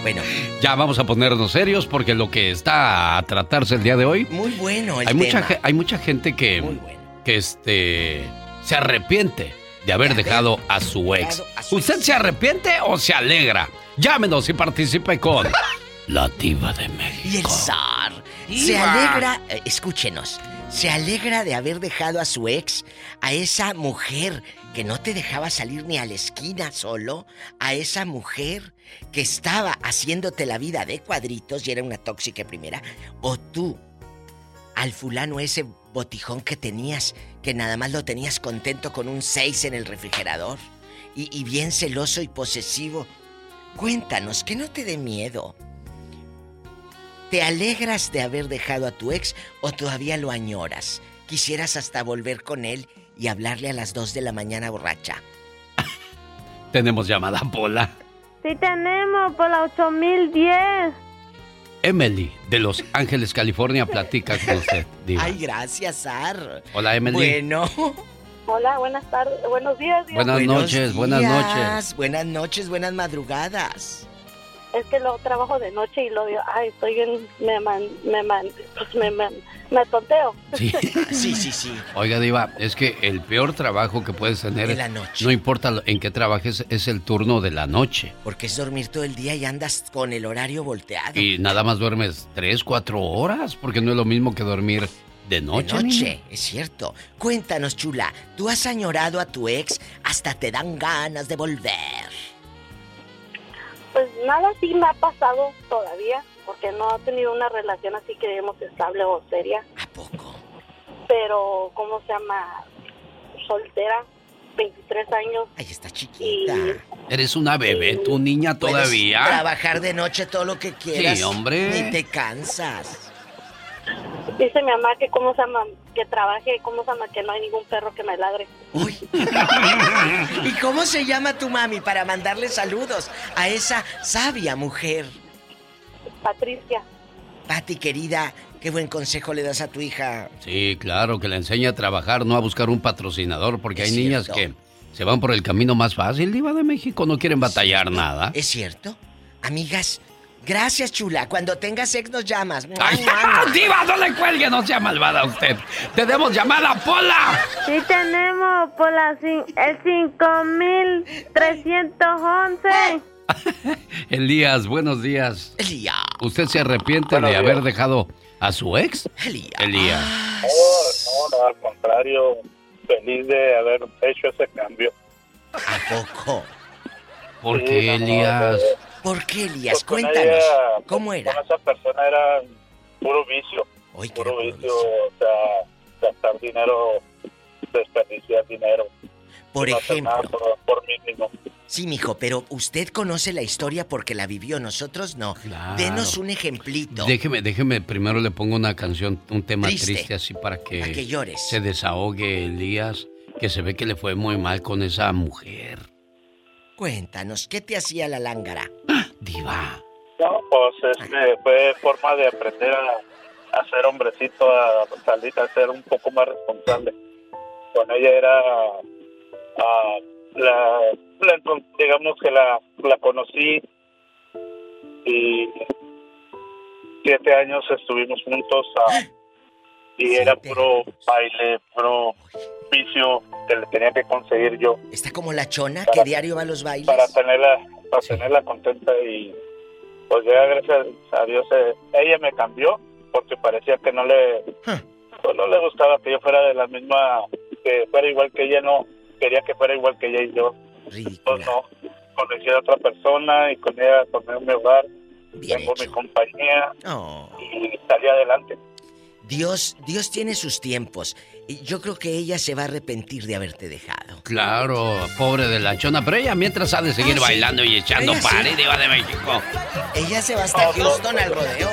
Bueno. Ya vamos a ponernos serios porque lo que está a tratarse el día de hoy. Muy bueno el hay mucha hay mucha gente que que este se arrepiente de haber dejado a su ex. ¿Usted se arrepiente o se alegra? Llámenos y participe con la diva de México. Y el zar. Se alegra, eh, escúchenos, se alegra de haber dejado a su ex, a esa mujer que no te dejaba salir ni a la esquina solo, a esa mujer que estaba haciéndote la vida de cuadritos y era una tóxica primera, o tú, al fulano ese botijón que tenías, que nada más lo tenías contento con un 6 en el refrigerador, y, y bien celoso y posesivo. Cuéntanos, que no te dé miedo. ¿Te alegras de haber dejado a tu ex o todavía lo añoras? Quisieras hasta volver con él y hablarle a las 2 de la mañana borracha. tenemos llamada, Pola. Sí, tenemos, Pola 8010. Emily, de Los Ángeles, California, platica con usted. Ay, gracias, Sar. Hola, Emily. Bueno. Hola, buenas tardes, buenos días. Buenas noches, buenas noches. Buenas noches, buenas madrugadas. Es que luego trabajo de noche y luego digo, ay, estoy bien, me man, me man, pues me, man, me tonteo. Sí. sí, sí, sí. Oiga, Diva, es que el peor trabajo que puedes tener. De la noche. No importa lo- en qué trabajes, es el turno de la noche. Porque es dormir todo el día y andas con el horario volteado. Y nada más duermes tres, cuatro horas, porque no es lo mismo que dormir de noche. De noche, niña. es cierto. Cuéntanos, chula, ¿tú has añorado a tu ex hasta te dan ganas de volver? Pues nada así me ha pasado todavía, porque no he tenido una relación así que digamos estable o seria. ¿A poco? Pero, ¿cómo se llama? Soltera, 23 años. Ahí está chiquita. Eres una bebé, tu niña todavía. Trabajar de noche todo lo que quieras. Sí, hombre. Ni te cansas. Dice mi mamá que cómo se llama, que trabaje, cómo se llama, que no hay ningún perro que me ladre. ¿Y cómo se llama tu mami para mandarle saludos a esa sabia mujer? Patricia. Pati, querida, qué buen consejo le das a tu hija. Sí, claro, que le enseñe a trabajar, no a buscar un patrocinador, porque Es hay niñas que se van por el camino más fácil, Diva de México, no quieren batallar nada. ¿Es cierto? Amigas, gracias, chula. Cuando tengas ex nos llamas. ¡Ay, Diva, no le cuelgue, no sea malvada usted! ¡Tenemos llamada, Pola! Sí tenemos por la, cin- el 5311. Elías, buenos días. Elías. ¿Usted se arrepiente Buenos de haber dejado a su ex? Elías. Elías. No, no, al contrario, feliz de haber hecho ese cambio. ¿A poco? ¿Por Sí, qué, no, no, Elías? ¿Por qué, Elías? Pues Cuéntanos. ella- ¿Cómo era? Con esa persona era puro vicio. puro vicio, o sea, gastar dinero, desperdiciar dinero. Por No ejemplo. Por, por mí mismo. Sí, mijo, pero usted conoce la historia porque la vivió, nosotros no. Denos un ejemplito. Déjeme, déjeme, primero le pongo una canción, un tema Triste. triste, así para que, Para que llores. se desahogue Elías, que se ve que le fue muy mal con esa mujer. Cuéntanos, ¿qué te hacía la lángara? Diva. No, pues este, fue forma de aprender a, a ser hombrecito, a salir, a ser un poco más responsable. Con ella era, ah, la, digamos que la, la conocí y siete años estuvimos juntos ah, y era puro baile, puro vicio que le tenía que conseguir yo. Está como la chona que diario va a los bailes. para tenerla para tenerla contenta y pues ya gracias a Dios eh, ella me cambió porque parecía que no le pues, no le gustaba que yo fuera de la misma que fuera igual que ella no quería que fuera igual que ella y yo. Pues no conocí a otra persona y con ella tomé mi hogar tengo mi compañía y salí adelante Dios, Dios tiene sus tiempos. Y yo creo que ella se va a arrepentir de haberte dejado. Claro, pobre de la chona, pero ella mientras ha de seguir Ah, sí. bailando y echando sí. pared, Diva de México. Ella se va hasta Houston al rodeo.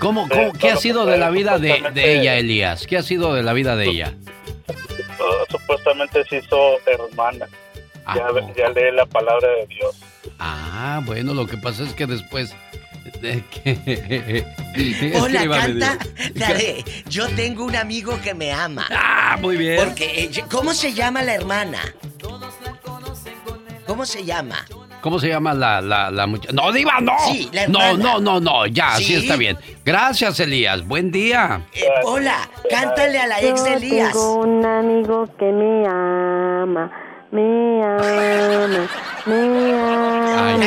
¿Cómo, cómo- qué ha sido de la vida de, de ella, Elías? ¿Qué ha sido de la vida de ella? Uh, supuestamente se hizo hermana ya, ya lee la palabra de Dios Ah, bueno, lo que pasa es que después... que- Hola, canta la de Yo tengo un amigo que me ama. Ah, muy bien. Porque, ella- ¿cómo se llama la hermana? ¿Cómo se llama? ¿Cómo se llama la, la, la muchacha? ¡No, Diva, no! Sí, la no, hermana. no, no, no, ya, sí. ¿Sí? está bien. Gracias, Elías. Buen día. Eh, hola, cántale a la ex de Yo Elías. tengo un amigo que me ama, me ama, me ama. Ay.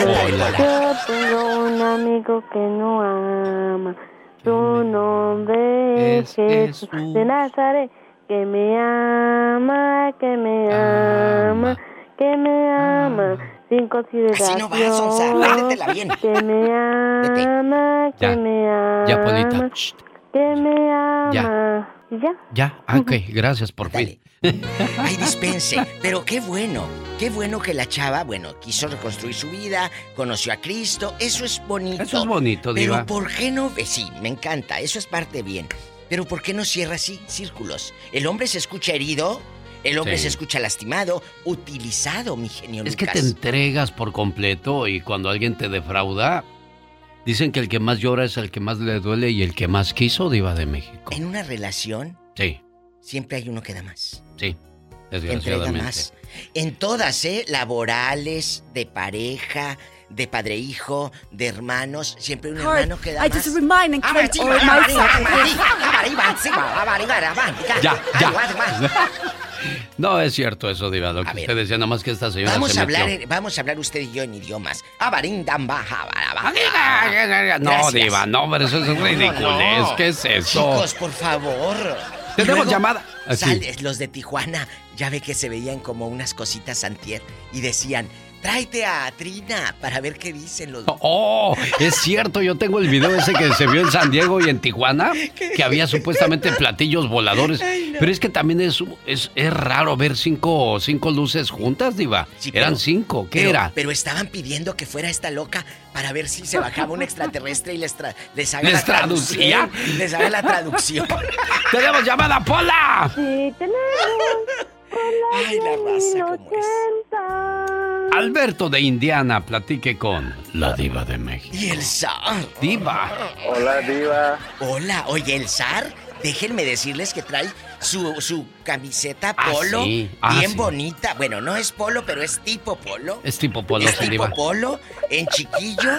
Yo tengo un amigo que no ama. Su nombre es Jesús de Nazaret, que me ama, que me ama, que me ama. Sin consideración. no va, Sonsa, métetela bien. Que me ama, que Ya, me ama. ya, Polita. Que me ama. ¿Y ya? Ya, ah, ok, gracias por fin. Ay, dispense. Pero qué bueno, qué bueno que la chava, bueno, quiso reconstruir su vida, conoció a Cristo, eso es bonito. Eso es bonito, Diva. Pero ¿por qué no? eh, Sí, me encanta, eso es parte bien. Pero ¿por qué no cierra así círculos? El hombre se escucha herido, el hombre Sí. se escucha lastimado, utilizado, mi genio Es que te entregas por completo y cuando alguien te defrauda, dicen que el que más llora es el que más le duele y el que más quiso, Diva de México. En una relación Sí, siempre hay uno que da más. sí, que entrega desgraciadamente. más. En todas, ¿eh? Laborales, de pareja, de padre hijo, de hermanos, siempre un Heart, hermano queda I más. Ya, ya. No es cierto eso, Diva, lo que usted decía, nomás que esta señora Vamos se a hablar, metió. vamos a hablar usted y yo en idiomas. No. Diva, no, pero eso es ridiculez. No. ¿Qué es eso? Chicos, por favor. Tenemos llamada. Ah, sales, los de Tijuana, ya ve que se veían como unas cositas antier y decían, tráete a Trina para ver qué dicen los... Oh, es cierto, yo tengo el video ese que se vio en San Diego y en Tijuana, que había supuestamente platillos voladores. Pero es que también es, es, es raro ver cinco, cinco luces juntas, Diva. pero- Eran cinco, ¿qué pero, era? Pero estaban pidiendo que fuera esta loca para ver si se bajaba un extraterrestre y les, tra- les haga ¿Les la traducción. traducía? Les haga la traducción. ¡Tenemos llamada, Pola! Sí, tenemos. Ay, la raza como es. Alberto de Indiana, platique con la Diva de México. Y el zar. Diva. Hola, Diva. Hola, oye, el zar, déjenme decirles que trae su, su camiseta Ah, polo sí. Ah, bien sí. bonita. Bueno, no es polo, pero es tipo polo. Es tipo Polo, es sí, tipo Diva. polo, en chiquillo.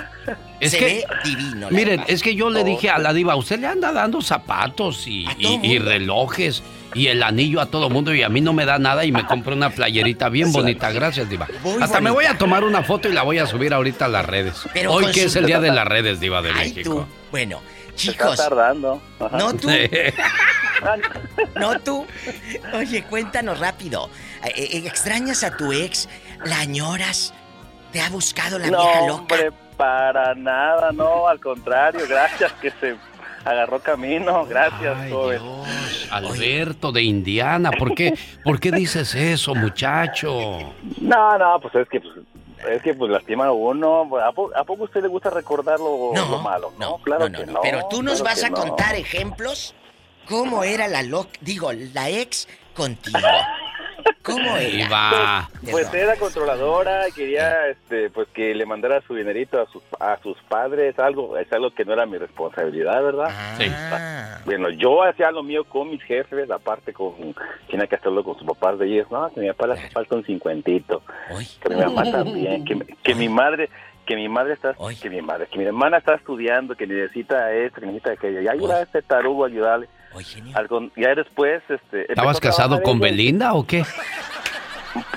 Es se que- ve divino. la Miren, verdad. es que yo le dije a la diva, usted le anda dando zapatos y, y- y relojes y el anillo a todo mundo y a mí no me da nada y me compré una playerita bien bonita. Gracias, diva. Muy Hasta me voy a tomar una foto y la voy a subir ahorita a las redes. Pero Hoy que es el día de las redes, diva de Ay, México. tú. Bueno, Está chicos. tardando. Ajá. No tú. no tú. Oye, cuéntanos rápido. Eh, eh, ¿Extrañas a tu ex? ¿La añoras? ¿Te ha buscado la no, vieja loca? hombre, para nada, no, al contrario, gracias que se agarró camino, gracias, joven. Alberto de Indiana, ¿por qué, ¿por qué dices eso, muchacho? No, no, pues es que pues, es que pues lastima a uno. ¿A, po- a poco a usted le gusta recordar lo, lo malo? No, claro que no. Pero tú nos claro vas a no. contar ejemplos. ¿Cómo era la loca? Digo, la ex contigo. ¿Cómo era? Pues era controladora, quería este pues que le mandara su dinerito a sus a sus padres, algo es algo que no era mi responsabilidad, ¿verdad? Sí. Bueno, yo hacía lo mío con mis jefes, aparte con tenía que hacerlo con sus papás de ellos, no, que mi papá le hace falta un cincuentito, que mi mamá también, que, que mi madre que mi madre está que mi madre, que mi hermana está estudiando, que necesita esto, que necesita aquello, y ayuda a este tarugo a ayudarle. Algo- ya después este ¿Estabas casado con. Belinda o qué?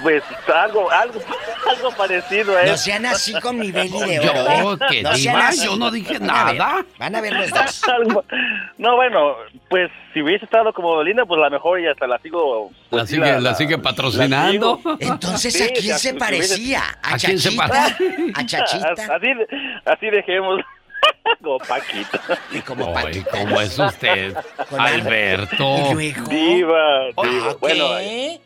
Pues algo, algo, algo parecido eso. No sean así con mi Beli de Yo, oro. ¿eh? que No sean así. yo no dije Van a ver, nada. Van a ver los dos. Algo- no, bueno, pues si hubiese estado como Belinda, pues a lo mejor ya hasta la sigo. pues, ¿La sigue, la sigue patrocinando? sigo. Entonces, Sí, ¿a quién se si parecía? ¿A, ¿A quién se Chachita? ¿A Chachita? Así, así dejemos. como Paquito. Y como Ay, ¿cómo es usted, Alberto? Diva, diva. Ah, Bueno, ¿qué?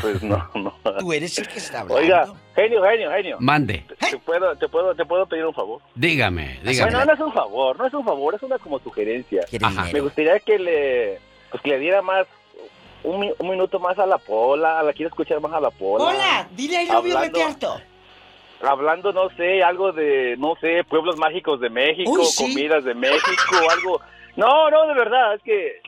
pues no, no. Tú eres el que está hablando. Oiga, genio, genio, genio. Mande, ¿Te puedo, te puedo, te puedo pedir un favor? dígame, dígame. Bueno, no es un favor, no es un favor, es una como sugerencia. Ajá. Me gustaría que le, pues que le diera más, un, mi- un minuto más a la pola, la quiero escuchar más a la pola. Hola, dile ahí novio Hablando- Retearto. Hablando, no sé, algo de, no sé, pueblos mágicos de México, Uy, sí. comidas de México, algo. No, no, de verdad, es que...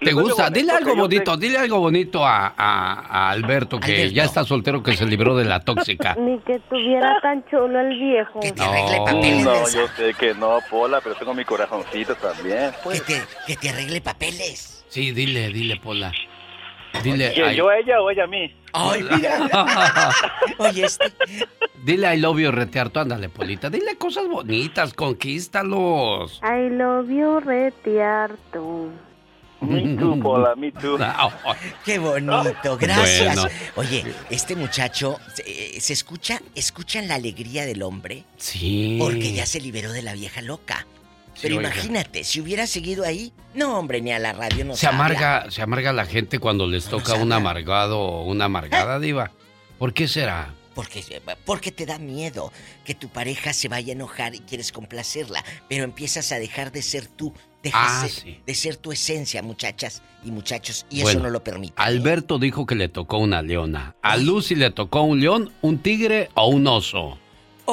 ¿Te gusta? Dile algo que bonito, sé- dile algo bonito a, a- a Alberto, que ya está soltero, que se libró de la tóxica. Ni que tuviera tan chulo el viejo. No. No, yo sé que no, Pola, pero tengo mi corazoncito también. pues. Que te, que te arregle papeles. Sí, dile, dile, Pola. Dile, ¿Que ay, yo a ella o ella a mí? Ay, mira. Oye, este. dile I love you, retearto, ándale, Polita. Dile cosas bonitas, conquístalos. I love you, retiarto. Me too, Pola, me too. Qué bonito, gracias. Bueno. Oye, este muchacho, ¿se, se escucha, escuchan la alegría del hombre? Sí. Porque ya se liberó de la vieja loca. Pero imagínate, si hubiera seguido ahí, no, hombre, ni a la radio no Se amarga, se amarga la gente cuando les toca un amargado o una amargada, diva. ¿Por qué será? Porque, porque te da miedo que tu pareja se vaya a enojar y quieres complacerla, pero empiezas a dejar de ser tú, dejas Ah, de- sí. de ser tu esencia, muchachas y muchachos, y Bueno, eso no lo permite. Alberto dijo que le tocó una leona. A Lucy le tocó un león, un tigre o un oso.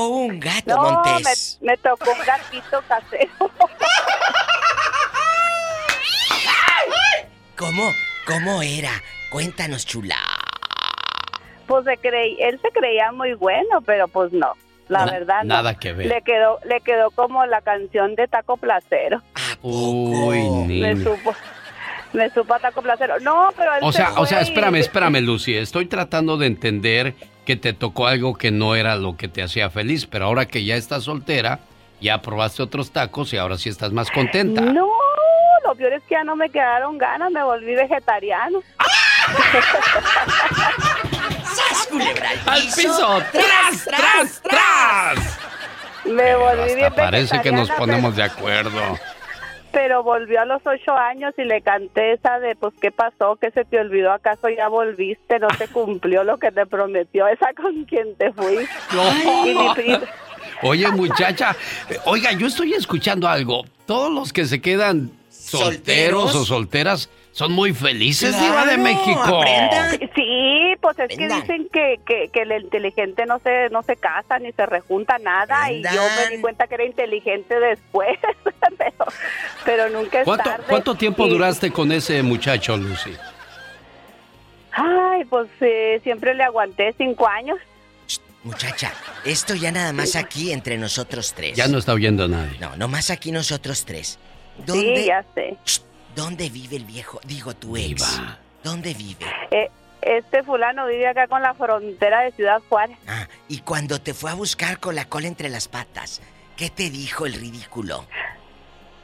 O un gato, No, me, Montés. me tocó un gatito casero. ¿Cómo? ¿Cómo era? Cuéntanos, chula. Pues se creí, él se creía muy bueno, pero pues no. la verdad. no. nada que ver. Le quedó, le quedó como la canción de Taco Placero. Uy, Me niña. supo, me supo a Taco Placero. No, pero él O se sea, o sea, espérame, espérame, Lucy. Estoy tratando de entender que te tocó algo que no era lo que te hacía feliz, pero ahora que ya estás soltera, ya probaste otros tacos y ahora sí estás más contenta. No, lo peor es que ya no me quedaron ganas, me volví vegetariano. ¡Al piso! ¡Tras, tras, tras! Me volví bien Parece que nos ponemos de acuerdo. Pero volvió a los ocho años y le canté esa de, pues, ¿qué pasó? ¿Qué se te olvidó? ¿Acaso ya volviste? ¿No te cumplió lo que te prometió? Esa con quien te fui. Pri- Oye, muchacha, oiga, yo estoy escuchando algo. Todos los que se quedan solteros, ¿Solteros? o solteras son muy felices, Diva de México. Sí, pues es que dicen que, que, que el inteligente no se no se casa ni se rejunta nada y yo me di cuenta que era inteligente después, pero, pero nunca es ¿Cuánto, tarde. cuánto tiempo duraste con ese muchacho, Lucy? Ay, pues eh, siempre le aguanté cinco años. Muchacha, esto ya nada más aquí entre nosotros tres. Ya no está oyendo nadie. No, nomás aquí nosotros tres. ¿Dónde, Sí, ya sé. ¿Dónde vive el viejo? Digo, tu ex. ¿Dónde vive? Eh, este fulano vive acá con la frontera de Ciudad Juárez. Ah, y cuando te fue a buscar con la cola entre las patas, ¿qué te dijo el ridículo?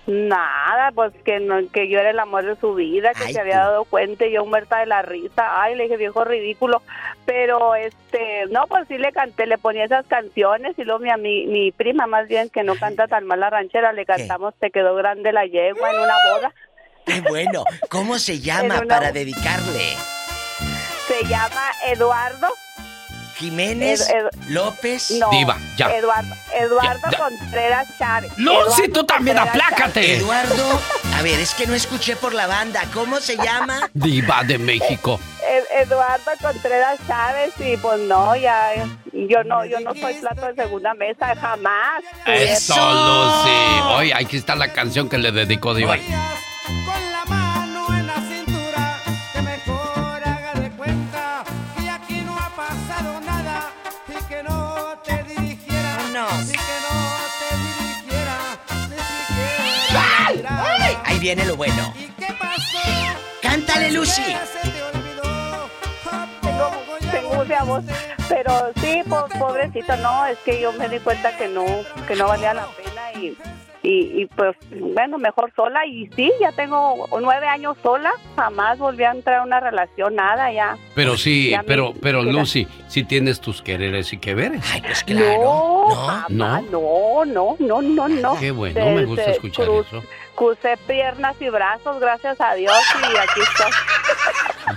Nada, pues que no, que yo era el amor de su vida, que Ay, se había dado cuenta y yo muerta de la risa. Ay, le dije, viejo ridículo. Pero, este, no, pues sí le canté, le ponía esas canciones y luego mi, ami- mi prima más bien, que no canta tan mal la ranchera, le cantamos Te quedó grande la yegua en una boda. Qué bueno. ¿Cómo se llama una- para dedicarle? Se llama Eduardo. Jiménez Ed- Ed- López. No, Diva, ya. Eduardo, Eduardo Ya, ya. Contreras Chávez. Lucy, Eduardo tú también Contreras aplácate. Eduardo. A ver, es que no escuché por la banda. ¿Cómo se llama? Diva de México. Ed- Eduardo Contreras Chávez y pues no, ya yo no yo no soy plato de segunda mesa jamás. Eso, Lucy. Oye, aquí está la canción que le dedicó Diva. Dirigiera. Y que no te dirigiera, ni siquiera la mirada. Ahí viene lo bueno. ¿Qué pasó? Cántale, Lucy. Tengo, tengo mucha voz, pero sí, po- pobrecito, no, es que yo me di cuenta que no, que no valía la pena y, y, y, pues bueno, mejor sola y sí, ya tengo nueve años sola, jamás volví a entrar a una relación, nada ya. Pero sí, Ya me- pero, pero. Lucy, sí tienes tus quereres y que veres. Ay, pues No, ¿No? no, no, no, no, no. Qué bueno, me gusta escuchar cruz- eso. Crucé piernas y brazos, gracias a Dios, y aquí estoy.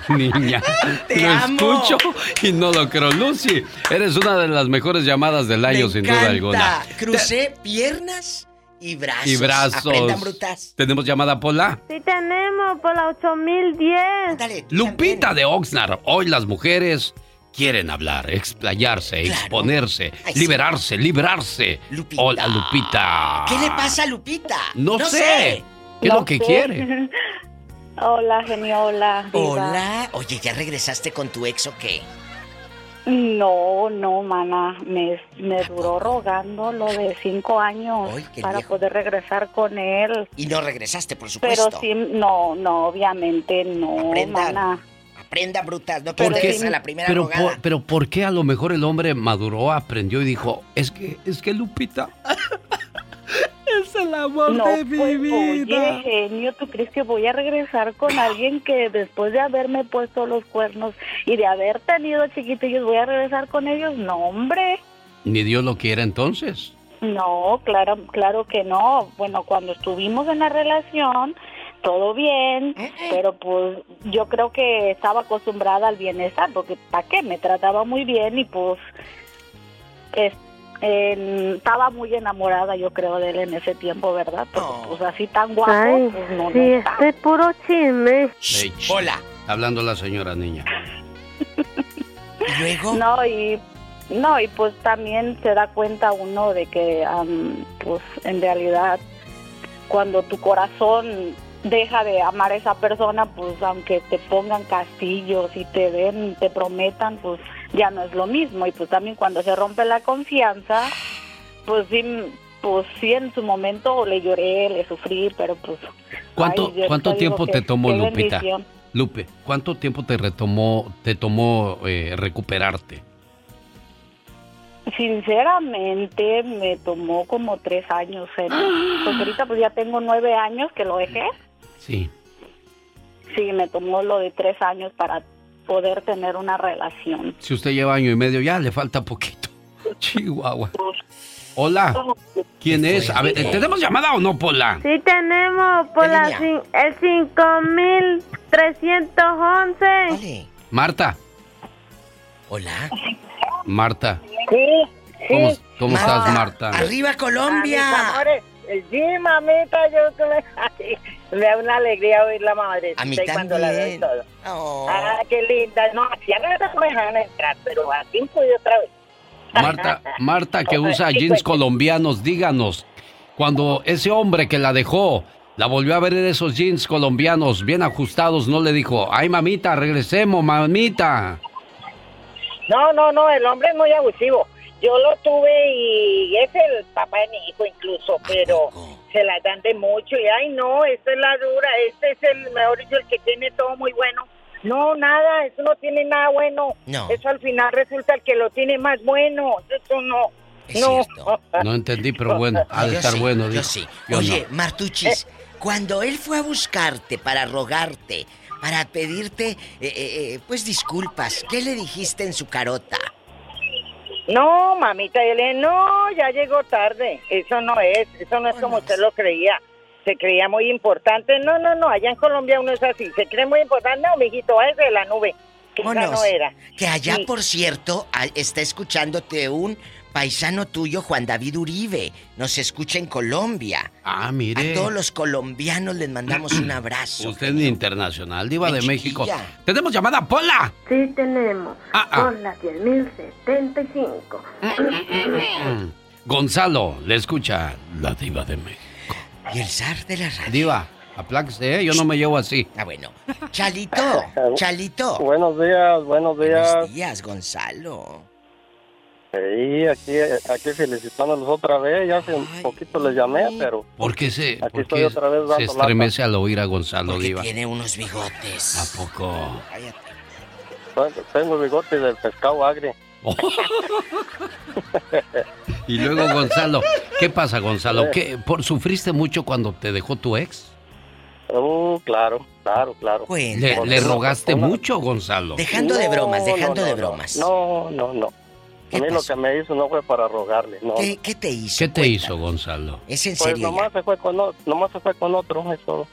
Niña, Te lo amo. escucho y no lo creo. Lucy, eres una de las mejores llamadas del año, Me sin duda alguna. Crucé piernas y brazos. Y brazos. Aprendan brutas. Tenemos llamada Pola. Sí tenemos por la 8010. Lupita de Oxnard. Hoy las mujeres quieren hablar, explayarse, exponerse, liberarse, librarse. Hola, Lupita. ¿Qué le pasa a Lupita? No, sé. ¿Qué es lo que sé. quiere? Hola, genio, hola. Hola. Oye, ¿ya regresaste con tu ex o qué? No, no, mana, me, me duró rogando lo de cinco años para viejo. poder regresar con él. Y no regresaste, por Pero supuesto. sí, no, no, obviamente no, Aprendan. mana. Aprendan brutas, no pierdes a la primera pero, rogada. por, pero ¿por qué a lo mejor el hombre maduró, aprendió y dijo, es que, es que Lupita es el amor No, de mi pues, vida? Oye, genio, ¿tú crees que voy a regresar con alguien que después de haberme puesto los cuernos y de haber tenido chiquitillos, voy a regresar con ellos? No, hombre. Ni Dios lo quiera entonces. No, claro, claro que no. Bueno, cuando estuvimos en la relación, todo bien, pero pues yo creo que estaba acostumbrada al bienestar, porque ¿para qué? Me trataba muy bien y pues es- en- estaba muy enamorada, yo creo, de él en ese tiempo, ¿verdad? Porque pues así tan guapo, Ay, pues no, sí, no está. este es puro chisme. Hola. Hablando la señora niña. ¿Y luego? No, y no, y pues también se da cuenta uno de que am, pues en realidad cuando tu corazón deja de amar a esa persona, pues aunque te pongan castillos y te den, te prometan, pues ya no es lo mismo y pues también cuando se rompe la confianza, pues sí, pues sí en su momento le lloré, le sufrí, pero pues... ¿Cuánto, ay, ¿cuánto te tiempo que- te tomó, Lupita? bendición. Lupe, ¿cuánto tiempo te retomó, te tomó eh, recuperarte? Sinceramente me tomó como tres años, ¿eh? porque ahorita pues ya tengo nueve años que lo dejé. Sí. Sí, me tomó lo de tres años para poder tener una relación. Si usted lleva año y medio, ya le falta poquito. Chihuahua. Hola. ¿Quién es? A ver, ¿tenemos llamada o no, Pola? Sí tenemos por la cin- el 5311. Marta. Hola. Marta. Sí, ¿Cómo, estás, Marta? ¡Arriba Colombia! Mis amores, Sí, mamita, yo que me, me da una alegría oír la madre. A mí cuando la veo todo. Ah, qué linda. No, así a veces me dejan entrar, pero así pude otra vez. Marta, Marta que usa jeans colombianos, díganos, cuando ese hombre que la dejó la volvió a ver en esos jeans colombianos bien ajustados, no le dijo, ay mamita, regresemos, mamita. No, no, no, el hombre es muy abusivo. Yo lo tuve y es el papá de mi hijo incluso, pero se la dan de mucho y ay no, esta es la dura, este es el mejor dicho, el que tiene todo muy bueno. No, nada, eso no tiene nada bueno. No. Eso al final resulta el que lo tiene más bueno. Eso no. no. No entendí, pero bueno, ha de Yo estar sí, bueno, yo sí. Yo Oye, no. Martuchis, Eh. cuando él fue a buscarte para rogarte, para pedirte, eh, eh, eh, pues disculpas, ¿qué le dijiste en su carota? No, mamita, yo le no, ya llegó tarde. Eso no es, eso no es como usted lo creía. Se creía muy importante. No, no, no, allá en Colombia uno es así. Se cree muy importante. No, mijito, váyase de la nube. Esa no era. Que allá, Sí. por cierto, está escuchándote un paisano tuyo, Juan David Uribe. Nos escucha en Colombia. Ah, mire. A todos los colombianos les mandamos un abrazo. Usted es internacional, diva de México. Tenemos llamada, Pola. Sí tenemos Ah, ah. por la 10075. Mm. Gonzalo, le escucha la diva de México. Y el zar de la radio. Diva, apláquese, ¿eh? yo no me llevo así. Ah, bueno. Chalito, Chalito. Buenos días, buenos días. Buenos días, Gonzalo. Sí, aquí, aquí felicitándolos otra vez. Ya hace un poquito les llamé, pero ¿Por qué se, aquí por estoy qué otra vez se estremece al oír a Gonzalo, Porque diva? tiene unos bigotes. ¿A poco? lata. Tengo el bigote del pescado agri. Y luego, Gonzalo, ¿qué pasa, Gonzalo? ¿Qué, por, ¿Sufriste mucho cuando te dejó tu ex? Uh, claro, claro, claro. ¿Le, Porque rogaste mucho, Gonzalo? Dejando de bromas, dejando no, de no, bromas. No, no, no. A mí lo que me hizo no fue para rogarle, no. ¿Qué, qué te hizo? ¿Qué te hizo, Gonzalo? Es en Pues serio. nomás se, fue con, nomás se fue con otro, es todo.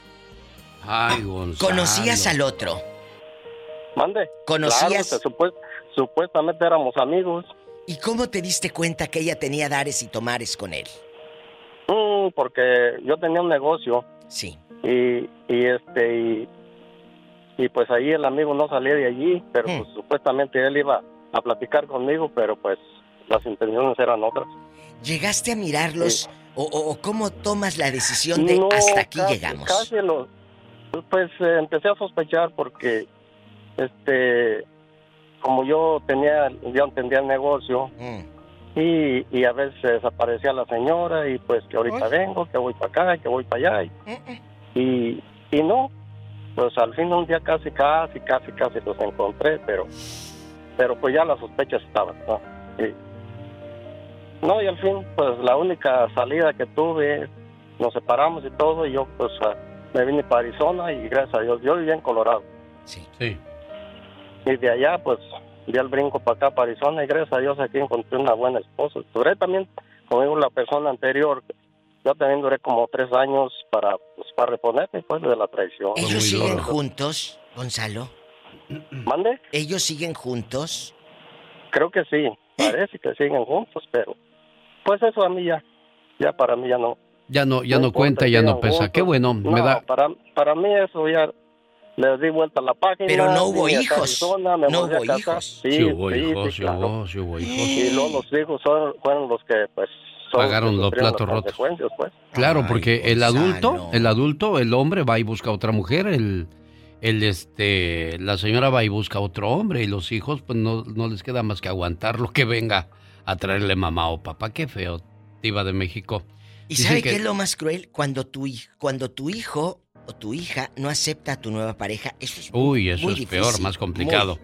Ay, Gonzalo. ¿Conocías al otro? ¿Mande? ¿Conocías? Claro, se supue- supuestamente éramos amigos. ¿Y cómo te diste cuenta que ella tenía dares y tomares con él? Mm, porque yo tenía un negocio. Sí. Y, y este, y, y pues ahí el amigo no salía de allí, pero Mm. pues supuestamente él iba a platicar conmigo, pero pues las intenciones eran otras. ¿Llegaste a mirarlos o, o- o cómo tomas la decisión de No, hasta aquí casi- llegamos? Casi lo, pues eh, empecé a sospechar porque, este, como yo tenía, yo entendía el negocio Mm. y, y a veces desaparecía la señora y pues que ahorita vengo, que voy para acá, que voy para allá y, y, y no, pues al fin un día casi, casi, casi, casi los encontré, pero, pero pues ya las sospechas estaban, ¿no? Y- no, y al fin, pues la única salida que tuve, nos separamos y todo, y yo pues ah, me vine para Arizona y gracias a Dios, yo vivía en Colorado. Sí. Y de allá, pues, di el brinco para acá, para Arizona, y gracias a Dios aquí encontré una buena esposa. Duré también, conmigo la persona anterior, yo también duré como tres años para, pues, para reponerme pues, de la traición. ¿Ellos siguen juntos, Gonzalo? ¿Mande? ¿Ellos siguen juntos? Creo que sí, parece que siguen juntos, pero pues eso a mí ya, ya para mí ya no. Ya no, ya no, cuenta, ya no pesa. juntos. Qué bueno, me No, da... Para, para mí eso ya le di vuelta a la página. Pero no hubo hijos. Arizona, me No hubo hijos. Sí, Sí hubo sí, hijos, sí, sí claro. hubo, sí hubo hijos. Y luego los hijos son- fueron los que pues son Pagaron los platos rotos. pues. Claro, porque el Gonzalo. adulto, el adulto, el hombre va y busca a otra mujer, el, el este la señora va y busca otro hombre y los hijos pues no, no les queda más que aguantar lo que venga a traerle mamá o papá. Qué feo, Diva de México. ¿Y sabe qué es lo más cruel? Cuando tu, cuando tu hijo o tu hija no acepta a tu nueva pareja, eso es Uy, eso es peor, más complicado.